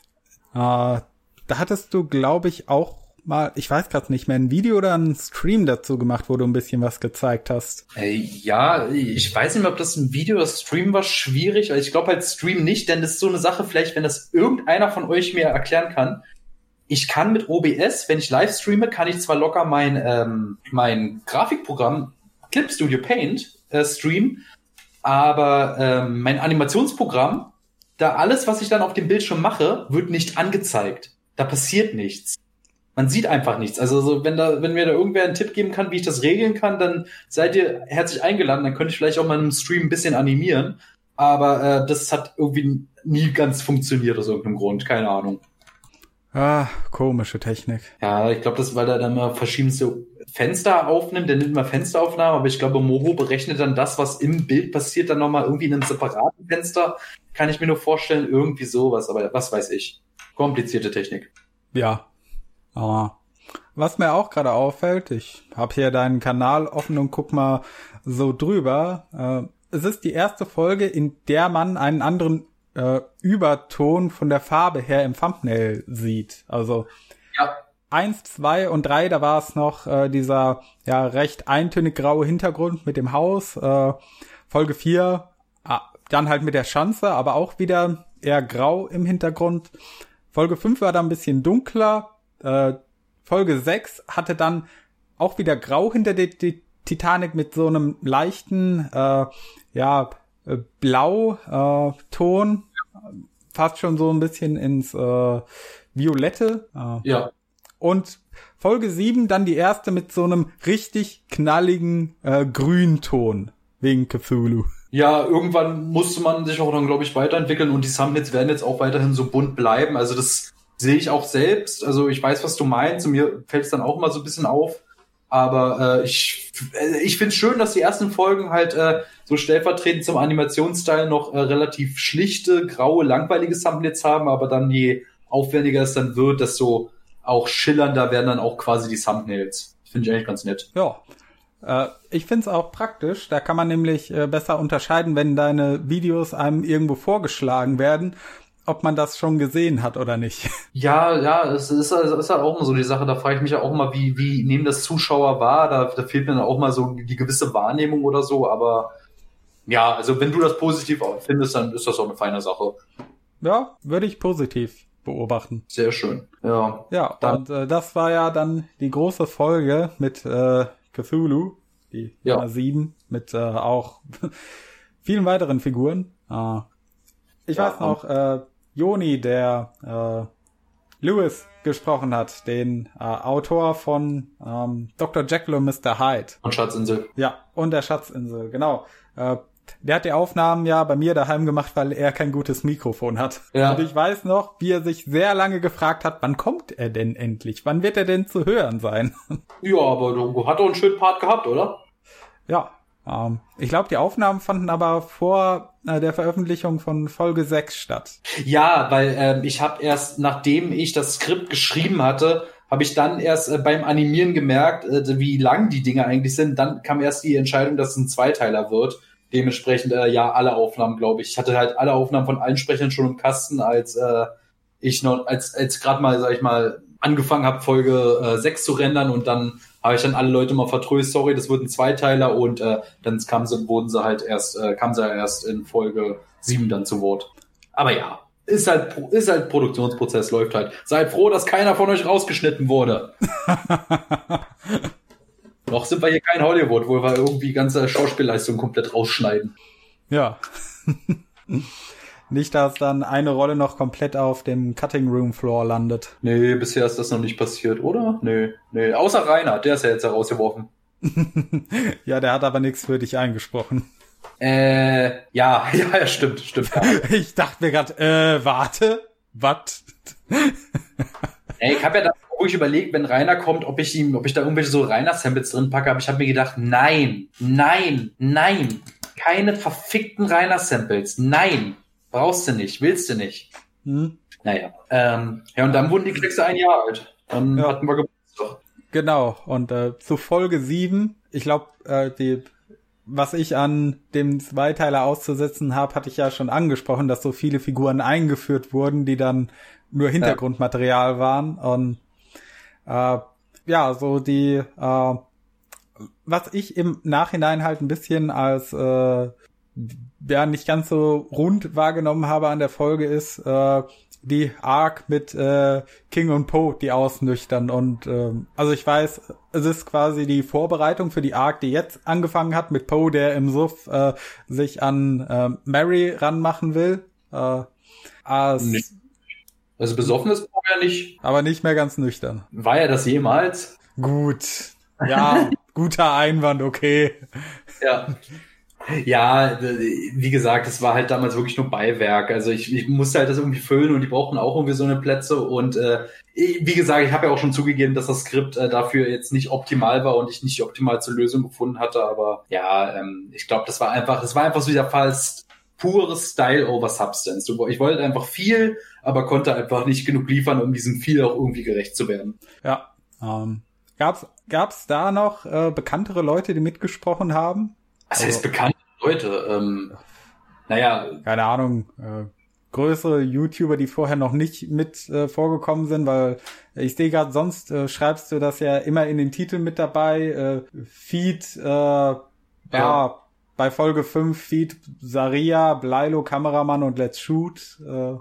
äh, da hattest du, glaube ich, auch mal, ich weiß gerade nicht mehr, ein Video oder ein Stream dazu gemacht, wo du ein bisschen was gezeigt hast. Äh, ja, ich weiß nicht mehr, ob das ein Video oder Stream war, schwierig. Ich glaube halt Stream nicht, denn das ist so eine Sache, vielleicht, wenn das irgendeiner von euch mir erklären kann. Ich kann mit OBS, wenn ich live streame, kann ich zwar locker mein, ähm, mein Grafikprogramm Clip Studio Paint äh, streamen, aber ähm, mein Animationsprogramm, da alles, was ich dann auf dem Bildschirm mache, wird nicht angezeigt. Da passiert nichts man sieht einfach nichts. Also so, wenn da, wenn mir da irgendwer einen Tipp geben kann, wie ich das regeln kann, dann seid ihr herzlich eingeladen. Dann könnte ich vielleicht auch mal im Stream ein bisschen animieren. Aber äh, das hat irgendwie nie ganz funktioniert aus irgendeinem Grund. Keine Ahnung. Ah, komische Technik. Ja, ich glaube, das ist, weil er dann mal verschiedenste Fenster aufnimmt. Der nimmt mal Fensteraufnahmen, aber ich glaube, Moho berechnet dann das, was im Bild passiert, dann nochmal irgendwie in einem separaten Fenster. Kann ich mir nur vorstellen, irgendwie sowas, aber was weiß ich. Komplizierte Technik. Ja, aber was mir auch gerade auffällt, ich habe hier deinen Kanal offen und guck mal so drüber. Äh, es ist die erste Folge, in der man einen anderen äh, Überton von der Farbe her im Thumbnail sieht. Also ja. eins, zwei und drei, da war es noch äh, dieser ja recht eintönig graue Hintergrund mit dem Haus. Äh, Folge vier, ah, dann halt mit der Schanze, aber auch wieder eher grau im Hintergrund. Folge fünf war da ein bisschen dunkler äh, Folge 6 hatte dann auch wieder grau hinter der Titanic mit so einem leichten, äh, ja, äh, Blau-Ton. Äh, fast schon so ein bisschen ins äh, Violette. Äh. Ja. Und Folge 7 dann die erste mit so einem richtig knalligen äh, Grünton wegen Cthulhu. Ja, irgendwann musste man sich auch dann, glaube ich, weiterentwickeln und die Thumbnails werden jetzt auch weiterhin so bunt bleiben. Also das sehe ich auch selbst. Also ich weiß, was du meinst und mir fällt es dann auch immer so ein bisschen auf. Aber äh, ich, äh, ich finde es schön, dass die ersten Folgen halt äh, so stellvertretend zum Animationsstyle noch äh, relativ schlichte, graue, langweilige Thumbnails haben, aber dann je aufwendiger es dann wird, desto auch schillernder werden dann auch quasi die Thumbnails. Finde ich eigentlich ganz nett. Ja. Äh, ich finde es auch praktisch. Da kann man nämlich äh, besser unterscheiden, wenn deine Videos einem irgendwo vorgeschlagen werden ob man das schon gesehen hat oder nicht. Ja, ja, es ist, es ist halt auch immer so die Sache, da frage ich mich ja auch mal, wie, wie nehmen das Zuschauer wahr? Da, da fehlt mir dann auch mal so die gewisse Wahrnehmung oder so, aber ja, also wenn du das positiv findest, dann ist das auch eine feine Sache. Ja, würde ich positiv beobachten. Sehr schön. Ja. Ja, dann, und äh, das war ja dann die große Folge mit äh, Cthulhu, die ja. Nummer 7, mit äh, auch vielen weiteren Figuren. Äh, ich ja, weiß noch, äh, Joni, der äh, Lewis gesprochen hat, den äh, Autor von ähm, Dr. Jekyll und Mr. Hyde. Und Schatzinsel. Ja, und der Schatzinsel, genau. Äh, der hat die Aufnahmen ja bei mir daheim gemacht, weil er kein gutes Mikrofon hat. Ja. Und ich weiß noch, wie er sich sehr lange gefragt hat, wann kommt er denn endlich? Wann wird er denn zu hören sein? Ja, aber du hat doch einen schönen Part gehabt, oder? Ja. Ähm, ich glaube, die Aufnahmen fanden aber vor äh, der Veröffentlichung von Folge 6 statt. Ja, weil äh, ich habe erst, nachdem ich das Skript geschrieben hatte, habe ich dann erst äh, beim Animieren gemerkt, äh, wie lang die Dinge eigentlich sind. Dann kam erst die Entscheidung, dass es ein Zweiteiler wird dementsprechend äh, ja alle Aufnahmen, glaube ich. Ich hatte halt alle Aufnahmen von allen Sprechern schon im Kasten, als äh, ich noch, als als gerade mal, sag ich mal, angefangen habe, Folge äh, 6 zu rendern und dann habe ich dann alle Leute mal vertröst, sorry, das wird ein Zweiteiler und äh, dann kamen sie, wurden sie halt erst, äh, kamen sie erst in Folge 7 dann zu Wort. Aber ja, ist halt, ist halt Produktionsprozess, läuft halt. Seid froh, dass keiner von euch rausgeschnitten wurde. Noch sind wir hier kein Hollywood, wo wir irgendwie ganze Schauspielleistung komplett rausschneiden. Ja. Nicht, dass dann eine Rolle noch komplett auf dem Cutting Room Floor landet. Nee, bisher ist das noch nicht passiert, oder? Nee, nee. Außer Rainer, der ist ja jetzt herausgeworfen. ja, der hat aber nichts für dich eingesprochen. Äh, ja, ja, ja, stimmt, stimmt. Ja. ich dachte mir gerade, äh, warte, was? Ey, ich habe ja da ruhig überlegt, wenn Rainer kommt, ob ich ihm, ob ich da irgendwelche so Rainer-Samples drin packe, aber ich habe mir gedacht, nein, nein, nein, keine verfickten Rainer-Samples, nein, brauchst du nicht, willst du nicht. Hm. Naja, ähm, ja, und dann wurden die Kleckse ein Jahr alt. Dann ja. hatten wir Geburtstag. Genau, und äh, zu Folge 7, ich glaube, äh, die was ich an dem Zweiteiler auszusetzen habe, hatte ich ja schon angesprochen, dass so viele Figuren eingeführt wurden, die dann nur Hintergrundmaterial ja. waren. Und äh, ja, so die, äh, was ich im Nachhinein halt ein bisschen als äh, ja nicht ganz so rund wahrgenommen habe an der Folge ist äh, die Arc mit äh, King und Poe, die ausnüchtern und äh, also ich weiß, es ist quasi die Vorbereitung für die Arc, die jetzt angefangen hat mit Poe, der im Suff äh, sich an äh, Mary ranmachen will. Äh, als nee. Also besoffen ist Poe ja nicht. Aber nicht mehr ganz nüchtern. War er das jemals? Gut. Ja, guter Einwand, okay. Ja. Ja, wie gesagt, es war halt damals wirklich nur Beiwerk. Also ich, ich musste halt das irgendwie füllen und die brauchten auch irgendwie so eine Plätze. Und äh, wie gesagt, ich habe ja auch schon zugegeben, dass das Skript äh, dafür jetzt nicht optimal war und ich nicht optimal zur Lösung gefunden hatte. Aber ja, ähm, ich glaube, das war einfach, es war einfach so dieser Fall pures Style over Substance. Ich wollte einfach viel, aber konnte einfach nicht genug liefern, um diesem viel auch irgendwie gerecht zu werden. Ja. Ähm, gab's gab's da noch äh, bekanntere Leute, die mitgesprochen haben? Was heißt also, bekannte Leute? Ähm, naja. Keine Ahnung. Äh, größere YouTuber, die vorher noch nicht mit äh, vorgekommen sind, weil ich sehe gerade, sonst äh, schreibst du das ja immer in den Titeln mit dabei. Äh, Feed, äh, ja. ja bei Folge 5 Feed Saria, Blailo, Kameramann und Let's Shoot. Äh. Ja,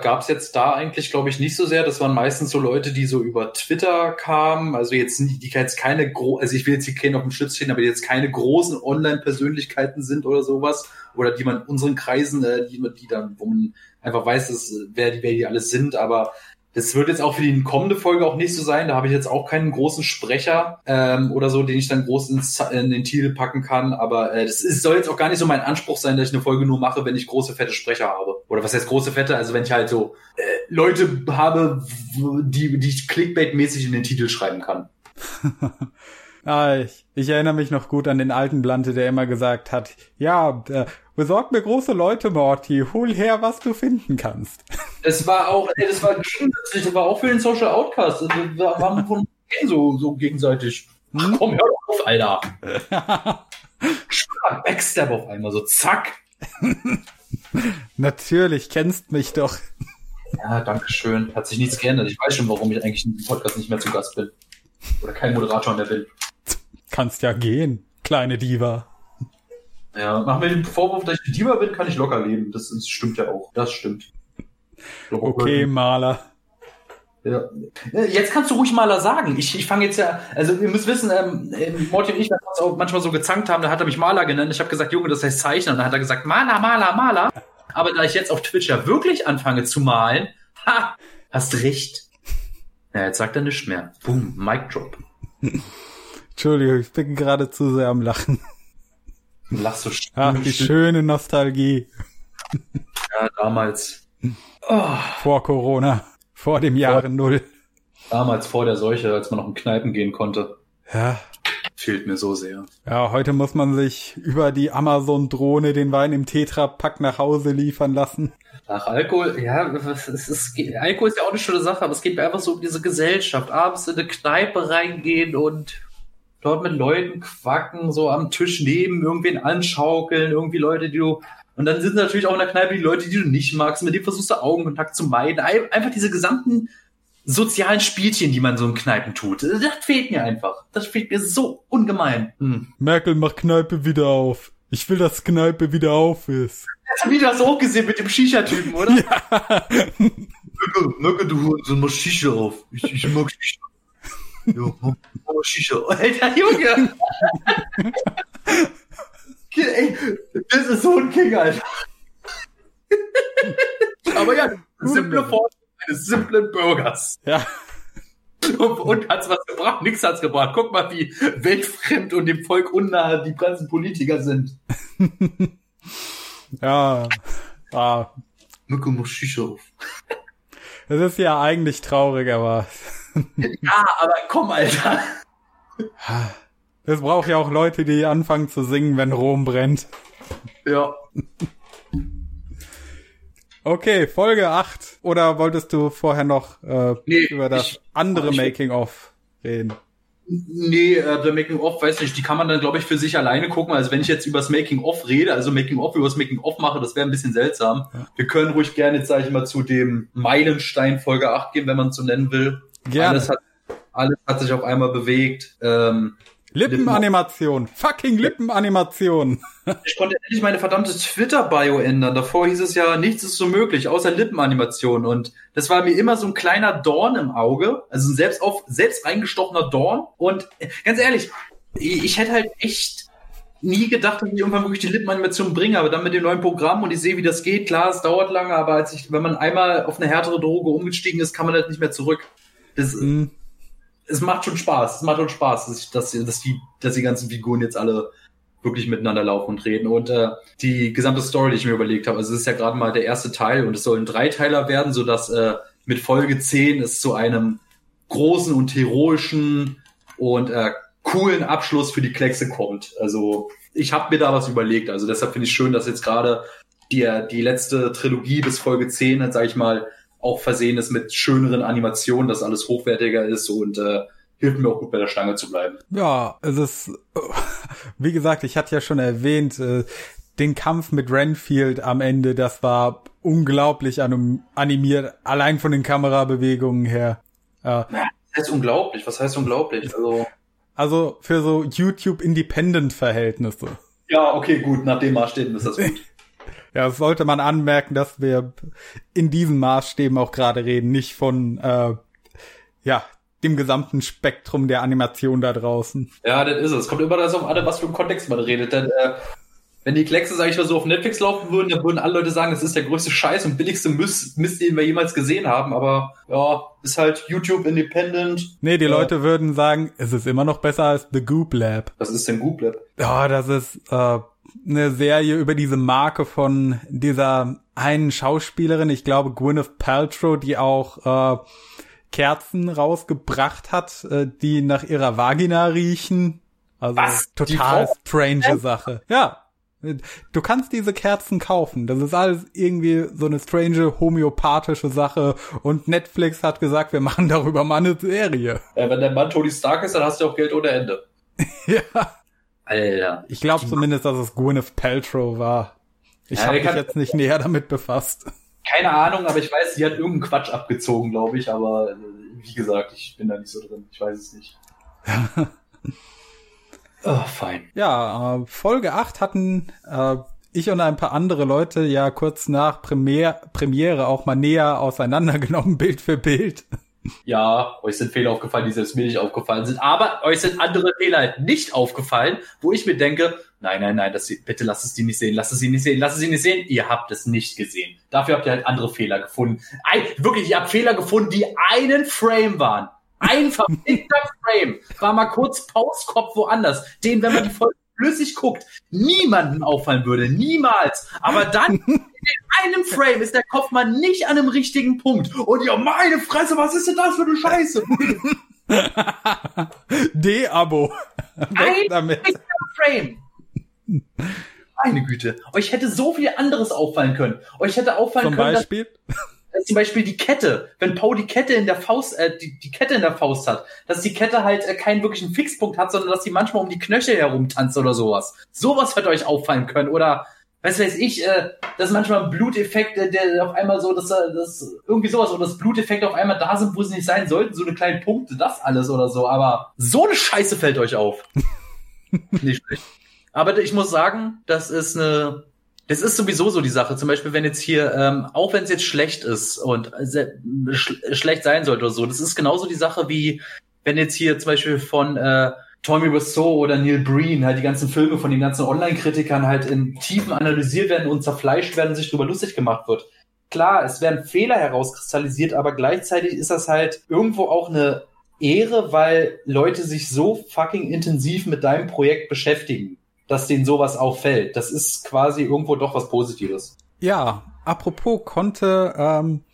gab's jetzt da eigentlich, glaube ich, nicht so sehr. Das waren meistens so Leute, die so über Twitter kamen. Also jetzt nicht, die jetzt keine gro also ich will jetzt hier keinen auf dem Schütz stehen, aber die jetzt keine großen Online-Persönlichkeiten sind oder sowas. Oder die man in unseren Kreisen, äh, die, die dann, wo man einfach weiß, dass, wer, die, wer die alles sind, aber das wird jetzt auch für die kommende Folge auch nicht so sein. Da habe ich jetzt auch keinen großen Sprecher ähm, oder so, den ich dann groß ins, in den Titel packen kann. Aber äh, das ist, soll jetzt auch gar nicht so mein Anspruch sein, dass ich eine Folge nur mache, wenn ich große, fette Sprecher habe. Oder was heißt große, fette? Also wenn ich halt so äh, Leute habe, die, die ich Clickbait-mäßig in den Titel schreiben kann. ah, ich, ich erinnere mich noch gut an den alten Blante, der immer gesagt hat, ja, äh, Besorg mir große Leute, Morty. Hol her, was du finden kannst. Es war auch, ey, das war das war auch für den Social Outcast. Also, wir waren von so, so gegenseitig. Ach, hm? komm, hör doch auf, Alter. Backstab auf einmal, so zack. Natürlich, kennst mich doch. Ja, danke schön. Hat sich nichts geändert. Ich weiß schon, warum ich eigentlich im Podcast nicht mehr zu Gast bin. Oder kein Moderator mehr bin. Kannst ja gehen, kleine Diva. Ja, mach mir den Vorwurf, dass ich die Diva bin, kann ich locker leben. Das, das stimmt ja auch. Das stimmt. Okay, Maler. Ja. Jetzt kannst du ruhig Maler sagen. Ich, ich fange jetzt ja, also ihr müsst wissen, ähm, ähm Morty und ich, wir uns auch manchmal so gezankt haben, da hat er mich Maler genannt. Ich habe gesagt, Junge, das heißt Zeichner. Und dann hat er gesagt, Maler, Maler, Maler. Aber da ich jetzt auf Twitch ja wirklich anfange zu malen, ha, hast recht. Ja, jetzt sagt er nichts mehr. Boom, Mic Drop. Entschuldigung, ich bin gerade zu sehr am Lachen. Lachst so Ach, die schöne Nostalgie. Ja, damals. Oh. Vor Corona. Vor dem Jahre Null. Damals vor der Seuche, als man noch in Kneipen gehen konnte. Ja. Fehlt mir so sehr. Ja, heute muss man sich über die Amazon-Drohne den Wein im Tetra-Pack nach Hause liefern lassen. Ach, Alkohol, ja, es ist, Alkohol ist ja auch eine schöne Sache, aber es geht mir einfach so um diese Gesellschaft. Abends in eine Kneipe reingehen und dort mit Leuten quacken, so am Tisch neben, irgendwen anschaukeln, irgendwie Leute, die du. Und dann sind natürlich auch in der Kneipe die Leute, die du nicht magst, mit denen versuchst du Augenkontakt zu meiden. Einfach diese gesamten sozialen Spielchen, die man so in Kneipen tut. Das fehlt mir einfach. Das fehlt mir so ungemein. Hm. Merkel macht Kneipe wieder auf. Ich will, dass Kneipe wieder auf ist. Hast du das auch gesehen mit dem Shisha-Typen, oder? Ja. Möcke, Möcke, du so mach Shisha auf. Ich, ich mag Shisha. Mach, mach Shisha. Alter Junge! Ey, das ist so ein King, Alter. Aber ja, simple Form eines simplen Bürgers. Ja. Und, und hat's was gebracht? Nichts hat's gebracht. Guck mal, wie weltfremd und dem Volk unnahe die ganzen Politiker sind. ja. Ah. Mücke muss Shisha auf. Das ist ja eigentlich traurig, aber. Ja, aber komm, Alter. Es braucht ja auch Leute, die anfangen zu singen, wenn Rom brennt. Ja. Okay, Folge 8. Oder wolltest du vorher noch äh, nee, über das ich, andere Making-of reden? Nee, äh, der Making-of, weiß nicht, die kann man dann, glaube ich, für sich alleine gucken. Also wenn ich jetzt übers Making-of rede, also Making-of über das Making-of mache, das wäre ein bisschen seltsam. Ja. Wir können ruhig gerne, jetzt sage ich mal, zu dem Meilenstein Folge 8 gehen, wenn man es so nennen will. Gerne. Alles hat, alles hat sich auf einmal bewegt. Ähm, Lippenanimation. Fucking Lippenanimation. Ich konnte endlich meine verdammte Twitter-Bio ändern. Davor hieß es ja, nichts ist so möglich, außer Lippenanimation. Und das war mir immer so ein kleiner Dorn im Auge. Also ein selbst auf, selbst reingestochener Dorn. Und ganz ehrlich, ich hätte halt echt nie gedacht, dass ich irgendwann wirklich die Lippenanimation bringe, aber dann mit dem neuen Programm und ich sehe, wie das geht. Klar, es dauert lange, aber als ich, wenn man einmal auf eine härtere Droge umgestiegen ist, kann man halt nicht mehr zurück. Das, mhm es macht schon Spaß. Es macht schon Spaß, dass, dass, dass, die, dass die ganzen Figuren jetzt alle wirklich miteinander laufen und reden. Und äh, die gesamte Story, die ich mir überlegt habe, also es ist ja gerade mal der erste Teil und es soll ein Dreiteiler werden, so dass äh, mit Folge 10 es zu einem großen und heroischen und äh, coolen Abschluss für die Kleckse kommt. Also ich habe mir da was überlegt. Also deshalb finde ich schön, dass jetzt gerade die, die letzte Trilogie bis Folge 10, sage ich mal, auch versehen ist mit schöneren Animationen, dass alles hochwertiger ist und äh, hilft mir auch gut bei der Stange zu bleiben. Ja, es ist, wie gesagt, ich hatte ja schon erwähnt, äh, den Kampf mit Renfield am Ende, das war unglaublich animiert, allein von den Kamerabewegungen her. Ja. Das heißt unglaublich, was heißt unglaublich? Also, also für so YouTube Independent Verhältnisse. Ja, okay, gut, nach dem Maßstäben ist das gut. Ja, das sollte man anmerken, dass wir in diesen Maßstäben auch gerade reden, nicht von äh, ja dem gesamten Spektrum der Animation da draußen. Ja, das ist es. Kommt immer das auf an, was für einen Kontext man redet. Denn äh, wenn die Kleckse, sag ich mal, so auf Netflix laufen würden, dann würden alle Leute sagen, das ist der größte Scheiß und billigste Mist, Mist den wir jemals gesehen haben. Aber ja, ist halt YouTube Independent. Nee, die ja. Leute würden sagen, es ist immer noch besser als The Goop Lab. Was ist denn Goop Lab? Ja, das ist äh, eine Serie über diese Marke von dieser einen Schauspielerin, ich glaube Gwyneth Paltrow, die auch äh, Kerzen rausgebracht hat, äh, die nach ihrer Vagina riechen. Also Was? total strange Sache. Ja. Du kannst diese Kerzen kaufen. Das ist alles irgendwie so eine strange homöopathische Sache. Und Netflix hat gesagt, wir machen darüber mal eine Serie. Ja, wenn der Mann Tony Stark ist, dann hast du auch Geld ohne Ende. ja. Alter. Ich glaube zumindest, dass es Gwyneth Paltrow war. Ich ja, habe mich jetzt nicht näher damit befasst. Keine Ahnung, aber ich weiß, sie hat irgendeinen Quatsch abgezogen, glaube ich, aber äh, wie gesagt, ich bin da nicht so drin. Ich weiß es nicht. oh, fein. Ja, äh, Folge 8 hatten äh, ich und ein paar andere Leute ja kurz nach Premier Premiere auch mal näher auseinandergenommen, Bild für Bild. Ja, euch sind Fehler aufgefallen, die selbst mir nicht aufgefallen sind. Aber euch sind andere Fehler halt nicht aufgefallen, wo ich mir denke, nein, nein, nein, das, bitte lasst es die nicht sehen, lasst es sie nicht sehen, lasst es sie nicht sehen. Ihr habt es nicht gesehen. Dafür habt ihr halt andere Fehler gefunden. Ein, wirklich, ihr habt Fehler gefunden, die einen Frame waren. Ein verfickter Frame. War mal kurz Pauskopf woanders. Den, wenn man die Folge flüssig guckt, niemanden auffallen würde. Niemals. Aber dann in einem Frame ist der Kopf mal nicht an einem richtigen Punkt. Und ja, meine Fresse, was ist denn das für eine Scheiße? D-Abo. Ein damit. Frame. Meine Güte. Euch hätte so viel anderes auffallen können. Euch hätte auffallen Zum können. Beispiel? Dass, zum Beispiel die Kette. Wenn Paul die Kette in der Faust, äh, die, die Kette in der Faust hat, dass die Kette halt äh, keinen wirklichen Fixpunkt hat, sondern dass sie manchmal um die Knöchel herumtanzt oder sowas. Sowas hätte euch auffallen können. Oder was weiß ich, äh, dass manchmal ein Bluteffekt, äh, der auf einmal so, dass äh, das irgendwie sowas oder das Bluteffekte auf einmal da sind, wo sie nicht sein sollten, so eine kleine Punkte, das alles oder so. Aber so eine Scheiße fällt euch auf. nicht schlecht. Aber ich muss sagen, das ist eine, das ist sowieso so die Sache. Zum Beispiel, wenn jetzt hier, ähm, auch wenn es jetzt schlecht ist und sehr, sch schlecht sein sollte oder so, das ist genauso die Sache wie, wenn jetzt hier zum Beispiel von äh, Tommy Wiseau oder Neil Breen halt die ganzen Filme von den ganzen Online-Kritikern halt in Tiefen analysiert werden und zerfleischt werden sich darüber lustig gemacht wird. Klar, es werden Fehler herauskristallisiert, aber gleichzeitig ist das halt irgendwo auch eine Ehre, weil Leute sich so fucking intensiv mit deinem Projekt beschäftigen, dass denen sowas auffällt. Das ist quasi irgendwo doch was Positives. Ja, apropos konnte, ähm,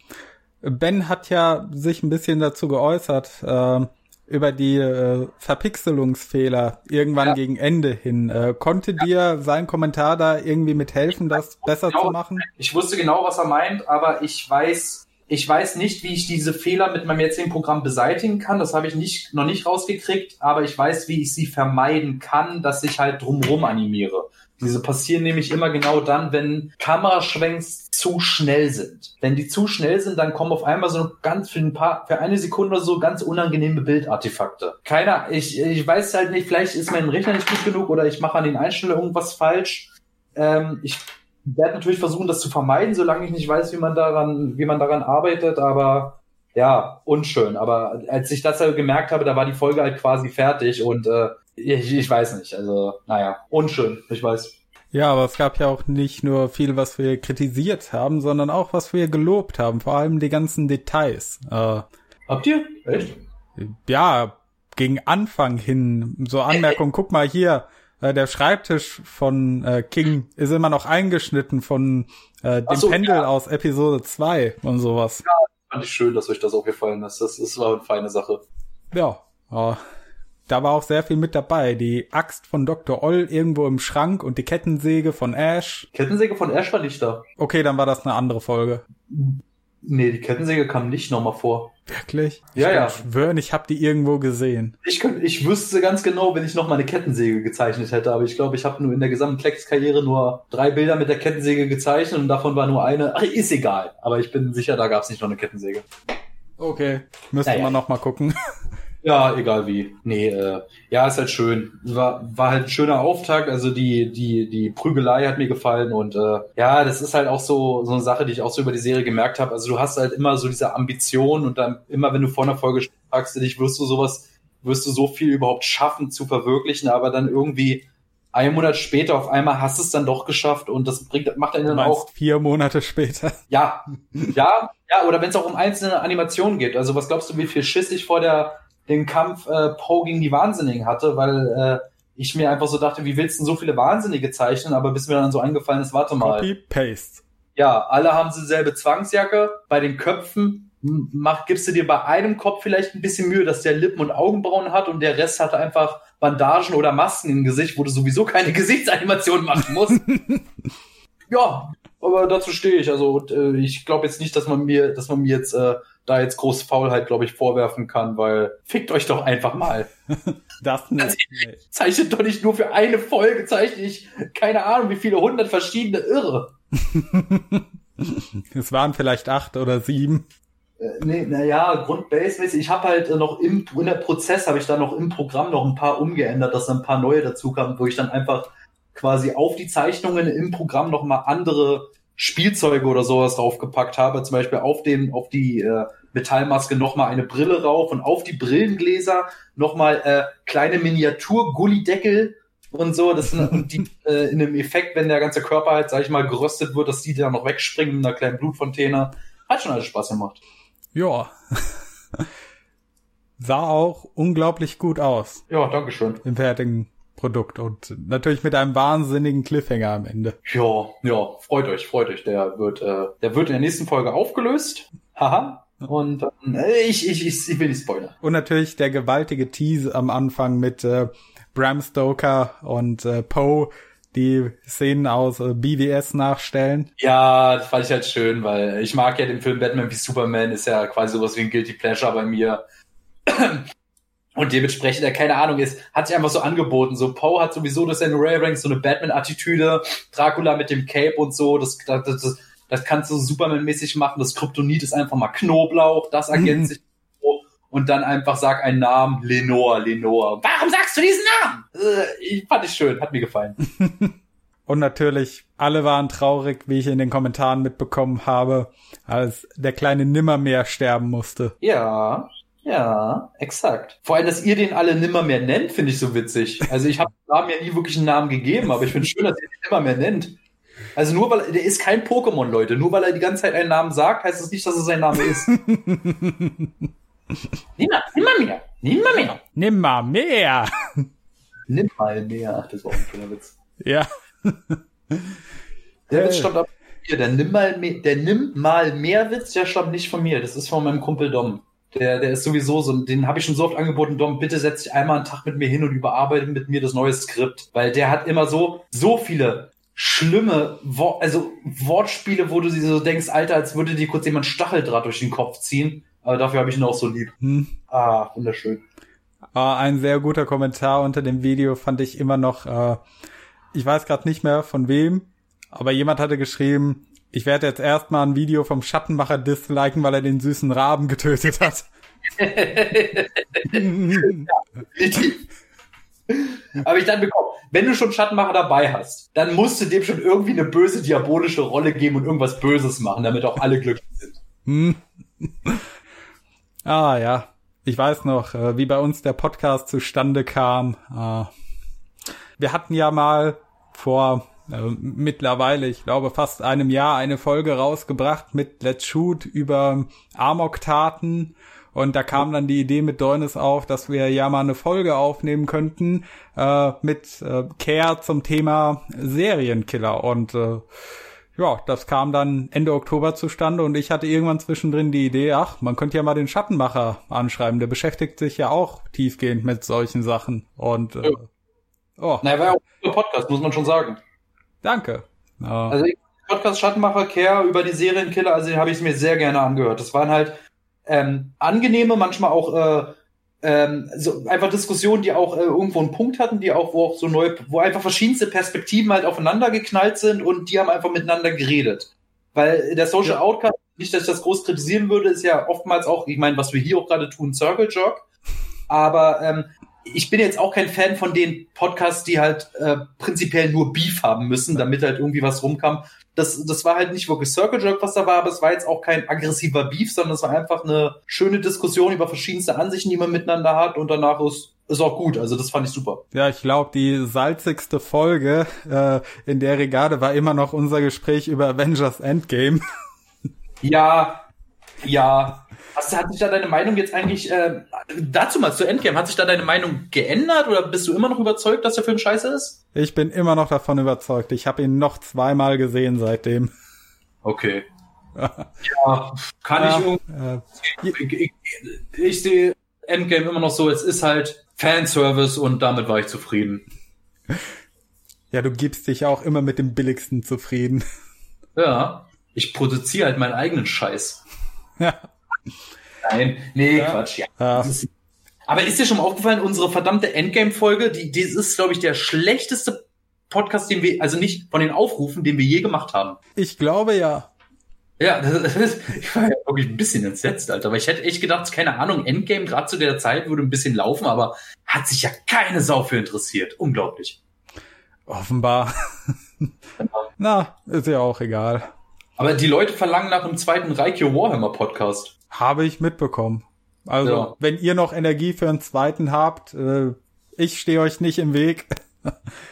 Ben hat ja sich ein bisschen dazu geäußert, äh, über die äh, Verpixelungsfehler irgendwann ja. gegen Ende hin. Äh, konnte ja. dir sein Kommentar da irgendwie mithelfen, das besser genau, zu machen? Ich wusste genau, was er meint, aber ich weiß, ich weiß nicht, wie ich diese Fehler mit meinem jetzigen Programm beseitigen kann. Das habe ich nicht, noch nicht rausgekriegt, aber ich weiß, wie ich sie vermeiden kann, dass ich halt drumrum animiere. Diese passieren nämlich immer genau dann, wenn Kameraschwenks zu schnell sind. Wenn die zu schnell sind, dann kommen auf einmal so ganz für ein paar, für eine Sekunde so ganz unangenehme Bildartefakte. Keiner, ich, ich weiß halt nicht, vielleicht ist mein Rechner nicht gut genug oder ich mache an den Einstellungen irgendwas falsch. Ähm, ich werde natürlich versuchen, das zu vermeiden, solange ich nicht weiß, wie man daran, wie man daran arbeitet, aber ja, unschön. Aber als ich das halt gemerkt habe, da war die Folge halt quasi fertig und äh, ich, ich weiß nicht. Also, naja, unschön, ich weiß. Ja, aber es gab ja auch nicht nur viel, was wir kritisiert haben, sondern auch, was wir gelobt haben. Vor allem die ganzen Details. Äh, Habt ihr? Echt? Ja, gegen Anfang hin. So Anmerkung, guck mal hier, äh, der Schreibtisch von äh, King ist immer noch eingeschnitten von äh, dem so, Pendel ja. aus Episode 2 und sowas. Ja, fand ich schön, dass euch das aufgefallen ist. Das, das war eine feine Sache. Ja, äh, da war auch sehr viel mit dabei. Die Axt von Dr. Oll irgendwo im Schrank und die Kettensäge von Ash. Kettensäge von Ash war nicht da. Okay, dann war das eine andere Folge. Nee, die Kettensäge kam nicht nochmal vor. Wirklich? Ich ja, ja. schwören, ich habe die irgendwo gesehen. Ich, könnte, ich wüsste ganz genau, wenn ich noch mal eine Kettensäge gezeichnet hätte, aber ich glaube, ich habe nur in der gesamten Klecks-Karriere nur drei Bilder mit der Kettensäge gezeichnet und davon war nur eine. Ach, ist egal. Aber ich bin sicher, da gab es nicht noch eine Kettensäge. Okay, müsste naja. man noch mal gucken. Ja, egal wie. Nee, äh, ja, ist halt schön. War, war halt ein schöner Auftakt. Also die, die, die Prügelei hat mir gefallen und äh, ja, das ist halt auch so, so eine Sache, die ich auch so über die Serie gemerkt habe. Also du hast halt immer so diese Ambition und dann immer, wenn du vor einer Folge fragst dich, wirst du sowas, wirst du so viel überhaupt schaffen zu verwirklichen, aber dann irgendwie ein Monat später auf einmal hast du es dann doch geschafft und das bringt, macht einen dann auch. Vier Monate später. Ja, ja, ja, oder wenn es auch um einzelne Animationen geht. Also was glaubst du, wie viel Schiss ich vor der den Kampf äh, Poe gegen die Wahnsinnigen hatte, weil äh, ich mir einfach so dachte, wie willst du denn so viele Wahnsinnige zeichnen? Aber bis mir dann so eingefallen ist, warte mal. Copy, Paste. Ja, alle haben dieselbe Zwangsjacke. Bei den Köpfen mach, gibst du dir bei einem Kopf vielleicht ein bisschen Mühe, dass der Lippen- und Augenbrauen hat und der Rest hatte einfach Bandagen oder Masken im Gesicht, wo du sowieso keine Gesichtsanimation machen musst. ja, aber dazu stehe ich. Also und, äh, ich glaube jetzt nicht, dass man mir, dass man mir jetzt äh, da jetzt groß Faulheit, glaube ich, vorwerfen kann, weil fickt euch doch einfach mal. das nicht. Also, zeichnet doch nicht nur für eine Folge, zeichne ich keine Ahnung, wie viele hundert verschiedene Irre. es waren vielleicht acht oder sieben. Äh, nee, naja, grundbasemäßig, ich habe halt äh, noch im, in der Prozess habe ich dann noch im Programm noch ein paar umgeändert, dass dann ein paar neue dazu kamen, wo ich dann einfach quasi auf die Zeichnungen im Programm noch mal andere Spielzeuge oder sowas draufgepackt habe, zum Beispiel auf den, auf die äh, Metallmaske noch mal eine Brille rauf und auf die Brillengläser noch mal äh, kleine Miniatur-Gullideckel und so, das sind, und die äh, in dem Effekt, wenn der ganze Körper halt, sag ich mal, geröstet wird, dass die dann noch wegspringen mit einer kleinen Blutfontäne. Hat schon alles Spaß gemacht. Ja. Sah auch unglaublich gut aus. Ja, dankeschön. Im fertigen Produkt und natürlich mit einem wahnsinnigen Cliffhanger am Ende. Ja, ja, freut euch, freut euch. Der wird, äh, der wird in der nächsten Folge aufgelöst. Haha. Und äh, ich, ich, ich, ich will nicht spoilern. Und natürlich der gewaltige Tease am Anfang mit äh, Bram Stoker und äh, Poe, die Szenen aus äh, BWS nachstellen. Ja, das fand ich halt schön, weil ich mag ja den Film Batman wie Superman, ist ja quasi sowas wie ein Guilty Pleasure bei mir. Und dementsprechend, ja, keine Ahnung, ist, hat sich einfach so angeboten. So, Poe hat sowieso das in Ray Ranks, so eine Batman-Attitüde, Dracula mit dem Cape und so, das, das, das, das kannst du Superman-mäßig machen. Das Kryptonit ist einfach mal Knoblauch, das ergänzt sich und dann einfach sag einen Namen, Lenore, Lenore. Warum sagst du diesen Namen? Äh, ich fand ich schön, hat mir gefallen. und natürlich, alle waren traurig, wie ich in den Kommentaren mitbekommen habe, als der kleine Nimmermehr sterben musste. Ja, ja, exakt. Vor allem, dass ihr den alle Nimmermehr nennt, finde ich so witzig. Also ich habe Namen ja nie wirklich einen Namen gegeben, aber ich finde schön, dass ihr den Nimmermehr nennt. Also nur weil der ist kein Pokémon, Leute. Nur weil er die ganze Zeit einen Namen sagt, heißt das nicht, dass es sein Name ist. Nimmer, nimmer mehr. Nimmer mehr. Nimmer mehr. Nimm mal mehr. Ach, das war auch ein schöner Witz. Ja. Der Witz stammt ab mir. Der nimm mal mehr, der nimm mal mehr Witz, der stammt nicht von mir. Das ist von meinem Kumpel Dom. Der, der ist sowieso so, den habe ich schon so oft angeboten, Dom, bitte setz dich einmal einen Tag mit mir hin und überarbeite mit mir das neue Skript. Weil der hat immer so, so viele schlimme, Wor also Wortspiele, wo du sie so denkst, Alter, als würde dir kurz jemand Stacheldraht durch den Kopf ziehen. Aber dafür habe ich ihn auch so lieb. Hm. Ah, wunderschön. Ah, ein sehr guter Kommentar unter dem Video fand ich immer noch, äh, ich weiß gerade nicht mehr von wem, aber jemand hatte geschrieben, ich werde jetzt erstmal ein Video vom Schattenmacher disliken, weil er den süßen Raben getötet hat. Aber ich dann bekomme, wenn du schon Schattenmacher dabei hast, dann musst du dem schon irgendwie eine böse, diabolische Rolle geben und irgendwas Böses machen, damit auch alle glücklich sind. Hm. Ah ja, ich weiß noch, äh, wie bei uns der Podcast zustande kam. Äh, wir hatten ja mal vor äh, mittlerweile, ich glaube fast einem Jahr, eine Folge rausgebracht mit Let's Shoot über Amok-Taten. Und da kam dann die Idee mit Deunis auf, dass wir ja mal eine Folge aufnehmen könnten äh, mit äh, Care zum Thema Serienkiller. Und äh, ja, das kam dann Ende Oktober zustande und ich hatte irgendwann zwischendrin die Idee, ach, man könnte ja mal den Schattenmacher anschreiben. Der beschäftigt sich ja auch tiefgehend mit solchen Sachen. Und äh, oh. Na, er war ja auch ein Podcast, muss man schon sagen. Danke. Also ich, Podcast Schattenmacher Care über die Serienkiller, also den habe ich mir sehr gerne angehört. Das waren halt ähm, angenehme, manchmal auch äh, ähm, so einfach Diskussionen, die auch äh, irgendwo einen Punkt hatten, die auch, wo auch so neue, wo einfach verschiedenste Perspektiven halt aufeinander geknallt sind und die haben einfach miteinander geredet. Weil der Social ja. Outcast, nicht, dass ich das groß kritisieren würde, ist ja oftmals auch, ich meine, was wir hier auch gerade tun, Circle Jog. Aber ähm, ich bin jetzt auch kein Fan von den Podcasts, die halt äh, prinzipiell nur Beef haben müssen, damit halt irgendwie was rumkam. Das, das war halt nicht wirklich Circle Jerk, was da war, aber es war jetzt auch kein aggressiver Beef, sondern es war einfach eine schöne Diskussion über verschiedenste Ansichten, die man miteinander hat und danach ist ist auch gut, also das fand ich super. Ja, ich glaube, die salzigste Folge äh, in der Regade war immer noch unser Gespräch über Avengers Endgame. Ja, ja, Hast, hat sich da deine Meinung jetzt eigentlich, äh, dazu mal zu Endgame, hat sich da deine Meinung geändert oder bist du immer noch überzeugt, dass der Film scheiße ist? Ich bin immer noch davon überzeugt. Ich habe ihn noch zweimal gesehen seitdem. Okay. ja, kann ja, ich. Äh, ich, ich, ich sehe Endgame immer noch so, es ist halt Fanservice und damit war ich zufrieden. Ja, du gibst dich auch immer mit dem billigsten zufrieden. Ja, ich produziere halt meinen eigenen Scheiß. Ja. Nein, nee, ja. Quatsch, ja. ja. Ist, aber ist dir schon mal aufgefallen, unsere verdammte Endgame-Folge, die, die ist, glaube ich, der schlechteste Podcast, den wir, also nicht von den Aufrufen, den wir je gemacht haben. Ich glaube ja. Ja, das ist, ich war ja wirklich ein bisschen entsetzt, Alter. Aber ich hätte echt gedacht, keine Ahnung, Endgame gerade zu der Zeit würde ein bisschen laufen, aber hat sich ja keine Sau für interessiert. Unglaublich. Offenbar. Na, ist ja auch egal. Aber die Leute verlangen nach einem zweiten Reikio Warhammer Podcast. Habe ich mitbekommen. Also, Ja. wenn ihr noch Energie für einen zweiten habt, äh, ich stehe euch nicht im Weg.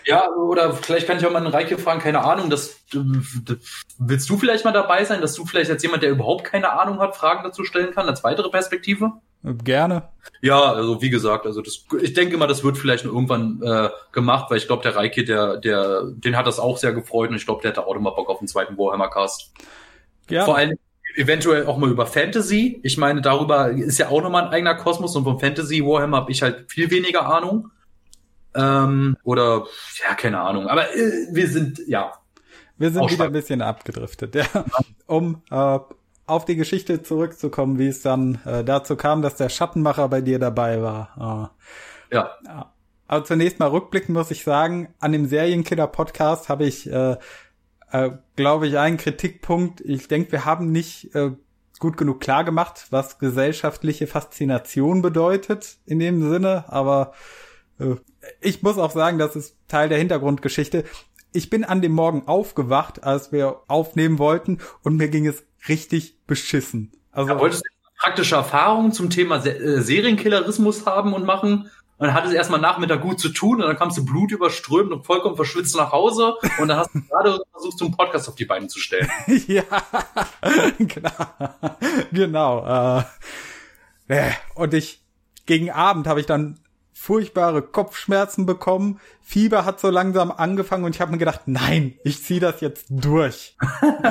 Ja, oder vielleicht kann ich auch mal einen Reike fragen, keine Ahnung, das, das willst du vielleicht mal dabei sein, dass du vielleicht als jemand, der überhaupt keine Ahnung hat, Fragen dazu stellen kann, als weitere Perspektive? Gerne. Ja, also wie gesagt, also das, ich denke mal, das wird vielleicht irgendwann äh, gemacht, weil ich glaube, der Reike, der, der, den hat das auch sehr gefreut und ich glaube, der hatte auch nochmal Bock auf einen zweiten Warhammer Cast. Ja. Vor allem eventuell auch mal über Fantasy. Ich meine, darüber ist ja auch nochmal ein eigener Kosmos und vom Fantasy Warhammer habe ich halt viel weniger Ahnung. Ähm, oder ja, keine Ahnung. Aber äh, wir sind, ja, Wir sind wieder ein bisschen abgedriftet. Ja. Um äh, auf die Geschichte zurückzukommen, wie es dann äh, dazu kam, dass der Schattenmacher bei dir dabei war. Äh, ja. Aber zunächst mal rückblickend muss ich sagen, an dem Serienkiller-Podcast habe ich, äh, äh, glaube ich, einen Kritikpunkt. Ich denke, wir haben nicht äh, gut genug klar gemacht, was gesellschaftliche Faszination bedeutet in dem Sinne. Aber äh, ich muss auch sagen, das ist Teil der Hintergrundgeschichte. Ich bin an dem Morgen aufgewacht, als wir aufnehmen wollten, und mir ging es richtig beschissen. Also Ja, wolltest du praktische Erfahrungen zum Thema Se äh, Serienkillerismus haben und machen? Und dann hattest du erstmal Nachmittag gut zu tun und dann kamst du blutüberströmt und vollkommen verschwitzt nach Hause und dann hast du gerade versucht, so einen Podcast auf die Beine zu stellen. ja, genau. genau. Äh, äh, und ich gegen Abend habe ich dann furchtbare Kopfschmerzen bekommen. Fieber hat so langsam angefangen und ich habe mir gedacht, nein, ich zieh das jetzt durch.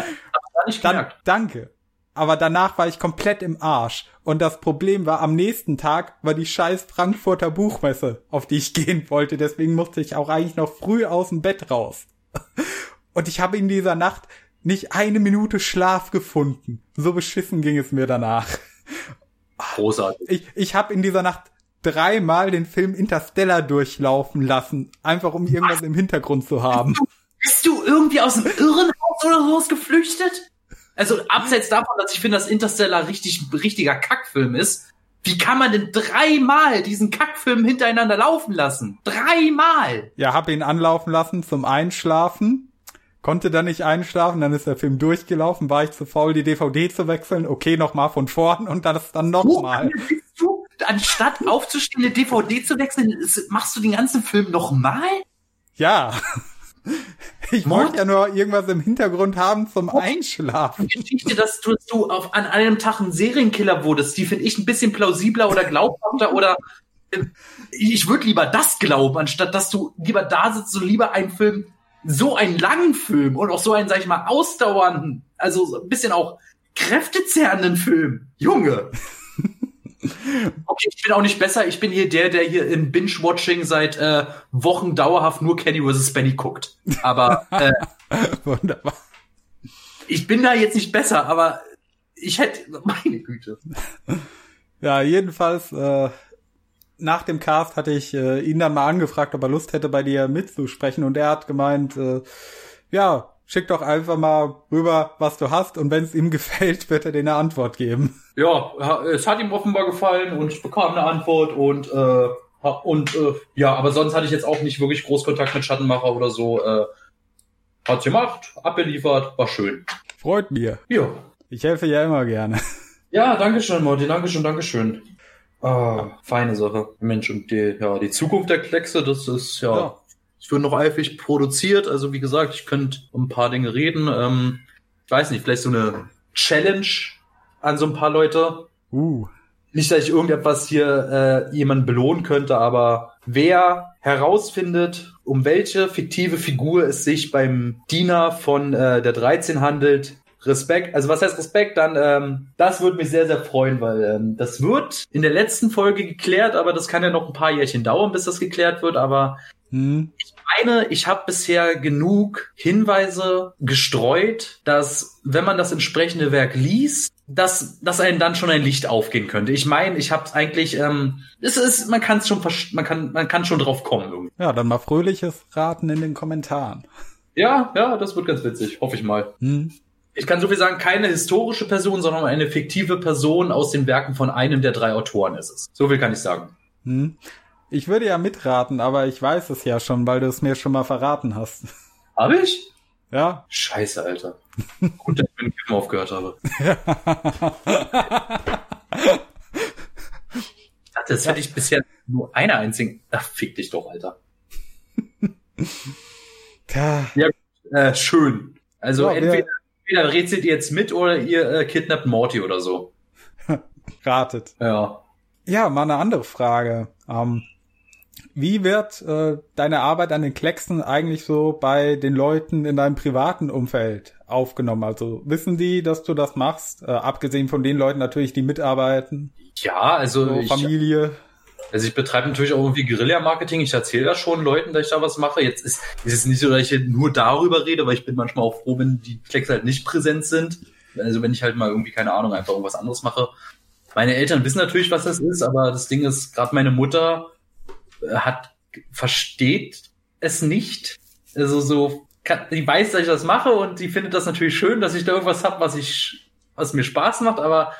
Dann danke. Aber danach war ich komplett im Arsch. Und das Problem war, am nächsten Tag war die scheiß Frankfurter Buchmesse, auf die ich gehen wollte. Deswegen musste ich auch eigentlich noch früh aus dem Bett raus. Und ich habe in dieser Nacht nicht eine Minute Schlaf gefunden. So beschissen ging es mir danach. Großartig. Ich, ich habe in dieser Nacht dreimal den Film Interstellar durchlaufen lassen, einfach um irgendwas im Hintergrund zu haben. Bist du irgendwie aus dem Irrenhaus oder sowas geflüchtet? Also abseits davon, dass ich finde, dass Interstellar richtig richtiger Kackfilm ist. Wie kann man denn dreimal diesen Kackfilm hintereinander laufen lassen? Dreimal! Ja, hab ihn anlaufen lassen zum Einschlafen. Konnte dann nicht einschlafen, dann ist der Film durchgelaufen, war ich zu faul, die DVD zu wechseln. Okay, nochmal von vorn und dann ist dann nochmal. Du? Anstatt aufzustehen, eine DVD zu wechseln, machst du den ganzen Film nochmal? Ja. Ich Mord? wollte ja nur irgendwas im Hintergrund haben zum Einschlafen. Die Geschichte, dass du, dass du auf, an einem Tag ein Serienkiller wurdest, die finde ich ein bisschen plausibler oder glaubhafter oder äh, ich würde lieber das glauben, anstatt dass du lieber da sitzt und lieber einen Film, so einen langen Film und auch so einen, sag ich mal, ausdauernden, also so ein bisschen auch kräftezehrenden Film. Junge! Okay, ich bin auch nicht besser. Ich bin hier der, der hier in Binge-Watching seit äh, Wochen dauerhaft nur Kenny vs. Benny guckt. Aber äh, Wunderbar. ich bin da jetzt nicht besser, aber ich hätte, meine Güte. Ja, jedenfalls, äh, nach dem Cast hatte ich äh, ihn dann mal angefragt, ob er Lust hätte, bei dir mitzusprechen. Und er hat gemeint, äh, ja, schick doch einfach mal rüber, was du hast. Und wenn es ihm gefällt, wird er dir eine Antwort geben. Ja, es hat ihm offenbar gefallen und ich bekam eine Antwort und äh, und äh, ja, aber sonst hatte ich jetzt auch nicht wirklich groß Kontakt mit Schattenmacher oder so. Äh, hat's gemacht, abgeliefert, war schön. Freut mir. Ja. Ich helfe ja immer gerne. Ja, danke schön, Martin, danke schön, danke schön. Ah, feine Sache. Mensch, und die, ja, die Zukunft der Kleckse, das ist ja, Ja. Es wird noch eifrig produziert. Also wie gesagt, ich könnte um ein paar Dinge reden. Ähm, ich weiß nicht, vielleicht so eine Challenge an so ein paar Leute. Uh. Nicht, dass ich irgendetwas hier äh, jemanden belohnen könnte, aber wer herausfindet, um welche fiktive Figur es sich beim Diener von äh, der 13 handelt, Respekt. Also was heißt Respekt? Dann, ähm, das würde mich sehr, sehr freuen, weil ähm, das wird in der letzten Folge geklärt, aber das kann ja noch ein paar Jährchen dauern, bis das geklärt wird. Aber Hm. Eine, ich habe bisher genug Hinweise gestreut, dass wenn man das entsprechende Werk liest, dass, dass einem dann schon ein Licht aufgehen könnte. Ich meine, ich habe es eigentlich, ähm, es ist, man kann es schon, man kann, man kann schon drauf kommen. Irgendwie. Ja, dann mal fröhliches Raten in den Kommentaren. Ja, ja, das wird ganz witzig, hoffe ich mal. Hm. Ich kann so viel sagen, keine historische Person, sondern eine fiktive Person aus den Werken von einem der drei Autoren ist es. So viel kann ich sagen. Hm. Ich würde ja mitraten, aber ich weiß es ja schon, weil du es mir schon mal verraten hast. Habe ich? Ja. Scheiße, Alter. Gut, dass ich mit dem aufgehört habe. Ich dachte, das hätte ich bisher nur einer einzigen. Ach, fick dich doch, Alter. Tja. Ja, äh, schön. Also Ja, entweder, entweder rätselt ihr jetzt mit oder ihr äh, kidnappt Morty oder so. Ratet. Ja. Ja, mal eine andere Frage. Ähm, wie wird äh, deine Arbeit an den Klecksen eigentlich so bei den Leuten in deinem privaten Umfeld aufgenommen? Also wissen die, dass du das machst? Äh, abgesehen von den Leuten natürlich, die mitarbeiten, Ja, also so ich, Familie. also ich betreibe natürlich auch irgendwie Guerilla-Marketing. Ich erzähle da schon Leuten, dass ich da was mache. Jetzt ist, ist es nicht so, dass ich nur darüber rede, weil ich bin manchmal auch froh, wenn die Klecks halt nicht präsent sind. Also wenn ich halt mal irgendwie, keine Ahnung, einfach irgendwas anderes mache. Meine Eltern wissen natürlich, was das ist, aber das Ding ist, gerade meine Mutter hat, versteht es nicht. Also so, kann, die weiß, dass ich das mache und die findet das natürlich schön, dass ich da irgendwas hab, was ich, was mir Spaß macht, aber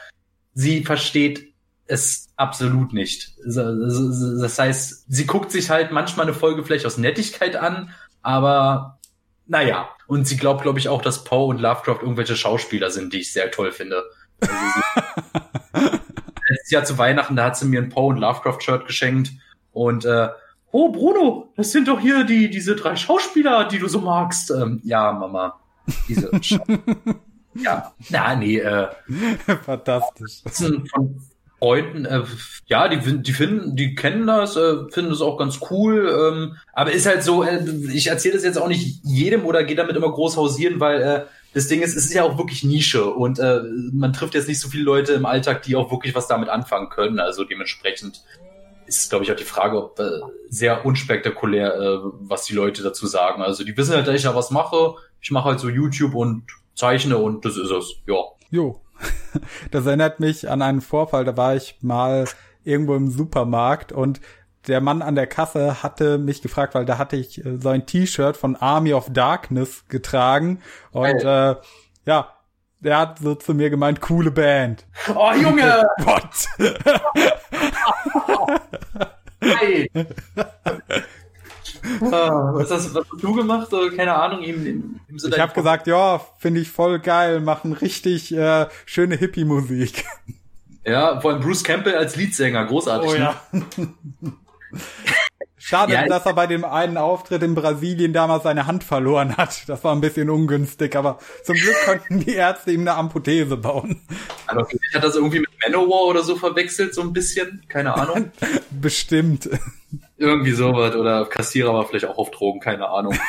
sie versteht es absolut nicht. Das heißt, sie guckt sich halt manchmal eine Folge vielleicht aus Nettigkeit an, aber naja. Und sie glaubt, glaube ich, auch, dass Poe und Lovecraft irgendwelche Schauspieler sind, die ich sehr toll finde. Also sie, letztes Jahr zu Weihnachten, da hat sie mir ein Poe und Lovecraft-Shirt geschenkt und äh, oh Bruno, das sind doch hier die diese drei Schauspieler, die du so magst. Ähm, ja, Mama, diese. Ja, na nee, äh, Fantastisch. Von Freunden, äh, ja, die, die finden, die kennen das, äh, finden das auch ganz cool. Ähm, aber ist halt so, äh, ich erzähle das jetzt auch nicht jedem oder gehe damit immer groß hausieren, weil äh, das Ding ist, es ist ja auch wirklich Nische und äh, man trifft jetzt nicht so viele Leute im Alltag, die auch wirklich was damit anfangen können. Also dementsprechend ist, glaube ich, auch die Frage, ob äh, sehr unspektakulär, äh, was die Leute dazu sagen. Also die wissen halt, dass ich da was mache. Ich mache halt so YouTube und zeichne und das ist es. Ja. Jo. Das erinnert mich an einen Vorfall, da war ich mal irgendwo im Supermarkt und der Mann an der Kasse hatte mich gefragt, weil da hatte ich äh, so ein T-Shirt von Army of Darkness getragen und äh, ja, der hat so zu mir gemeint, coole Band. Oh Junge! What? Hey. Ah, was, hast, was hast du gemacht? Oder keine Ahnung, ihm, ihm so Ich habe gesagt, ja, finde ich voll geil, machen richtig äh, schöne Hippie-Musik. Ja, vor allem Bruce Campbell als Leadsänger, großartig. Oh ne? Schade, Ja, dass er bei dem einen Auftritt in Brasilien damals seine Hand verloren hat. Das war ein bisschen ungünstig, aber zum Glück konnten die Ärzte ihm eine Amputese bauen. Aber vielleicht hat das irgendwie mit Manowar oder so verwechselt, so ein bisschen. Keine Ahnung. Bestimmt. irgendwie sowas. Oder Kassierer war vielleicht auch auf Drogen, keine Ahnung.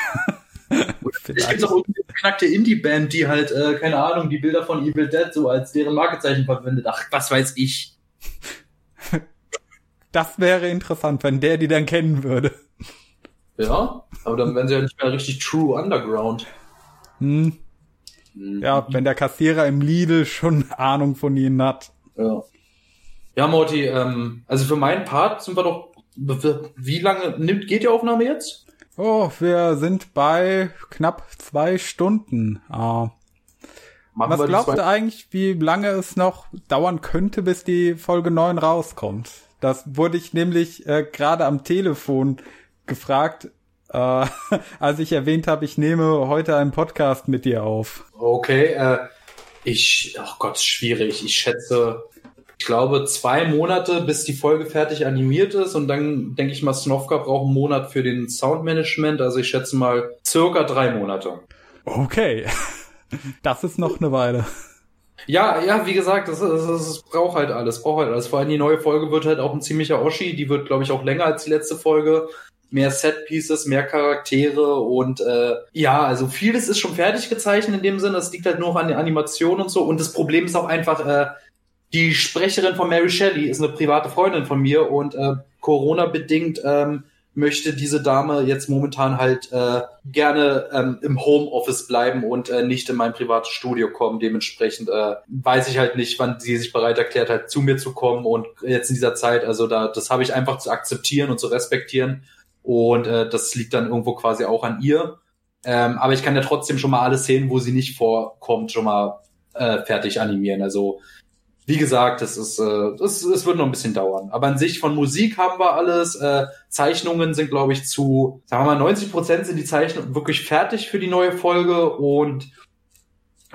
Ich gibt auch irgendwie eine knackte Indie-Band, die halt, äh, keine Ahnung, die Bilder von Evil Dead so als deren Markezeichen verwendet. Ach, was weiß ich. Das wäre interessant, wenn der die dann kennen würde. Ja, aber dann wären sie ja nicht mehr richtig True Underground. Hm. Ja, wenn der Kassierer im Lidl schon Ahnung von ihnen hat. Ja. Ja, Morty, ähm, also für meinen Part sind wir doch. Wie lange nimmt, geht die Aufnahme jetzt? Oh, wir sind bei knapp zwei Stunden. Ah. Machen Was glaubst du eigentlich, wie lange es noch dauern könnte, bis die Folge 9 rauskommt? Das wurde ich nämlich äh, gerade am Telefon gefragt, äh, als ich erwähnt habe, ich nehme heute einen Podcast mit dir auf. Okay, äh, ich, ach Gott, schwierig. Ich schätze, ich glaube, zwei Monate, bis die Folge fertig animiert ist und dann denke ich mal, Snovka braucht einen Monat für den Soundmanagement. Also ich schätze mal circa drei Monate. Okay. Das ist noch eine Weile. Ja, ja, wie gesagt, das, das, das braucht halt alles, braucht halt alles. Vor allem die neue Folge wird halt auch ein ziemlicher Oschi. Die wird, glaube ich, auch länger als die letzte Folge. Mehr Set-Pieces, mehr Charaktere und äh, ja, also vieles ist schon fertig gezeichnet in dem Sinne. Das liegt halt nur an der Animation und so. Und das Problem ist auch einfach, äh, die Sprecherin von Mary Shelley ist eine private Freundin von mir und äh, Corona-bedingt ähm, möchte diese Dame jetzt momentan halt äh, gerne ähm, im Homeoffice bleiben und äh, nicht in mein privates Studio kommen. Dementsprechend äh, weiß ich halt nicht, wann sie sich bereit erklärt hat, zu mir zu kommen und jetzt in dieser Zeit, also da, das habe ich einfach zu akzeptieren und zu respektieren und äh, das liegt dann irgendwo quasi auch an ihr. Ähm, aber ich kann ja trotzdem schon mal alle Szenen, wo sie nicht vorkommt, schon mal äh, fertig animieren. Also wie gesagt, das ist, äh, das, es wird noch ein bisschen dauern. Aber an sich von Musik haben wir alles. Äh, Zeichnungen sind, glaube ich, zu, sagen wir mal, 90 Prozent sind die Zeichnungen wirklich fertig für die neue Folge und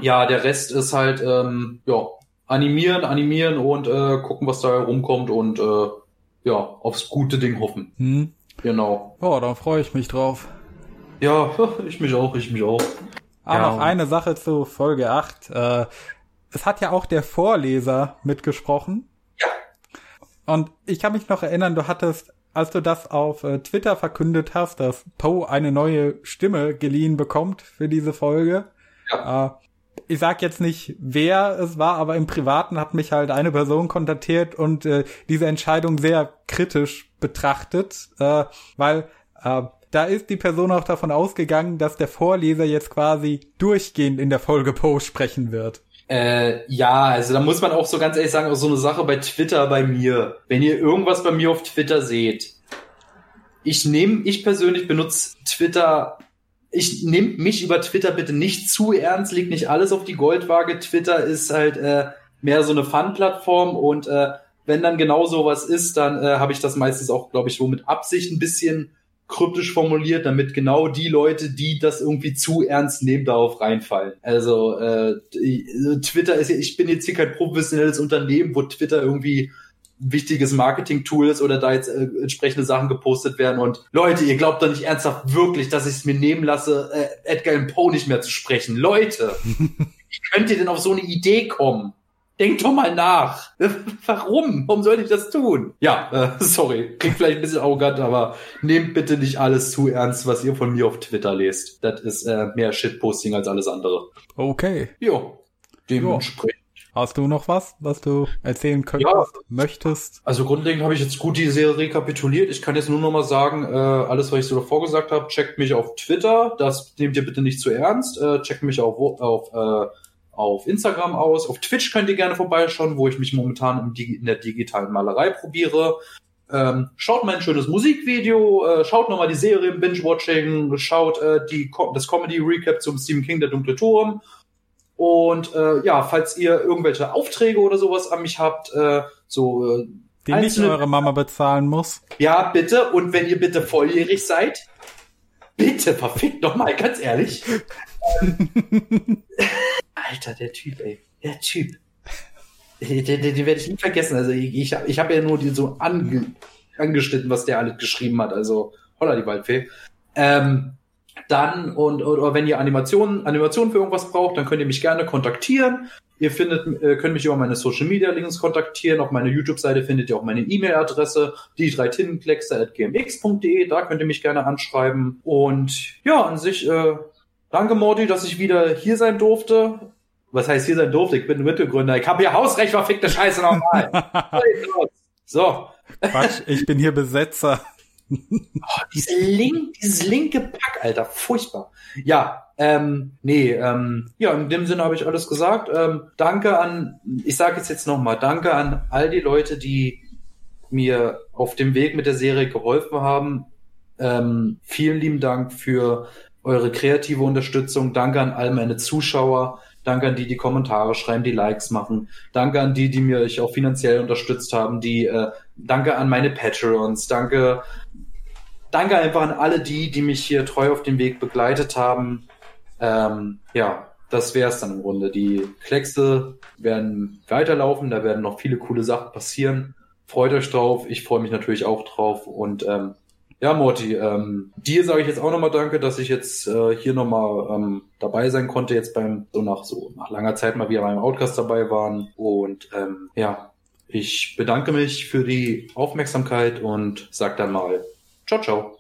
ja, der Rest ist halt, ähm, ja, animieren, animieren und äh, gucken, was da rumkommt und äh, ja, aufs gute Ding hoffen. Hm. Genau. Oh, da freue ich mich drauf. Ja, ich mich auch, ich mich auch. Ah, Ja. noch eine Sache zu Folge 8. Äh, es hat ja auch der Vorleser mitgesprochen. Ja. Und ich kann mich noch erinnern, du hattest, als du das auf äh, Twitter verkündet hast, dass Poe eine neue Stimme geliehen bekommt für diese Folge. Äh, ich sag jetzt nicht, wer es war, aber im Privaten hat mich halt eine Person kontaktiert und äh, diese Entscheidung sehr kritisch betrachtet, äh, weil äh, da ist die Person auch davon ausgegangen, dass der Vorleser jetzt quasi durchgehend in der Folge Poe sprechen wird. Äh, ja, also da muss man auch so ganz ehrlich sagen, auch so eine Sache bei Twitter bei mir. Wenn ihr irgendwas bei mir auf Twitter seht, ich nehme, ich persönlich benutze Twitter, ich nehme mich über Twitter bitte nicht zu ernst, legt nicht alles auf die Goldwaage. Twitter ist halt äh, mehr so eine Fun-Plattform und äh, wenn dann genau sowas ist, dann äh, habe ich das meistens auch, glaube ich, so mit Absicht ein bisschen kryptisch formuliert, damit genau die Leute, die das irgendwie zu ernst nehmen, darauf reinfallen. Also äh, Twitter ist ja, ich bin jetzt hier kein professionelles Unternehmen, wo Twitter irgendwie wichtiges Marketing-Tool ist oder da jetzt äh, entsprechende Sachen gepostet werden und Leute, ihr glaubt doch nicht ernsthaft wirklich, dass ich es mir nehmen lasse, äh, Edgar Allan Poe nicht mehr zu sprechen. Leute, wie könnt ihr denn auf so eine Idee kommen? Denkt doch mal nach. Warum? Warum sollte ich das tun? Ja, äh, sorry. Klingt vielleicht ein bisschen arrogant, aber nehmt bitte nicht alles zu ernst, was ihr von mir auf Twitter lest. Das ist äh, mehr Shitposting als alles andere. Okay. Jo. Dementsprechend. Hast du noch was, was du erzählen könntest, Ja. möchtest? Also grundlegend habe ich jetzt gut die Serie rekapituliert. Ich kann jetzt nur noch mal sagen, äh, alles, was ich so davor gesagt habe, checkt mich auf Twitter. Das nehmt ihr bitte nicht zu ernst. Äh, checkt mich auf, auf, äh, auf Instagram aus. Auf Twitch könnt ihr gerne vorbeischauen, wo ich mich momentan in der digitalen Malerei probiere. Ähm, schaut mal ein schönes Musikvideo, äh, schaut nochmal die Serie im Binge-Watching, schaut äh, die, das Comedy-Recap zum Stephen King, der dunkle Turm. Und äh, ja, falls ihr irgendwelche Aufträge oder sowas an mich habt, äh, so äh, Die nicht eure Mama bezahlen muss. ja, bitte. Und wenn ihr bitte volljährig seid, bitte, verfickt doch mal, ganz ehrlich. Alter, der Typ, ey. Der Typ. Den, den, den werde ich nie vergessen. Also ich, ich, hab- ich habe ja nur die so ange, angeschnitten, was der alles geschrieben hat. Also holla die Waldfee. Ähm, dann und oder wenn ihr Animationen Animationen für irgendwas braucht, dann könnt ihr mich gerne kontaktieren. Ihr findet, äh, könnt mich über meine Social Media Links kontaktieren. Auf meiner YouTube-Seite findet ihr auch meine E-Mail-Adresse, die drei gmx.de. Da könnt ihr mich gerne anschreiben. Und ja, an sich, äh, danke Morty, dass ich wieder hier sein durfte. Was heißt hier sein durfte? Ich bin Mitbegründer. Ich habe hier Hausrecht, verfickte Scheiße nochmal. so. Quatsch, ich bin hier Besetzer. Diese link, dieses linke Pack, Alter, furchtbar. Ja, ähm, nee, ähm, ja, in dem Sinne habe ich alles gesagt. Ähm, danke an, ich sage es jetzt nochmal, danke an all die Leute, die mir auf dem Weg mit der Serie geholfen haben. Ähm, vielen lieben Dank für eure kreative Unterstützung. Danke an all meine Zuschauer. Danke an die, die Kommentare schreiben, die Likes machen. Danke an die, die mir ich auch finanziell unterstützt haben. Die, äh, danke an meine Patreons. Danke danke einfach an alle die, die mich hier treu auf dem Weg begleitet haben. Ähm, ja, das wär's dann im Grunde. Die Kleckse werden weiterlaufen, da werden noch viele coole Sachen passieren. Freut euch drauf, ich freue mich natürlich auch drauf. Und ähm, ja, Morty, ähm, dir sage ich jetzt auch nochmal danke, dass ich jetzt äh, hier nochmal ähm, dabei sein konnte, jetzt beim, so nach so nach langer Zeit mal wieder beim Outcast dabei waren. Und ähm, ja, ich bedanke mich für die Aufmerksamkeit und sag dann mal Ciao, ciao.